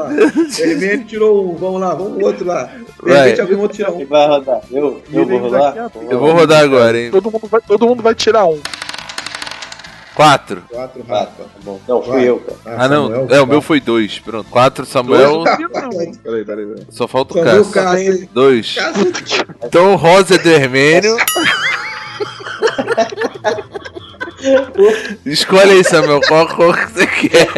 Hermênio tirou um. Vamos lá, vamos pro outro lá. De Vai. repente alguém outro tira Quem um. vai rodar? Eu? Eu vou rodar? Eu vou rodar agora, hein? Todo mundo vai, todo mundo vai tirar um. Quatro. Quatro, Ah, Rafa. tá bom. Não, fui eu, cara. Ah, não. Samuel, É, o meu quatro. foi dois. Pronto. Quatro, Samuel. Peraí, peraí, peraí. Só falta o Cássio. Dois. Cássio. Então o rosa é do Hermênio. Escolhe aí, Samuel, qual cor que você quer.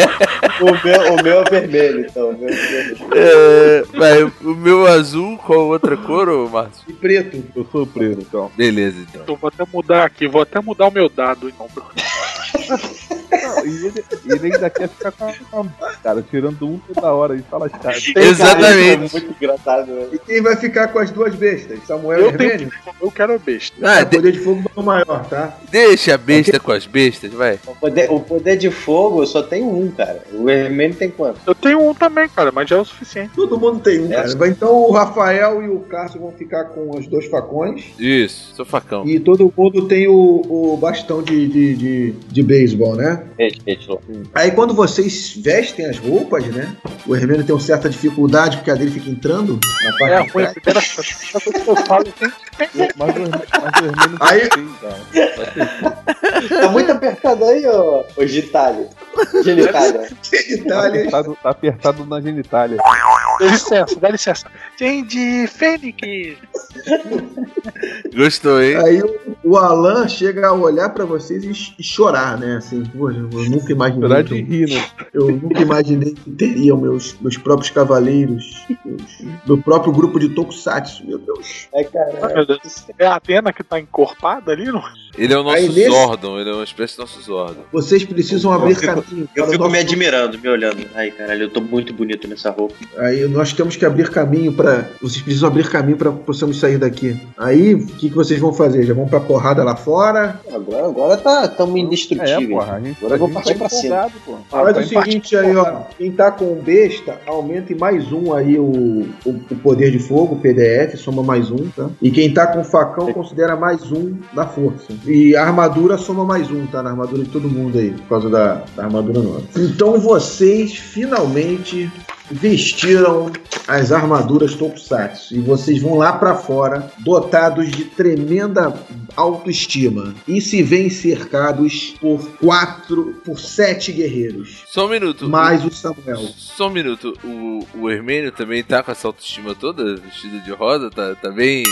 O meu, o meu é vermelho, então. O meu é vermelho. É, vai, o meu azul, qual outra cor, ô Márcio? E preto. Eu sou preso, então. Beleza, então. Eu vou até mudar aqui, vou até mudar o meu dado. Então. Não, e ele, e ele ainda quer ficar com a, com a- Cara, tirando um toda hora, ele tá lascado. Exatamente. Isso é muito engraçado, né? E quem vai ficar com as duas bestas? Samuel e Eu tenho? Eu quero a besta. Ah, O de- poder de fogo é o maior, tá? deixa a besta com as bestas, vai. O poder, o poder de fogo eu só tenho um, cara. O vermelho tem quanto? Eu tenho um também, cara, mas já é o suficiente. Todo mundo tem um, É. cara. Então o Rafael e o Cássio vão ficar com os dois facões. Isso, sou facão. E todo mundo tem o, o bastão de, de, de, de beisebol, né? Lô. Aí quando vocês vestem as roupas, né? O Hermênio tem uma certa dificuldade porque a dele fica entrando na parte É de trás. primeira coisa que eu falo tem Mas o Hermênio tá Aí- assim, cara. Tá muito apertado aí, ô, ô Gitalho. Genitália. Tá Itália. apertado, tá apertado na genitália. Dá licença, dá licença. Gente, Fênix! Gostou, hein? Aí o, o Alan chega a olhar pra vocês e, e chorar, né? Assim, pô, eu nunca imaginei. Chorar de eu- rir, né? Eu nunca imaginei que teriam meus, meus próprios cavaleiros, meus- meu próprio grupo de Tokusatsu, meu Deus. Ai, cara. Meu Deus. É a Atena que tá encorpada ali, não? Ele é o nosso Aí nesse- Zordon, ele é uma espécie do nosso Zordon. Vocês precisam abrir fico- caminho. Eu fico me admirando, me olhando. Ai, caralho, eu tô muito bonito nessa roupa. Aí nós temos que abrir caminho para. Vocês precisam abrir caminho para possamos sair daqui. Aí, o que, que vocês vão fazer? Já vão pra porrada lá fora? Agora, agora tá tamo É, indestrutível. porra. A gente, Agora eu vou a gente partir tá pra cima. Ah, Faz tá o em seguinte aí, ó. Quem tá com besta, aumenta em mais um aí o, o, o poder de fogo, o PDF, soma mais um, tá? E quem tá com facão considera mais um da força. E a armadura soma mais um, tá? Na armadura de todo mundo aí, por causa da, da armadura nova. Então vocês finalmente vestiram as armaduras Tokusatsu e vocês vão lá pra fora dotados de tremenda autoestima e se veem cercados por quatro, por sete guerreiros, Só um minuto. mais o Samuel. Só um minuto. O, o Hermênio também tá com essa autoestima toda, vestido de rosa, tá, tá bem.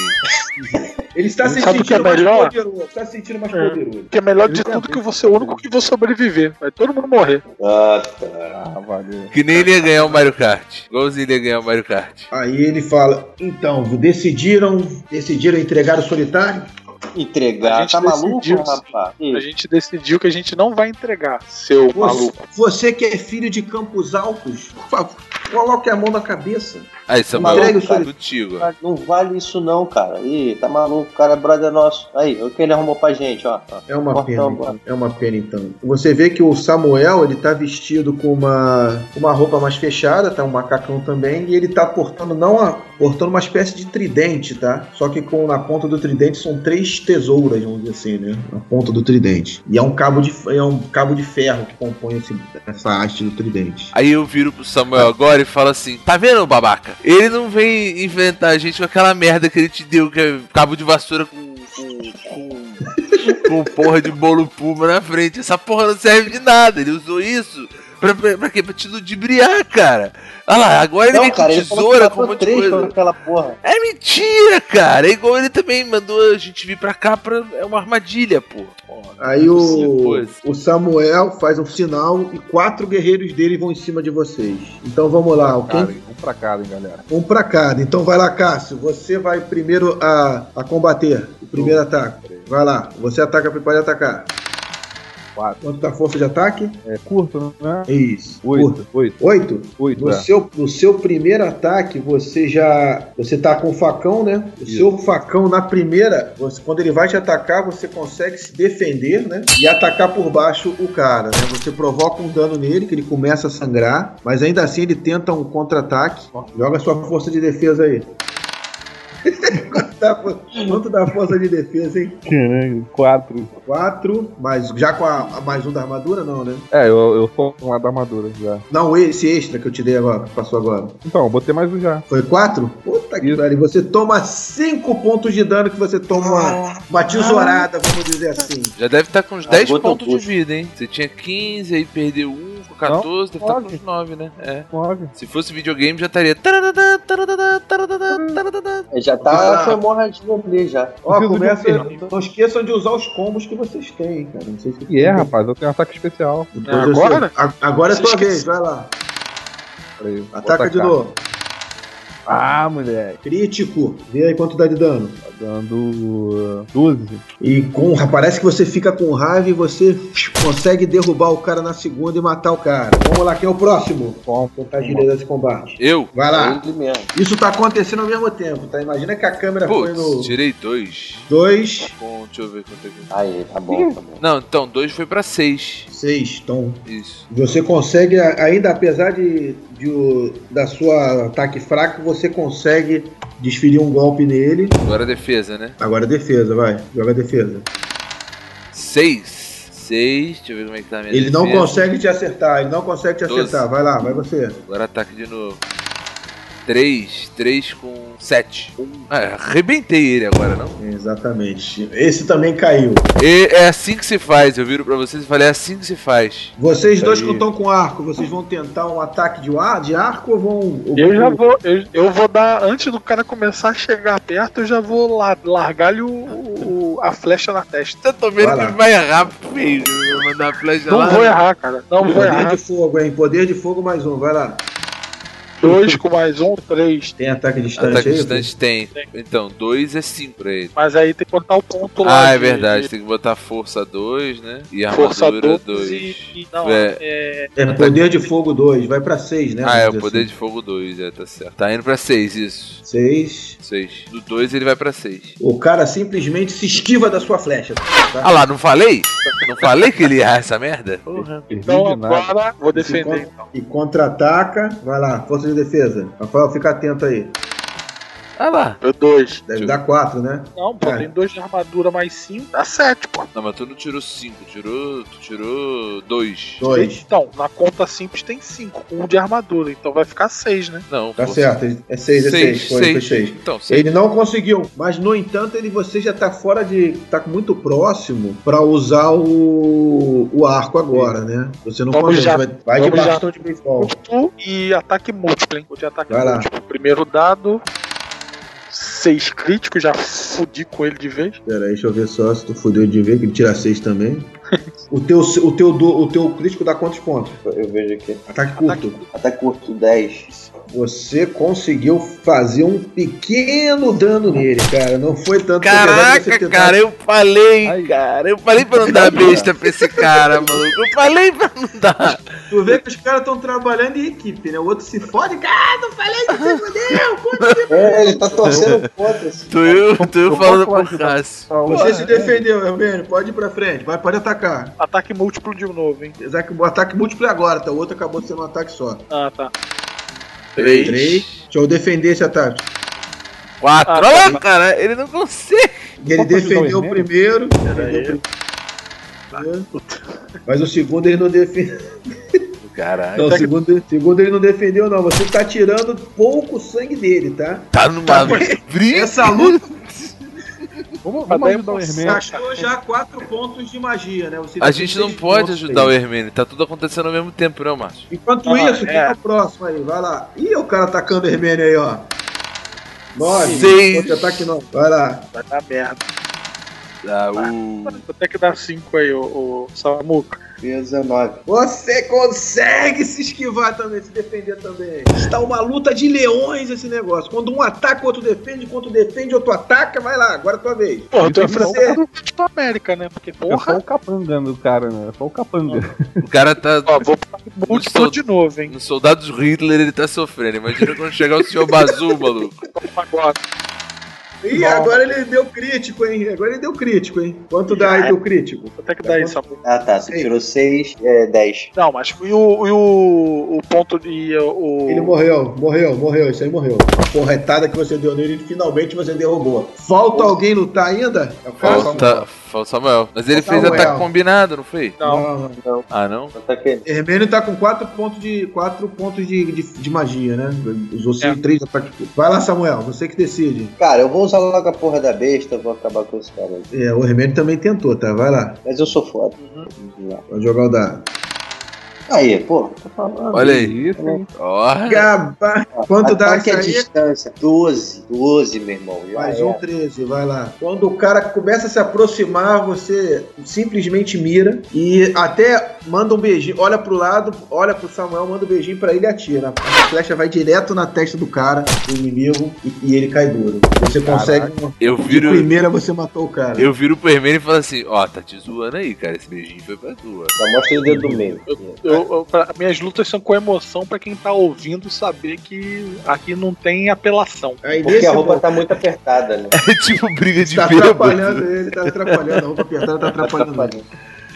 Ele está se Sabe o que é sentindo mais melhor? poderoso. Está se sentindo mais É. poderoso. Que é melhor de tudo tem- que você é o único que vai sobreviver. Vai todo mundo morrer. Ah, tá. Ah, valeu. Que nem ele ia ganhar o Mario Kart. Igualzinho ele ganhar o Mario Kart. Aí ele fala: então, decidiram, decidiram entregar o solitário? A Entregar. gente Tá maluco, decidiu. rapaz? A gente decidiu que a gente não vai entregar, seu Você, maluco. você que é filho de Campos Altos, por favor, coloque a mão na cabeça. Aí, Samuel, Entrega o contigo. Não vale isso não, cara. Ih, tá maluco, o cara é brother nosso. Aí, o que ele arrumou pra gente, ó. É uma pena, então. é uma pena então. Você vê que o Samuel ele tá vestido com uma, uma roupa mais fechada, tá um macacão também, e ele tá portando não a, portando uma espécie de tridente, tá? Só que com na ponta do tridente são três tesouras, vamos dizer assim, né? Na ponta do tridente. E é um cabo de é um cabo de ferro que compõe esse, essa haste do tridente. Aí eu viro pro Samuel agora e falo assim: Tá vendo, babaca? Ele não vem inventar a gente com aquela merda que ele te deu, que é cabo de vassoura com. com. com, com porra de bolo puma na frente. Essa porra não serve de nada. Ele usou isso pra, pra, pra quê? Pra te ludibriar, cara. Olha lá, agora ele Não, vem cara, com ele tesoura, com um monte de coisa. aquela porra. É mentira, cara. É igual ele também mandou a gente vir pra cá pra. É uma armadilha, pô. Porra, Aí não é possível, o, o Samuel faz um sinal e quatro guerreiros dele vão em cima de vocês. Então vamos lá, Cara, vamos pra cá, hein, galera. Um pra cada. Então vai lá, Cássio. Você vai primeiro a, a combater. O primeiro ataque. Vai lá. Você ataca, pode atacar. Quatro. Quanto da força de ataque? É curto, né? Isso. Oito. Oito. Oito? Oito, No é. seu, no seu primeiro ataque, você já. Você tá com o facão, né? O Isso. seu facão, na primeira, você- quando ele vai te atacar, você consegue se defender, né? E atacar por baixo o cara, né? Você provoca um dano nele, que ele começa a sangrar, mas ainda assim ele tenta um contra-ataque. Joga sua força de defesa aí. Quanto dá força de defesa, hein? Caralho, Quatro. 4, mas já com a, a mais um da armadura, não, né? É, eu, eu tô com a da armadura já. Não, esse extra que eu te dei agora, que passou agora. Então, eu botei mais um já. Foi 4? Puta que pariu. Você toma 5 pontos de dano que você toma uma, uma tesourada, vamos dizer assim. Já deve estar com uns Ah, 10 gota pontos de vida, hein? Você tinha 15, aí perdeu 1, com 14, deve estar com nove. uns 9, né? É. Nove. Se fosse videogame, já estaria. taradadá. Já tá com hemorragia ali já. Ó, começa. Não esqueçam de usar os combos que vocês têm, cara. Não sei se E é, rapaz, eu tenho um ataque especial. Agora? Agora é esquece. vez, vai lá. Peraí, vou Ataca de novo. Ah, moleque. Crítico. Vê aí quanto dá de dano. Tá dando uh, 12. E com, parece que você fica com raiva e você consegue derrubar o cara na segunda e matar o cara. Vamos lá, quem é o próximo? Bom, Vou tentar agilizar esse combate. Eu? Vai lá. Mesmo. Isso tá acontecendo ao mesmo tempo, tá? Imagina que a câmera foi Putz, no tirei 2. 2, Com, deixa eu ver quanto é que. Aí, tá bom, tá bom. Não, então, 2 foi pra 6. 6. Então, Isso. você consegue, ainda apesar de, de da sua ataque fraco, você consegue desferir um golpe nele. Agora a defesa, né? Agora defesa, vai. Joga defesa. 6. 6. Deixa eu ver como é que tá a minha Ele não defesa. consegue te acertar, ele não consegue te Doze. acertar. Vai lá, vai você. Agora ataque de novo. 3. 3 com 7. Ah, arrebentei ele agora, não? Exatamente. Esse também caiu. E é assim que se faz. Eu viro pra vocês e falei, é assim que se faz. Vocês dois que estão com arco, vocês vão tentar um ataque de, ar, de arco ou vão. ou Eu já vou, eu, eu vou dar, antes do cara começar a chegar perto, eu já vou la- largar-lhe o, o- a flecha na testa. Eu tô vendo Vai que lá. vai errar feio. Eu vou mandar a flecha Não lá. vou errar, cara. Não vou Poder errar. de fogo, hein? Poder de fogo mais um, vai lá. Dois com mais um, três. Tem ataque distante Ataque aí? distante tem. Então, 2 é 5 pra ele. Mas aí tem que botar o ponto lá. Ah, é de- verdade. de Tem que botar força 2, né? E Força armadura 12 2. e, e- Não, É. é. É poder de fogo 2, vai pra 6, né? Ah, é o poder dizer de fogo 2, é, tá certo. Tá indo pra 6, isso. assim. 6. 6. Do 2 ele vai pra 6. O cara simplesmente se esquiva da sua flecha. tá? Ah lá, não falei? Não falei que ele ia essa merda? Porra. Então agora vou defender. con- então. E contra-ataca. Vai lá, força de defesa. Rafael, fica atento aí. Ah lá. Eu dois. Deve dar 4, né? Não, pô, Cara. tem dois de armadura mais cinco, dá sete, pô. Não, mas tu não tirou 5, tirou. Tu tirou 2. 2. Então, na conta simples tem cinco, um de armadura, então vai ficar seis, né? Não, Tá certo. É 6, é 6. Seis, Foi, foi seis. 6. Então, 6. Ele não conseguiu, mas no entanto ele você já tá fora de, tá muito próximo pra usar o, o arco agora, né? Você não Vamos consegue, já. vai, vai de Vamos já. bastão de beisebol. E ataque múltiplo, hein? Vou de ataque Vai lá. múltiplo. Primeiro dado. Seis críticos, já fudi com ele de vez. Pera aí, deixa eu ver só se tu fudeu de ver que ele tira 6 também. o teu o teu o teu crítico dá quantos pontos? Eu vejo aqui. Ataque curto. Até curto, 10. Você conseguiu fazer um pequeno dano nele, cara. Não foi tanto você Caraca, tentar- cara, eu falei, Ai. cara. Eu falei pra não dar besta pra esse cara, maluco. Eu falei pra não dar. Tu vê que os caras estão trabalhando em equipe, né? O outro se fode, cara, não falei que você fudeu, pô. É, ele tá torcendo contra esse. Tu eu, tu eu falando pro? Cássio. Você se defendeu, Hermênio. Pode ir pra frente. Vai, pode atacar. Ataque múltiplo de novo, hein? Apesar que o ataque múltiplo é agora, tá? O outro acabou sendo um ataque só. Ah, tá. Três. Três. Deixa eu defender esse ataque. Quatro. Ah, Olha tá. lá, cara. Ele não consegue. Ele defendeu o primeiro. Defendeu Mas o segundo ele não defendeu. Caralho. Não, o segundo, o segundo ele não defendeu, não. Você tá tirando pouco sangue dele, tá? Tá numa briga. Essa luta Vamos, vamos ajudar o Hermênio. gastou já quatro pontos de magia, né? Você A gente não pode pontos ajudar o aí. Hermênio. Tá tudo acontecendo ao mesmo tempo, não, Márcio? Enquanto Ah, isso, quem é. é o próximo aí? Vai lá. Ih, o cara atacando o Hermênio aí, ó. Nove. Seis. Ataque não. Vai lá. Vai dar merda. Ah, o... Vou ter que dar cinco aí, o, Samuca. Defesa 9. Você consegue se esquivar também, se defender também. Está uma luta de leões esse negócio. Quando um ataca, o outro defende, quando defende, o outro ataca, vai lá, agora é a tua vez. Porra, Isso enfrentando é- o Capitão América, né? Porque, É só porra, o capanga do cara, né? É só o capanga. O cara tá. ó, vou Sol- de novo, hein? No Soldados Hitler ele tá sofrendo. Imagina quando chegar o senhor Bazu, maluco. Agora. Ih, agora ele deu crítico, hein? Agora ele deu crítico, hein? Quanto dá aí teu crítico? Quanto é que dá isso, amor? Ah, tá. Você tirou 6, é 10. Não, mas e o, e o, o ponto de. O, Ele morreu, morreu, morreu, isso aí morreu. A porretada que você deu nele, finalmente você derrubou. Falta alguém lutar ainda? É o falta Samuel. Mas ele fez Samuel. ataque combinado, não foi? Não, Não, não. Ah, não? Quanto é que Hermênio tá com 4 pontos de quatro pontos de, de, de magia, né? Usou É. 3 ataques. Vai lá, Samuel, você que decide. Cara, eu vou usar logo a porra da besta, vou acabar com esse cara. É, o Hermênio também tentou, tá? Vai lá, Mas eu sou foda. Uhum. Vamos lá. pode jogar o dado. Aí, pô, tô falando. Olha aí. Isso, hein? Ó. Gaba. Quanto dá Ataque isso à aí? distância. 12. 12, meu irmão. Já Mais é. um 13, vai lá. Quando o cara começa a se aproximar, você simplesmente mira e até manda um beijinho. Olha pro lado, olha pro Samuel, manda um beijinho pra ele e atira. A flecha vai direto na testa do cara, do inimigo, e, e ele cai duro. Você consegue. Eu De viro. primeira você matou o cara. Eu viro pro Hermênio e falo assim: Ó, tá te zoando aí, cara. Esse beijinho foi pra tua. Já mostra o dedo do meio. Eu, eu- pra- minhas lutas são com emoção pra quem tá ouvindo saber que aqui não tem apelação. Aí Porque a roupa mo- tá muito apertada, né? É tipo briga de tá bêbado. atrapalhando ele, tá atrapalhando. A roupa apertada tá atrapalhando ele.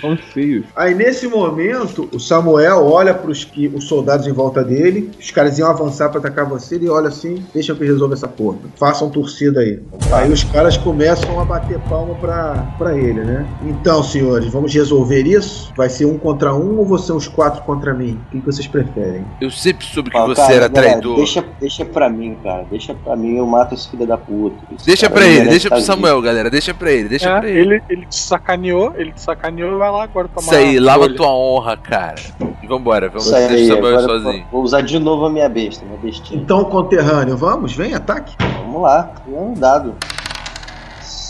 São feios. Aí nesse momento, o Samuel olha para os soldados em volta dele, os caras iam avançar para atacar você, ele olha assim, deixa que resolva essa porra. Façam torcida aí. Aí os caras começam a bater palma pra, pra ele, né? Então, senhores, vamos resolver isso? Vai ser um contra um ou você uns quatro contra mim? O que que vocês preferem? Eu sempre soube que Ah, você cara, era galera, traidor. Deixa, deixa pra mim, cara. Deixa pra mim, eu mato esse filho da puta. Esse Deixa cara pra ele, deixa pro Samuel, galera. Deixa pra ele, deixa É, pra ele. ele, ele te sacaneou, ele te sacaneou e vai lá agora tomar Isso aí, lava tua honra, cara. E vambora, vamos Isso aí, deixar o Samuel agora sozinho. Vou usar de novo a minha besta, minha bestinha. Então, conterrâneo, vamos? Vem, ataque. Vamos lá, um dado.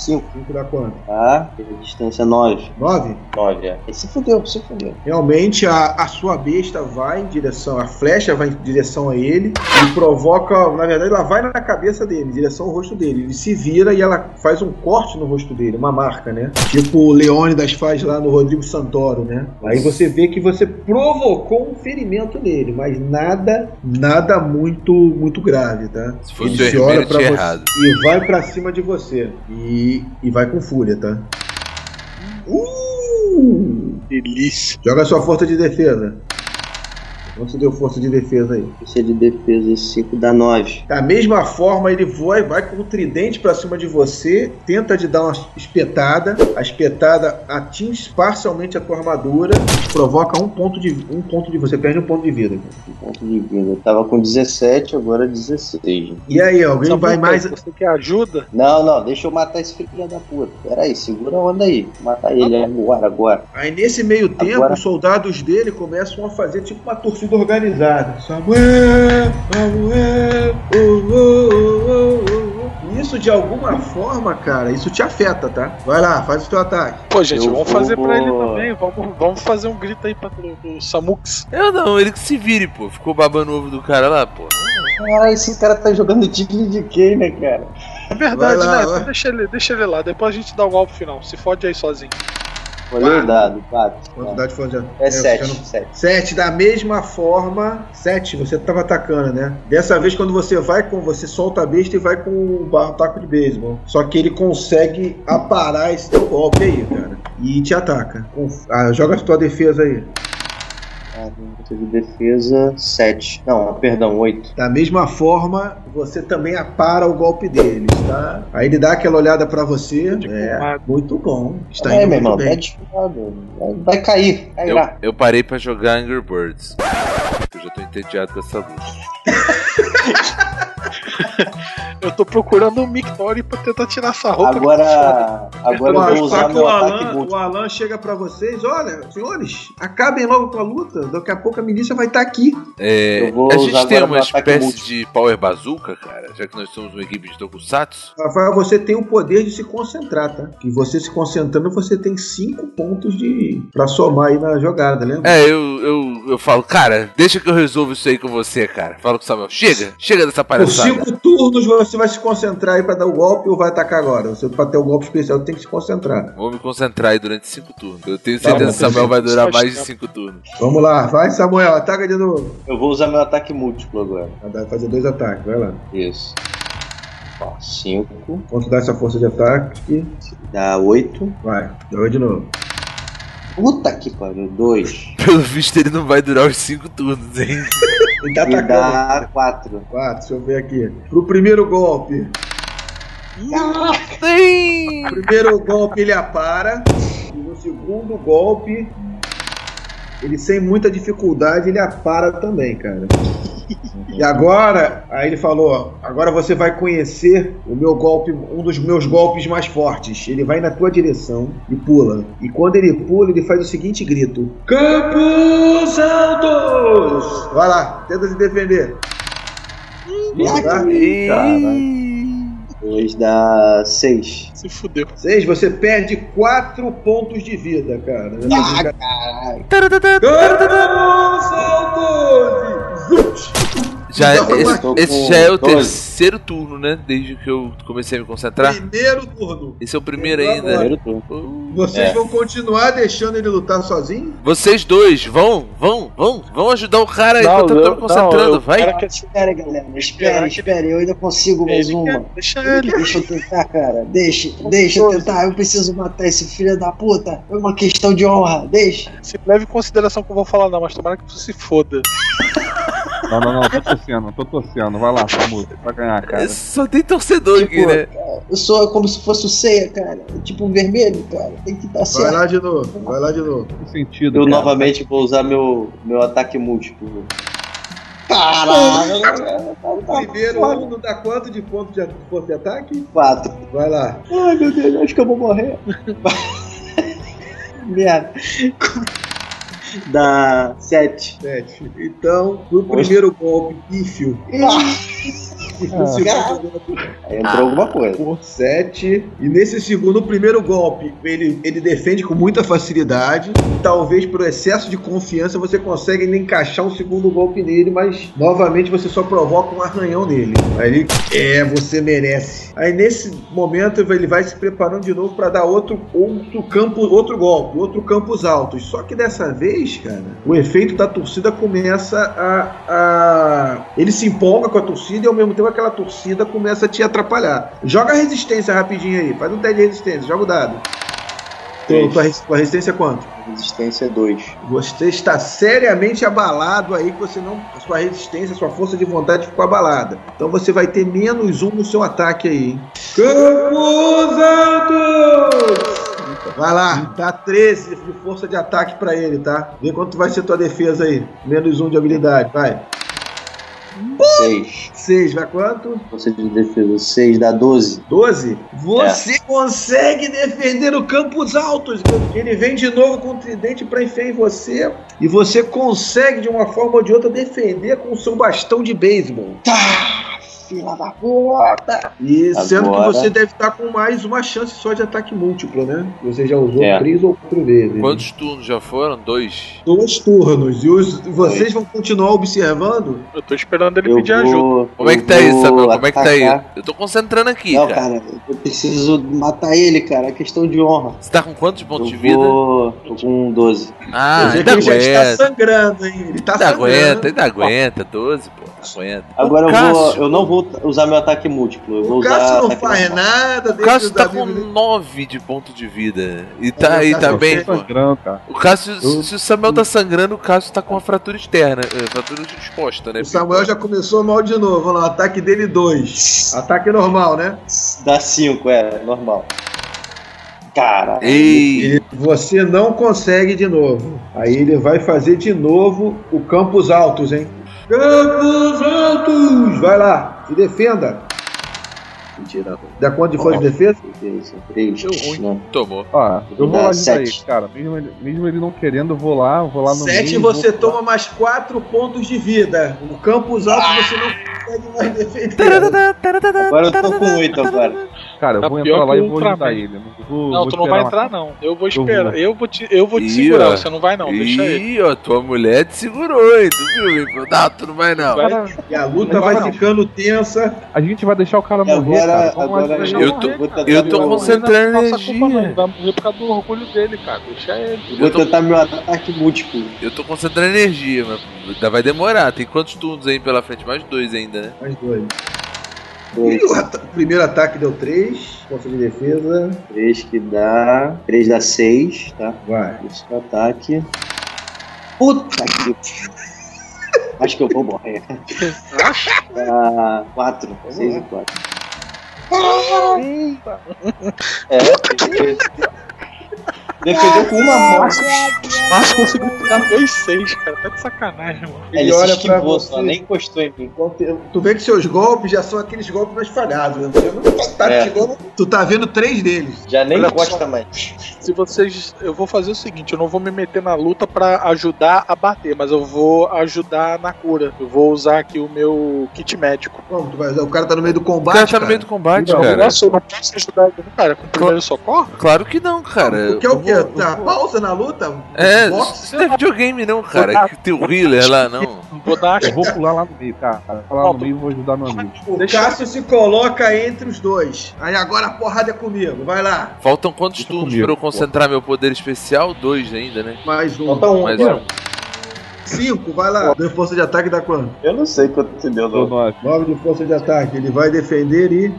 5, Cinco dá quanto? tá? Distância 9. Nove? 9, é. E se fudeu, se fudeu. Realmente a, a sua besta vai em direção, a flecha vai em direção a ele e provoca, na verdade, ela vai na cabeça dele, em direção ao rosto dele. Ele se vira e ela faz um corte no rosto dele, uma marca, né? Tipo o Leônidas faz lá no Rodrigo Santoro, né? Aí você vê que você provocou um ferimento nele, mas nada, nada muito, muito grave, tá? Se fosse Ele o se olha pra você errado. e vai pra cima de você e, e vai com fúria, tá? Uh! Delícia. Joga sua força de defesa. Quanto você deu força de defesa aí? É de defesa 5 dá 9. Da mesma forma, ele voa, vai com o tridente pra cima de você, tenta te dar uma espetada. A espetada atinge parcialmente a tua armadura, provoca um ponto de um ponto de você perde um ponto de vida. Ponto de vida. Eu tava com 17, agora 16. E aí, alguém Samuel, vai mais? Você quer ajuda? Não, não, deixa eu matar esse filho da puta. Pera aí, segura a onda aí. Mata ele agora, agora. Aí nesse meio tempo, Agora- os soldados dele começam a fazer tipo uma torcida organizada. Samuel, Samuel, oh, oh, oh, oh, oh. Isso de alguma forma, cara, isso te afeta, tá? Vai lá, faz o teu ataque. Pô, gente, Eu vamos fazer vou- pra ele também. Vamos, vamos fazer um grito aí pra, pro, pro Samux. Eu não, ele que se vire, pô. Ficou babando o ovo do cara lá, pô. Caralho, esse cara tá jogando Digley de quem, né, cara? É verdade, lá, né? deixa ele, deixa ele lá. Depois a gente dá o golpe final. Se fode aí sozinho. Olhei o dado, 4. Quantidade de força de É você 7, não- 7. 7, da mesma forma. 7, você tava atacando, né? Dessa vez, quando você vai com. Você solta a besta e vai com o barro taco de beisebol. Só que ele consegue aparar esse teu golpe aí, cara. E te ataca. Ah, joga a tua defesa aí. De defesa 7. Não, perdão, 8. Da mesma forma, você também apara o golpe deles, tá? Aí ele dá aquela olhada pra você. É, muito bom. Está é, indo meu irmão, tá bem. dificultado. Vai, vai cair, Eu, cairá. eu parei pra jogar Angry Birds. Eu já tô entediado com essa luta. Eu tô procurando um Mictori pra tentar tirar essa roupa. Agora, agora eu vou usar meu o Alan, o Alan chega pra vocês, olha, senhores, acabem logo com a luta. Daqui a pouco a milícia vai estar aqui. É, Eu vou a gente tem uma espécie de Power Bazooka, cara, já que nós somos uma equipe de Tokusatsu. Rafael, você tem o poder de se concentrar, tá? Que você se concentrando, você tem cinco pontos de para somar aí na jogada, lembra? É, eu, eu, eu falo, cara, deixa que eu resolvo isso aí com você, cara. Falo com o Samuel, chega, chega dessa Por palhaçada. cinco turnos você vai se concentrar aí pra dar o golpe ou vai atacar agora. Você pra ter o golpe especial tem que se concentrar. Vou me concentrar aí durante cinco turnos. Eu tenho Tá certeza bom, que o Samuel vai durar mais de tempo. cinco turnos. Vamos lá, vai Samuel, ataca de novo. Eu vou usar meu ataque múltiplo agora. Vai fazer dois ataques, vai lá. Isso. Ó, 5, Quanto dá essa força de ataque? dá 8. Vai, dois de novo. Puta que pariu, 2. Pelo visto, ele não vai durar os cinco turnos, hein? Ele tá atacando. dá 4. Quatro, deixa eu ver aqui. Pro primeiro golpe. Sim! Primeiro golpe ele apara. E no segundo golpe, ele sem muita dificuldade, ele apara também, cara. E agora, aí ele falou: agora você vai conhecer o meu golpe, um dos meus golpes mais fortes. Ele vai na tua direção e pula. E quando ele pula, ele faz o seguinte grito: Campos Altos! Vai lá, tenta se defender. Tá? 2 dá 6. Se fudeu. Seis, você perde quatro pontos de vida, cara. Ah, caralho. Campos Altos! Já, Então, esse, tô esse já é o 12. terceiro turno, né? Desde que eu comecei a me concentrar. Primeiro turno. Esse é o primeiro ainda. Primeiro turno. Uh, Vocês É. vão continuar deixando ele lutar sozinho? Vocês dois, vão, vão, vão, vão ajudar o cara Não, enquanto eu tô eu- me concentrando, não, eu vai. Espera, galera. Espere, Caraca. espere. Eu ainda consigo mais Ele uma. quer- Deixa ele. Deixa eu tentar, cara. Deixa, deixa eu tentar. Eu preciso matar esse filho da puta. É uma questão de honra. Deixa. Se leve em consideração que eu vou falar, não, mas tomara que tu se foda. Não, não, não, tô torcendo, tô torcendo. Vai lá, Samu, vai ganhar, cara. Só tem torcedor aqui, Tipo, né? Eu sou como se fosse o ceia, cara. Tipo vermelho, cara. Tem que estar Vai certo. lá de novo, vai lá de novo. Tem sentido. Eu cara. novamente vou usar meu, meu ataque múltiplo. Caralho, Primeiro um não dá quanto de ponto de força de ataque? 4. Vai lá. Ai meu Deus, acho que eu vou morrer. Merda. Dá 7. Sete. Então, pro primeiro golpe, pífio. Ah. entrou alguma coisa. por 7. E nesse segundo, o primeiro golpe, ele, ele defende com muita facilidade. Talvez por excesso de confiança você consegue ainda encaixar um segundo golpe nele, mas novamente você só provoca um arranhão nele. Aí ele, é, você merece. Aí nesse momento ele vai se preparando de novo para dar outro, outro campo, outro golpe, outro campos altos. Só que dessa vez, cara, o efeito da torcida começa a, a ele se empolga com a torcida e ao mesmo tempo aquela torcida começa a te atrapalhar. Joga a resistência rapidinho aí, faz um teste de resistência, joga o dado. Tua, Três. tua, res- tua resistência é quanto? Resistência 2. Você está seriamente abalado aí, que você não. A sua resistência, a sua força de vontade ficou abalada. Então você vai ter menos um no seu ataque aí, hein? Campos Altos! Vai lá, dá 13 de força de ataque pra ele, tá? Vê quanto vai ser tua defesa aí. Menos um de habilidade, vai. 6. 6, vai quanto? Força de defesa 6 dá 12. 12? Você consegue defender o Campos Altos. Ele vem de novo com o tridente pra enfiar em você. E você consegue, de uma forma ou de outra, defender com o seu bastão de beisebol. Tá, fila da puta. E sendo que Agora- você deve estar com mais uma chance só de ataque múltiplo, né? Você já usou É. três ou quatro vezes. Quantos turnos já foram? Dois. Dois turnos. E os- vocês vão continuar observando? Eu tô esperando ele Eu pedir ajuda. vou, Como é que tá aí, vou Samuel? Como é que tá aí? Eu tô concentrando aqui, Não, cara. cara, eu preciso matar ele, cara. É questão de honra. Você tá com quantos pontos eu de vida? vou tô com 12. Ah, ele já está sangrando, hein? Ele tá Ainda sangrando. aguenta, ainda aguenta. 12, pô. Aguenta. Agora eu vou. Eu não vou usar meu ataque múltiplo. Eu vou O usar. Cássio não faz normal. nada. O Cássio tá com amigos dele- 9 de ponto de vida. E tá, É, e o tá bem, sangrando, cara. O Cássio, Eu- se o Samuel tá sangrando, o Cássio tá com uma fratura externa. eh, Fratura exposta, né? O Samuel já começou mal de novo. Vamos lá, ataque dele 2. Ataque normal, né? Dá 5, é, normal. Cara. Ei, E você não consegue de novo. Aí ele vai fazer de novo o Campos Altos, hein? Campos Altos! Vai lá, se defenda. Mentira. Dá quanto de força de defesa? Beleza. Três. Né? Tomou. Ó, eu vou lá ele, cara. Mesmo ele, mesmo ele não querendo, eu vou lá, eu vou lá no Sete meio, você vou- toma mais quatro pontos de vida. No campus alto você não consegue mais defender. Agora eu tô com oito agora. Cara, eu Tá vou entrar lá e vou Ultraman. ajudar ele. Não, vou, Não, vou tu não vai lá. entrar, não. Eu vou Eu esperar. vou. Eu vou te, eu vou te Ih, segurar. ó. Você não vai, não. Deixa ele. Ih, ó, tua mulher te segurou, hein? Tu viu? Não, tu não vai não. Cara, E a luta vai ficando tensa. a gente vai deixar o cara E morrer, agora- cara. Agora ajudar eu tô- Vai morrer, cara. eu tô concentrando nossa culpa, energia. não. Vai morrer por causa do orgulho dele, cara. Deixa ele. Vou tô- tentar meu ataque múltiplo. Eu tô concentrando energia, mas ainda vai demorar. Tem quantos turnos aí pela frente? Mais dois ainda, né? Mais dois. E o primeiro ataque deu três. Força de defesa. três que dá. Três dá seis, tá? Vai. Esse é o ataque. Puta que. Acho que eu vou morrer. Dá quatro. Seis e quatro. É, defendeu- com uma mão. Márcio conseguiu tirar dois seis, cara. Tá de sacanagem, mano. Ele, olha pra esquivou, você. só nem encostou em mim. Tu vê que seus golpes já são aqueles golpes mais falhados. Né? Tá, É. chegando- tu tá vendo três deles. Já nem encosta mais. Se vocês. Eu vou fazer o seguinte: eu não vou me meter na luta pra ajudar a bater, mas eu vou ajudar na cura. Eu vou usar aqui o meu kit médico. Usar? O cara tá no meio do O combate. cara tá no meio do combate, Não, cara. Nossa, eu não posso ajudar ele, cara, com o primeiro socorro? Claro que não, cara. O que é o quê? Tá, pausa na luta? É, Boxe? isso não é videogame não, cara. Que tem o healer lá, não. Vou dar vou pular lá no meio, cara. Pular lá no meio e vou ajudar meu amigo. O Deixa- Cássio se coloca entre os dois. Aí agora a porrada é comigo. Vai lá. Faltam quantos Deixa turnos comigo, pra eu concentrar meu poder especial? Dois ainda, né? Mais um. Falta um. Mais um. Cinco, vai lá. Deu força de ataque dá quanto? Eu não sei quanto você deu, não. nove. Nove de força de ataque. Ele vai defender e.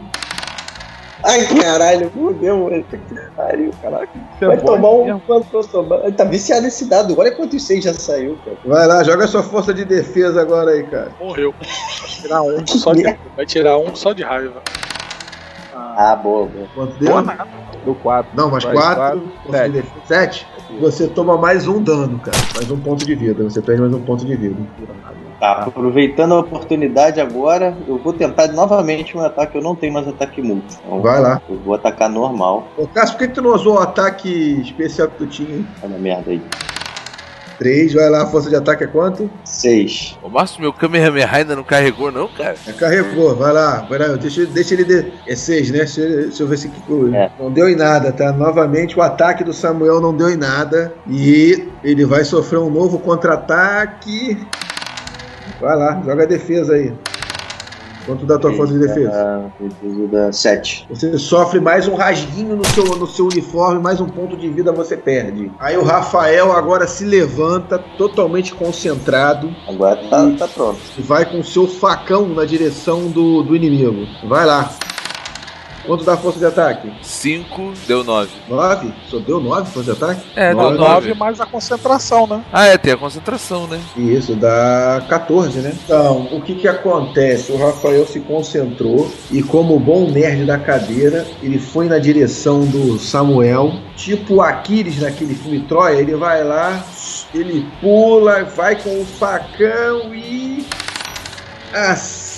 Ai, caralho, fudeu, mano. Que pariu, caraca. Você Vai é bom tomar um mesmo. quanto eu tomar. Ele tá viciado nesse dado. Olha quantos seis já saiu, cara. Vai lá, joga sua força de defesa agora aí, cara. Morreu. Vai tirar um só de, vai tirar um só de raiva. Ah, boa, boa. Quanto deu? Boa. Deu quatro. Não, mais Vai, quatro. quatro, Força de sete. defesa. Sete. Você toma mais um dano, cara. Mais um ponto de vida. Você perde mais um ponto de vida. Tá, aproveitando a oportunidade agora, eu vou tentar novamente um ataque. Eu não tenho mais ataque múltiplo. Então, Vai lá. Eu vou atacar normal. Ô, Cássio, por que, tu não usou o ataque especial que tu tinha, hein? Olha a merda aí. Três, vai lá, a força de ataque é quanto? Seis. O Márcio, meu Kamehameha ainda não carregou, não, cara? Já carregou, vai lá. Vai lá deixa, deixa ele. De... É seis, né? Deixa, deixa eu ver se que É. não deu em nada, tá? Novamente, o ataque do Samuel não deu em nada. E ele vai sofrer um novo contra-ataque. Vai lá, joga a defesa aí. Quanto da tua força de defesa? Da sete. Você sofre mais um rasguinho no seu, no seu uniforme, mais um ponto de vida você perde. Aí o Rafael agora se levanta, totalmente concentrado, Agora tá, tá pronto. e vai com o seu facão na direção do, do inimigo. Vai lá. Quanto dá força de ataque? Cinco, deu nove. 9? Só deu 9 força de ataque? É, Nove. deu nove. 9 mais a concentração, né? Ah, é, tem a concentração, né? Isso, dá 14, né? Então, o que que acontece? O Rafael se concentrou e, como bom nerd da cadeira, ele foi na direção do Samuel. Tipo o Aquiles naquele filme Troia, ele vai lá, ele pula, vai com o facão e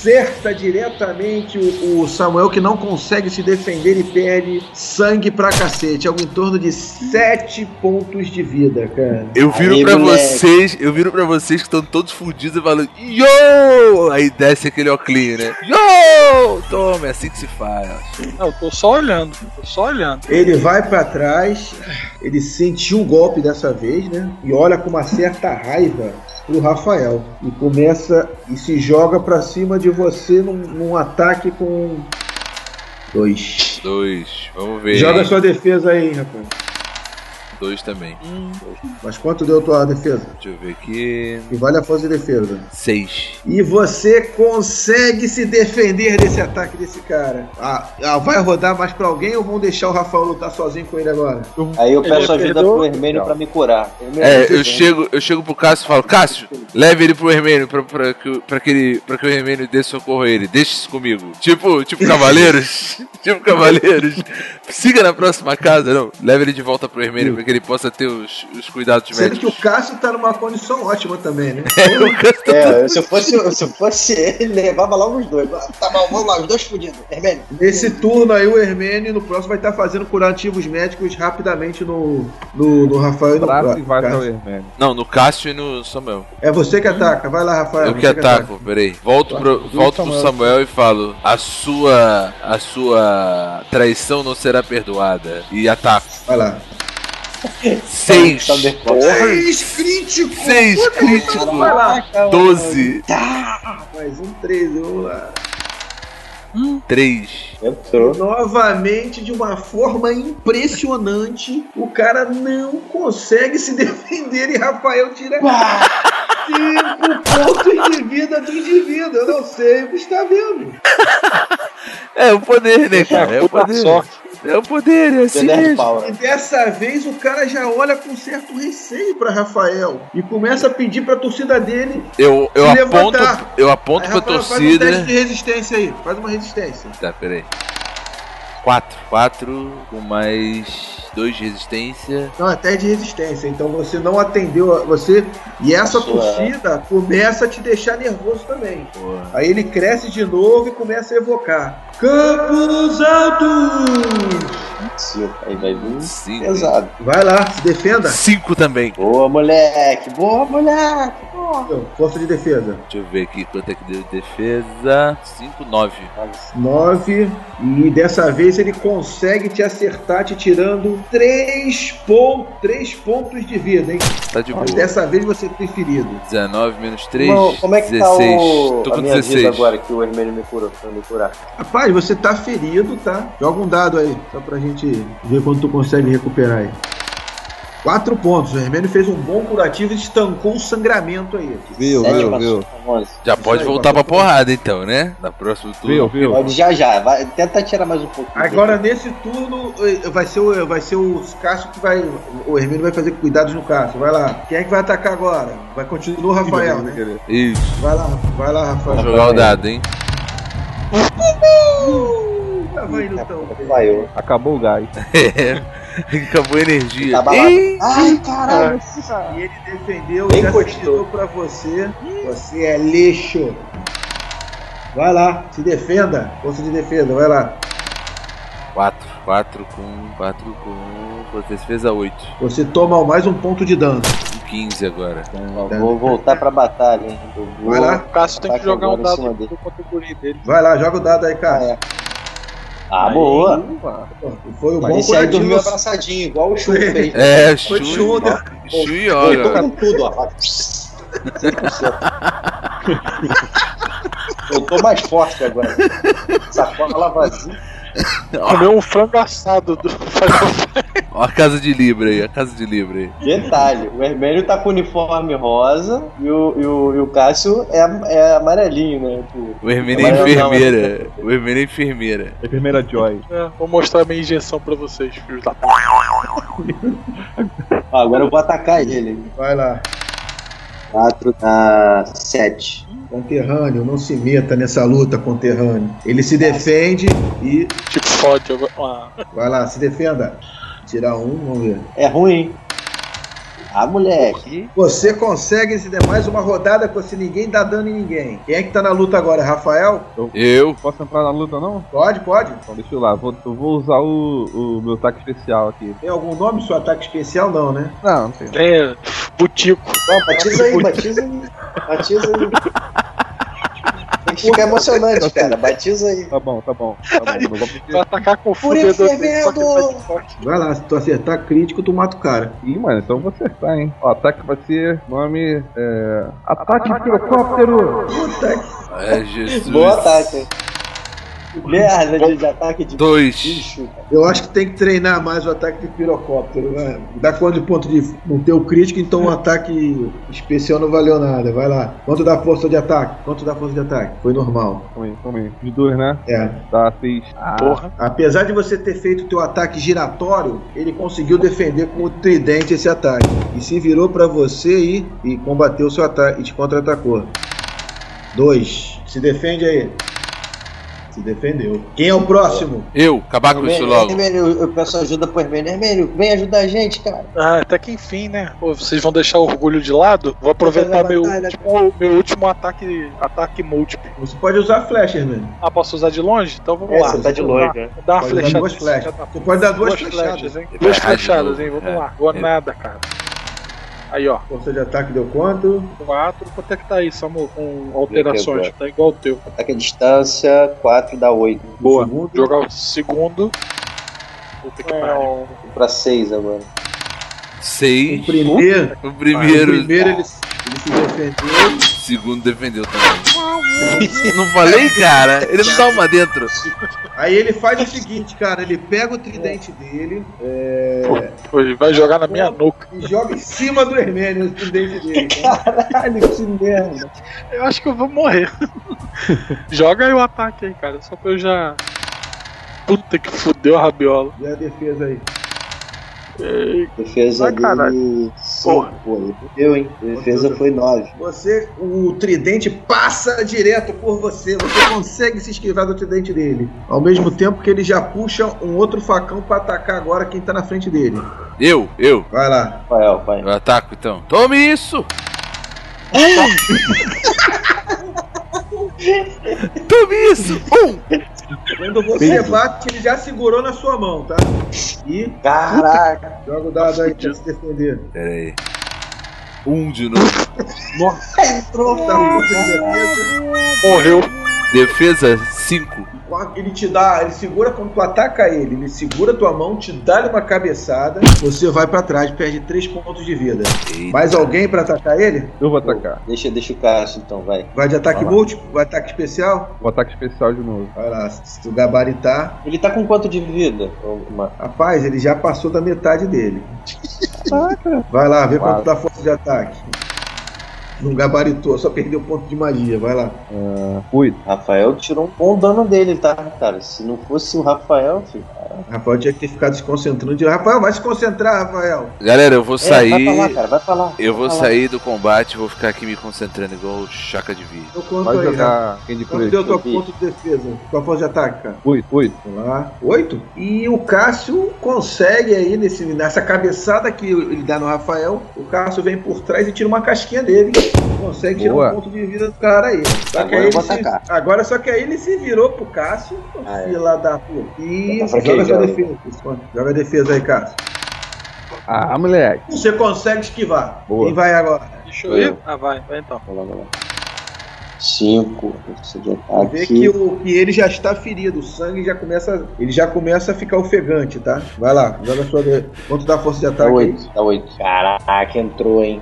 acerta diretamente o, o Samuel que não consegue se defender e perde sangue pra cacete. Algo em torno de 7 pontos de vida, cara. Eu viro Aí, pra moleque. vocês, eu viro pra vocês que estão todos fudidos e falo, Yo! Aí desce aquele oclinho, né? Yo! Toma, é assim que se faz. Não, eu tô só olhando. Tô só olhando. Ele vai pra trás, ele sentiu o golpe dessa vez, né? E olha com uma certa raiva pro Rafael. E começa e se joga pra cima de você num, num ataque com. Dois. Dois, vamos ver. Joga sua defesa aí, rapaz. Dois também. Mas quanto deu tua defesa? Deixa eu ver aqui. E vale a força de defesa. Seis. E você consegue se defender desse ataque desse cara. Ah, ah, vai rodar mais pra alguém ou vão deixar o Rafael lutar sozinho com ele agora? Aí eu Ele peço ajuda perdeu. pro Hermênio pra me curar. É, eu chego, eu chego pro Cássio e falo, Cássio, leve ele pro Hermênio pra, pra, que, pra, que ele, pra que o Hermênio dê socorro a ele. Deixe isso comigo. Tipo, tipo Cavaleiros. tipo Cavaleiros. Siga na próxima casa, não. Leve ele de volta pro Hermênio pra que ele possa ter os, os cuidados Sendo que o médicos. Cássio tá numa condição ótima também, né? É, se eu fosse, se eu fosse ele, levava logo os dois. Tá bom, vamos lá, os dois fudidos. Hermênio. Nesse turno aí, o Hermênio no próximo vai estar fazendo curativos médicos rapidamente no, no, no Rafael e no e vai Cássio. Não, no Cássio e no Samuel. É você que ataca. Vai lá, Rafael. Eu que ataco, peraí. Volto pro, volto pro Samuel e falo: a sua, a sua traição não será perdoada. E ataco. Vai lá. Seis. Thunderbolt. Seis críticos! Seis críticos. Vai lá. Doze. Mais um três, vamos lá. Três. Entrou. Novamente, de uma forma impressionante, o cara não consegue se defender e Rafael tira cinco pontos de vida do indivíduo. Eu não sei o que está vendo. É o poder, né, cara? É o poder. sorte. É o poder, é assim mesmo. Power. E dessa vez o cara já olha com certo receio para Rafael e começa a pedir para a torcida dele. Eu, eu aponto, levantar. eu aponto Aí, pra Rafael, Faz um torcida. teste de resistência aí. Faz uma resistência. Tá, peraí. Quatro. Quatro com mais dois de resistência. Não, até de resistência. Então você não atendeu a você. E essa Sua- torcida começa a te deixar nervoso também. Porra. Aí ele cresce de novo e começa a evocar. Campos Altos! Aí vai vir Cinco. pesado. Vai lá, se defenda. Cinco também. Boa, moleque. Boa, moleque. Boa. Força de defesa. Deixa eu ver aqui quanto é que deu de defesa. Cinco, nove. 9. E dessa vez ele consegue te acertar, te tirando 3 pon três pontos de vida, hein? Tá de boa. Mas dessa vez você tem ferido. 19 menos 3. Irmão, como é que 16. tá o, Tô a com minha 16. vida agora que o Hermênio me curou? Pra me curar? Rapaz, você tá ferido, tá? Joga um dado aí, só pra gente ver quanto tu consegue recuperar aí. 4 pontos. O Hermênio fez um bom curativo e estancou o sangramento aí. Viu, Sete viu, viu. Já pode aí, voltar pra porrada então, né? Na próxima turno. Viu, viu. Pode já já. Vai, tenta tirar mais um pouco. Agora nesse turno eh, vai ser o, vai ser o Cássio que vai. O Hermínio vai fazer cuidados no Cássio. Vai lá. Quem é que vai atacar agora? Vai continuar o Rafael, né? Isso. Vai lá, vai lá, Vou Rafael. jogar o dado, hein? Tá vai indo então. Vai eu. Acabou o gás. Acabou a energia. Tá. Ih, Ai, caralho. E ele defendeu, Nem já pra você. Você é lixo. Vai lá, se defenda. Força de defesa, vai lá. 4. 4 com. 4 com. Força de defesa 8. Você toma mais um ponto de dano. Com 15 agora. Ó, Vou voltar pra batalha, hein? Vou... Vai lá. O Cássio tem que jogar um dado dele. Vai lá, joga o dado aí, Ah, cara. é. Ah, boa. Foi um bom Esse aí dormiu abraçadinho, igual o Chu fez. É, Foi Shu show, né? Shu e Voltou Yoga. com tudo, ó. 100%. Eu tô mais forte agora. Sacola vazia. Comeu um frango assado do Ó a casa de Libra aí, a casa de Libra aí. Detalhe, o Hermênio tá com o uniforme rosa e o, e o, e o Cássio é, é amarelinho, né? Tipo, O Hermínio é não, enfermeira. O Hermínio é enfermeira. Enfermeira Joy. É, vou mostrar minha injeção pra vocês, filhos da puta. agora eu vou atacar ele. Vai lá. 4 a 7. Conterrâneo, não se meta nessa luta, conterrâneo. Ele se defende e. Tipo, fode agora. Ah, Vai lá, se defenda. Tirar um, vamos ver. É ruim. Ah, moleque. Você consegue se der mais uma rodada com se ninguém dá dano em ninguém. Quem é que tá na luta agora? Rafael? Eu. Posso entrar na luta não? Pode, pode. Então deixa eu lá, vou, eu vou usar o, o meu ataque especial aqui. Tem algum nome seu ataque especial? Não, né? Não, não tem. é, butico. Não, batiza aí, batiza aí. Batiza aí. Ficar emocionante, cara. Batiza aí. Tá bom, tá bom. Tá bom. Vou atacar com o forte. Vai lá, se tu acertar crítico, tu mata o cara. Ih, mano, então eu vou acertar, hein? Ó, ataque vai ser nome. É. Ataque pirocóptero! Puta que. É, Jesus. Bom ataque. Merda de, de ataque de Dois. bicho. Eu acho que tem que treinar mais o ataque de pirocóptero, né? Dá quanto de ponto de. Não ter o crítico, então o ataque especial não valeu nada. Vai lá. Quanto dá força de ataque? Quanto dá força de ataque? Foi normal. Calma aí, calma aí. De dois, né? É. Tá, seis. Ah, Porra. Apesar de você ter feito o teu ataque giratório, ele conseguiu defender com o tridente esse ataque. E se virou pra você e, e combateu o seu ataque e te contra-atacou. Dois. Se defende aí. Se defendeu. Quem é o próximo? Eu, acabar com isso logo. Vermelho, eu, eu peço ajuda pro vermelho. Vermelho, vem ajudar a gente, cara. Ah, até que enfim, né? Pô, vocês vão deixar o orgulho de lado? Vou aproveitar meu, último, meu último ataque, ataque múltiplo. Você pode usar flecha, irmão. Ah, posso usar de longe? Então vamos É, lá. você tá de longe, né? Vou dar uma Pode flechada. duas flechas. Você pode dar duas flechas, flechadas. hein? Duas errar de flechadas, hein? Vamos É. lá. Boa É. nada, cara. Aí, ó. Força de ataque deu quanto? 4. Quanto é que tá aí, Samu? Com alterações. Tá igual o teu. Ataque à distância, 4 dá 8. Boa. Segundo. Jogar o segundo. Puta que pariu. Pra 6 agora. O Seis. primeiro, O o primeiro. primeiro ele, ele se defendeu. Segundo defendeu também. não falei, cara? Ele não dá uma dentro. Aí ele faz o seguinte, cara, ele pega o tridente dele é, Pô, ele vai jogar na minha nuca. e joga em cima do Hermênio o tridente dele. Caralho, que merda. Eu acho que eu vou morrer. Joga aí o ataque aí, cara. Só pra eu já. Puta que fudeu a rabiola. E a defesa aí. Ei, Defesa caralho. dele. Porra. 5, pô. ele Fudeu, hein? Defesa foi 9. Você, o tridente passa direto por você. Você consegue se esquivar do tridente dele. Ao mesmo tempo que ele já puxa um outro facão pra atacar agora quem tá na frente dele. Eu, eu. Vai lá. Rafael, vai. Eu ataco então. Tome isso! Tome isso! Um! Quando você bate, ele já segurou na sua mão, tá? E Caraca. joga o dado aí pra se defender. Pera aí. Um de novo. Entrou, Tá força de defesa. morreu. Defesa 5. Ele te dá, ele segura quando tu ataca ele, ele segura tua mão, te dá uma cabeçada, você vai pra trás, perde 3 pontos de vida. Mais alguém pra atacar ele? Eu vou atacar. Deixa, deixa o Cássio então, vai. Vai de ataque Vai múltiplo? Vai ataque especial? Vou ataque especial de novo. Vai lá, se tu gabaritar. Ele tá com quanto de vida? Rapaz, ele já passou da metade dele. Vai lá, vê quanto Quatro. dá força de ataque. Não gabaritou, só perdeu ponto de magia, vai lá. Ah. Rafael tirou um bom dano dele, tá, cara? Se não fosse o Rafael, filho. Rafael tinha que ter ficado se concentrando. De... Rafael, vai se concentrar, Rafael. Galera, eu vou É, vai pra lá, sair. cara, vai pra lá. Eu vou Vai lá. sair do combate, vou ficar aqui me concentrando igual o Chaka de Vida. Eu conto Vai aí, jogar quem de Quanto crush? deu tua ponto de defesa? Tua força de ataque, cara? Oito, oito. Vamos lá. Oito. E o Cássio consegue aí, nesse, nessa cabeçada que ele dá no Rafael, o Cássio vem por trás e tira uma casquinha dele. Consegue tirar Boa. um ponto de vida do cara aí. Só Agora que aí eu vou se, atacar. agora só que aí ele se virou pro Cássio, Ah, é. fila da puta. E Tá joga fraquejando. sua defesa. Joga a defesa aí, Cássio. Ah, moleque. Você consegue esquivar. Boa. Quem vai agora? Deixa eu ir? Ah, vai, vai então. Vai lá, vai lá. Cinco. Força de Vê que, o, que ele já está ferido, o sangue já começa. Ele já começa a ficar ofegante, tá? Vai lá, joga a sua. de- Quanto dá força de ataque? aí? oito. Dá oito. Caraca, entrou, hein?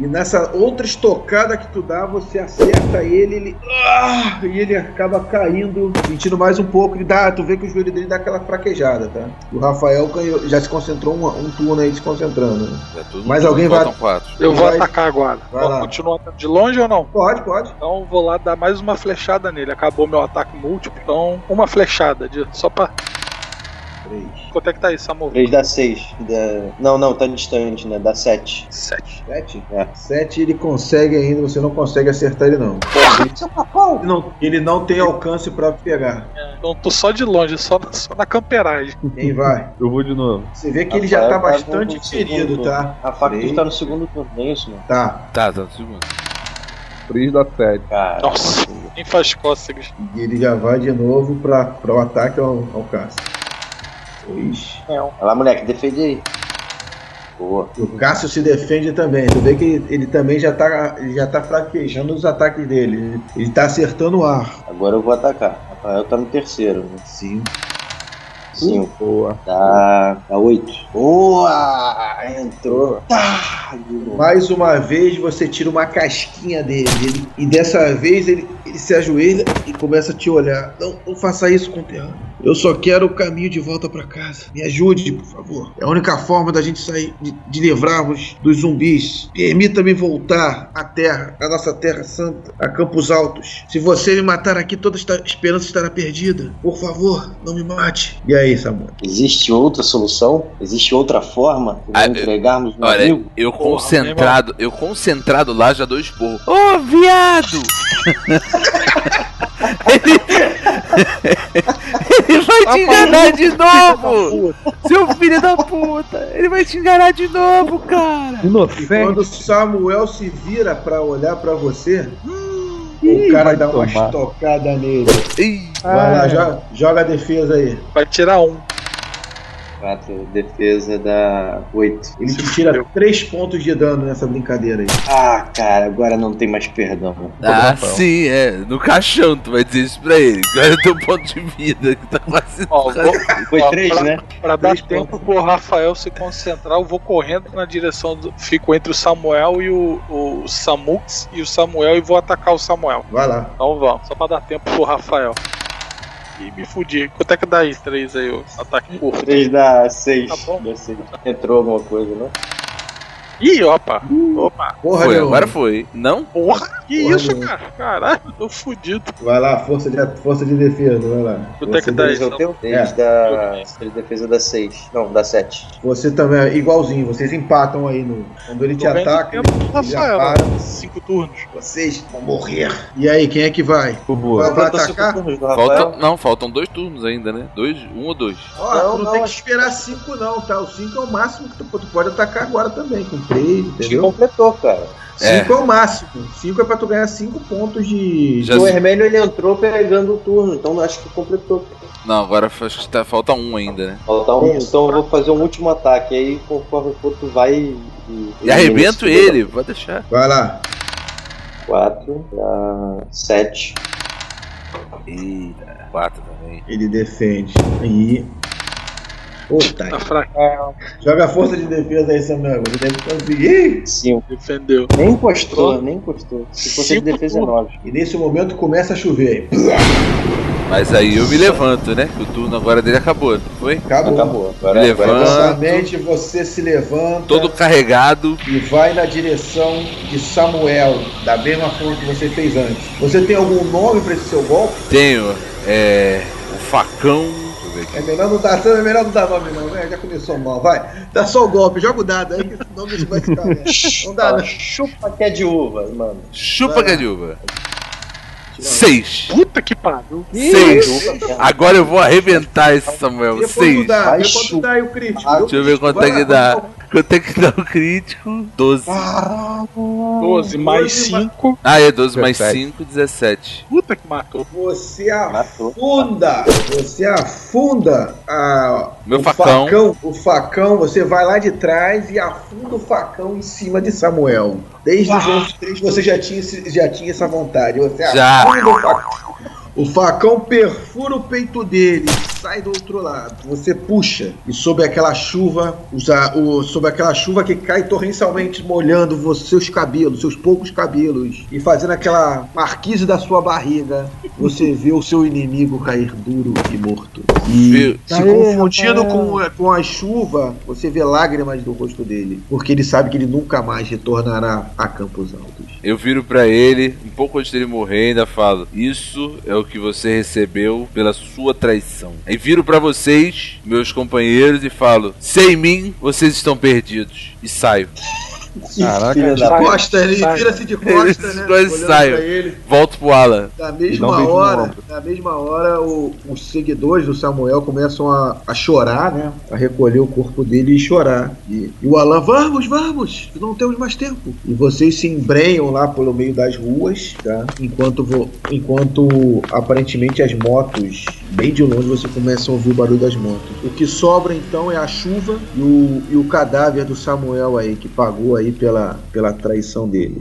E nessa outra estocada que tu dá, você acerta ele, ele. Ah! E ele acaba caindo, sentindo mais um pouco. Ele dá, tu vê que o joelho dele dá aquela fraquejada, tá? E o Rafael ganhou- já se concentrou um, um turno aí se concentrando. né? Tudo Mas alguém vai-. Eu vou Vai- atacar agora. vai atacando de longe ou não? Pode, pode. Então vou lá dar mais uma flechada nele. Acabou meu ataque múltiplo. Então, uma flechada. De, só pra. Três. Quanto é que tá aí, Samu? 3 dá 6. Dá... Não, não, tá distante, né? Dá 7. Sete. Sete? É. Sete ele consegue ainda, você não consegue acertar ele não. Ele não, ele não tem alcance pra pegar. Então tô só de longe, só, na- só na camperagem. Quem vai? Eu vou de novo. Você vê que ele já tá Rafael bastante ferido, tá? A faca tá no segundo turno, não é isso, mano? Tá. Tá, tá, no segundo. Três dá sete. Cara. Nossa, nem faz cócegas. E ele já vai de novo pra, pra o ataque ao, ao Cássio. Dois. Vai lá, moleque, defende aí. Boa. O Cássio se defende também. Tu vê que ele, também já tá, ele já tá fraquejando os ataques dele. Ele, tá acertando o ar. Agora eu vou atacar. Rafael tá no terceiro. Né? Sim. 5. Boa. Dá. Dá 8. Boa! Entrou. Tá! Mais uma vez você tira uma casquinha dele. Ele- e dessa vez ele, ele se ajoelha e começa a te olhar. Não, não faça isso com o terrano. Eu só quero o caminho de volta pra casa. Me ajude, por favor. É a única forma da gente sair, de, de livrarmos dos zumbis. Permita-me voltar à terra, à nossa terra santa, a Campos Altos. Se você me matar aqui, toda esta esperança estará perdida. Por favor, não me mate. E aí, Samuel? Existe outra solução? Existe outra forma de Ah, entregarmos um Olha, amigo? eu concentrado, eu concentrado lá já dou esporro. Ô, viado! ele, Ele vai te enganar de novo! Seu filho da puta! Ele vai te enganar de novo, cara! E quando Samuel se vira pra olhar pra você, o cara dá uma tomar. estocada nele. Ih, Vai lá, Ah, joga, joga a defesa aí. Vai tirar um. 4, defesa dá 8. Ele te tira 3 pontos de dano nessa brincadeira aí. Ah, cara, agora não tem mais perdão. ah, sim, é. No caixão, tu vai dizer isso pra ele. Olha o teu ponto de vida que tá quase. Ó, vou, Foi Ó, 3, pra- né? pra dar Três tempo pontos. pro Rafael se concentrar, eu vou correndo na direção do. Fico entre o Samuel e o, o Samux e o Samuel e vou atacar o Samuel. Vai lá. Então vamos, só pra dar tempo pro Rafael. Ih, me fudi. Quanto é que dá aí? 3 aí, o ataque curto. 3 dá 6. Tá bom. Dá seis. Entrou alguma coisa, né? Ih, opa! Opa! Porra, Foi, agora foi. Não? Porra! Que Porra isso, nenhuma. cara? Caralho, tô fudido. Vai lá, força de, força de defesa, vai lá. Quanto é que Você, dá isso? é o teu? 3 É. dá. 3 defesa dá 6. Não, dá 7. você também é igualzinho, vocês empatam aí no. Quando ele te ataca, tempo pro ele já Rafael. para. Cinco turnos. Vocês vão morrer. E aí, quem é que vai? Boa. Vai, vai Faltam atacar? turnos Falta, não, faltam dois turnos ainda, né? Dois, um ou dois. Ó, Não, tu não, não, tem que esperar 5 não, tá? O 5 é o máximo que tu, tu pode atacar agora também, com 3, Acho que entendeu? completou, cara. 5 é. o máximo. 5 é pra tu ganhar 5 pontos de. Já- O Hermélio ele entrou pegando o turno, então acho que completou. Não, agora acho que tá, falta um ainda, né? Falta um, Isso. então eu vou fazer um último ataque. Aí conforme for, tu vai e. E arrebento ele, pode deixar. Vai lá. 4, dá 7. Eita, quatro também. Ele defende. Aí. Puta, Tá fraco. joga a força de defesa aí, Samuel. Você deve conseguir. 5. Defendeu. Nem encostou, nem encostou. Se fosse de defesa é turnos. 9. E nesse momento começa a chover. Mas aí eu me levanto, né? O turno agora dele acabou, não foi? Acabou. Acabou. Agora, agora é Exatamente, você se levanta Todo carregado. e vai na direção de Samuel, da mesma forma que você fez antes. Você tem algum nome pra esse seu golpe? Tenho, é. O facão. Ver aqui. É melhor não dar, é melhor não dar nome não, né? Já começou mal, vai. Dá só o golpe, joga o dado aí, senão não vai ficar merda. Não dá, Fala, né? Chupa que é de uva, mano. Chupa Vai que é de uva. Seis. Puta que pariu. Seis. Agora eu vou arrebentar esse Samuel. Vê quanto Seis. dá, vê quanto dá aí o crítico. Deixa eu ver quanto é que dá. Quanto é que dá o crítico? 12. 12 mais 12 mais- 5. Ah, é 12 mais 17. 5, 17. Puta que matou. Você afunda, você afunda a, Meu o facão. O facão, você vai lá de trás e afunda o facão em cima de Samuel. Desde os 11 três você já tinha, já tinha essa vontade. Você Já. Afunda o facão. O facão perfura o peito dele, sai do outro lado. Você puxa e sob aquela chuva, usa, o, sob aquela chuva que cai torrencialmente molhando você, seus cabelos, seus poucos cabelos e fazendo aquela marquise da sua barriga, você vê o seu inimigo cair duro e morto. E se Aê, confundindo com, a- com a chuva, você vê lágrimas no rosto dele, porque ele sabe que ele nunca mais retornará a Campos Altos. Eu viro pra ele, um pouco antes dele morrer, ainda falo: Isso é o que você recebeu pela sua traição. Aí viro pra vocês, meus companheiros, e falo: Sem mim, vocês estão perdidos. E saio. Caraca, Filha De costa, ele vira-se de costa, Ele né? pra ele. Volto pro Alan. Na um mesma hora, na mesma hora, o- os seguidores do Samuel começam a, a chorar, né? A recolher o corpo dele e chorar. E, e o Alan, vamos, vamos, não temos mais tempo. E vocês se embrenham lá pelo meio das ruas, tá? Enquanto, vo- enquanto aparentemente as motos, bem de longe, você começa a ouvir o barulho das motos. O que sobra então é a chuva e o, e o cadáver do Samuel aí, que pagou aí pela, pela traição dele.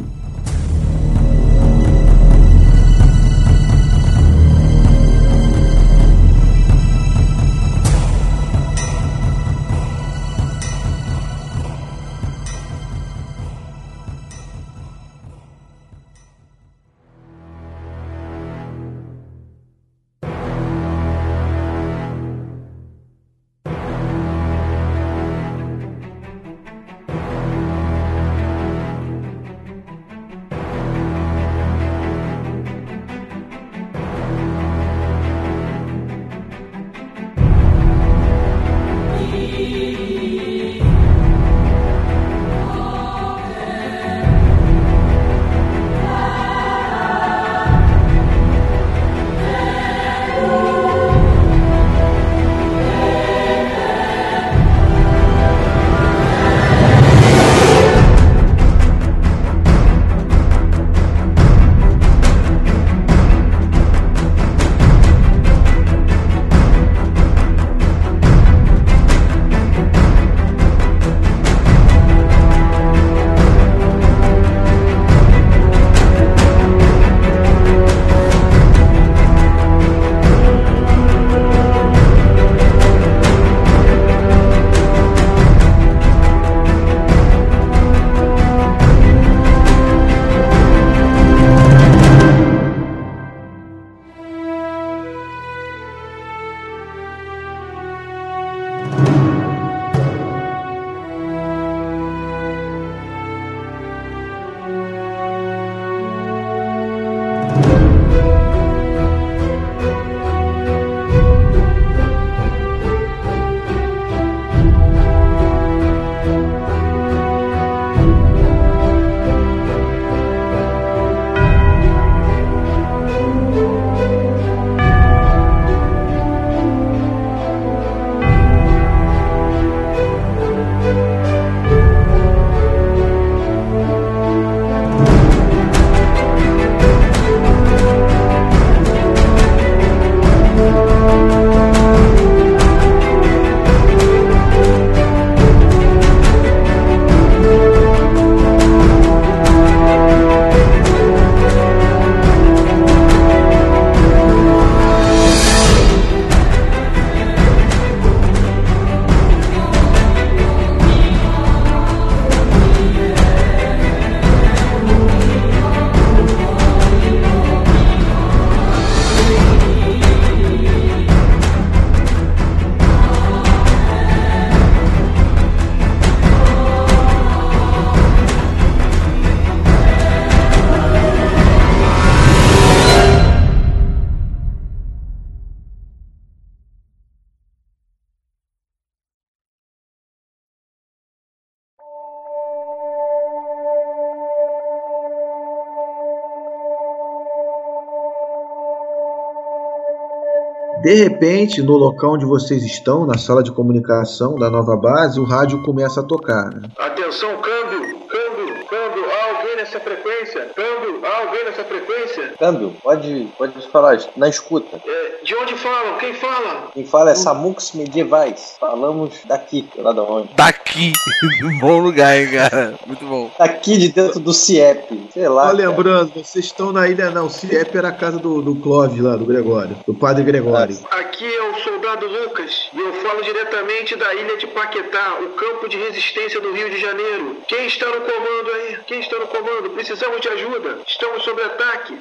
De repente, no local onde vocês estão, na sala de comunicação da nova base, o rádio começa a tocar. Né? Atenção, câmbio, câmbio, câmbio. Há alguém nessa frequência? Câmbio, há alguém nessa frequência? Câmbio, pode, pode falar na escuta. É, de onde falam? Quem fala? Quem fala é Samux Medievais. Falamos daqui, lá da onde? Daqui. bom lugar, hein, cara. Muito bom. Daqui de dentro do CIEP. Sei lá. Só cara. lembrando, vocês estão na ilha, não. O CIEP era a casa do, do Clóvis lá, do Gregório, do padre Gregório. Aqui é o soldado Lucas e eu falo diretamente da ilha de Paquetá, o campo de resistência do Rio de Janeiro. Quem está no comando aí? Quem está no comando? Precisamos de ajuda. Estamos sob ataque.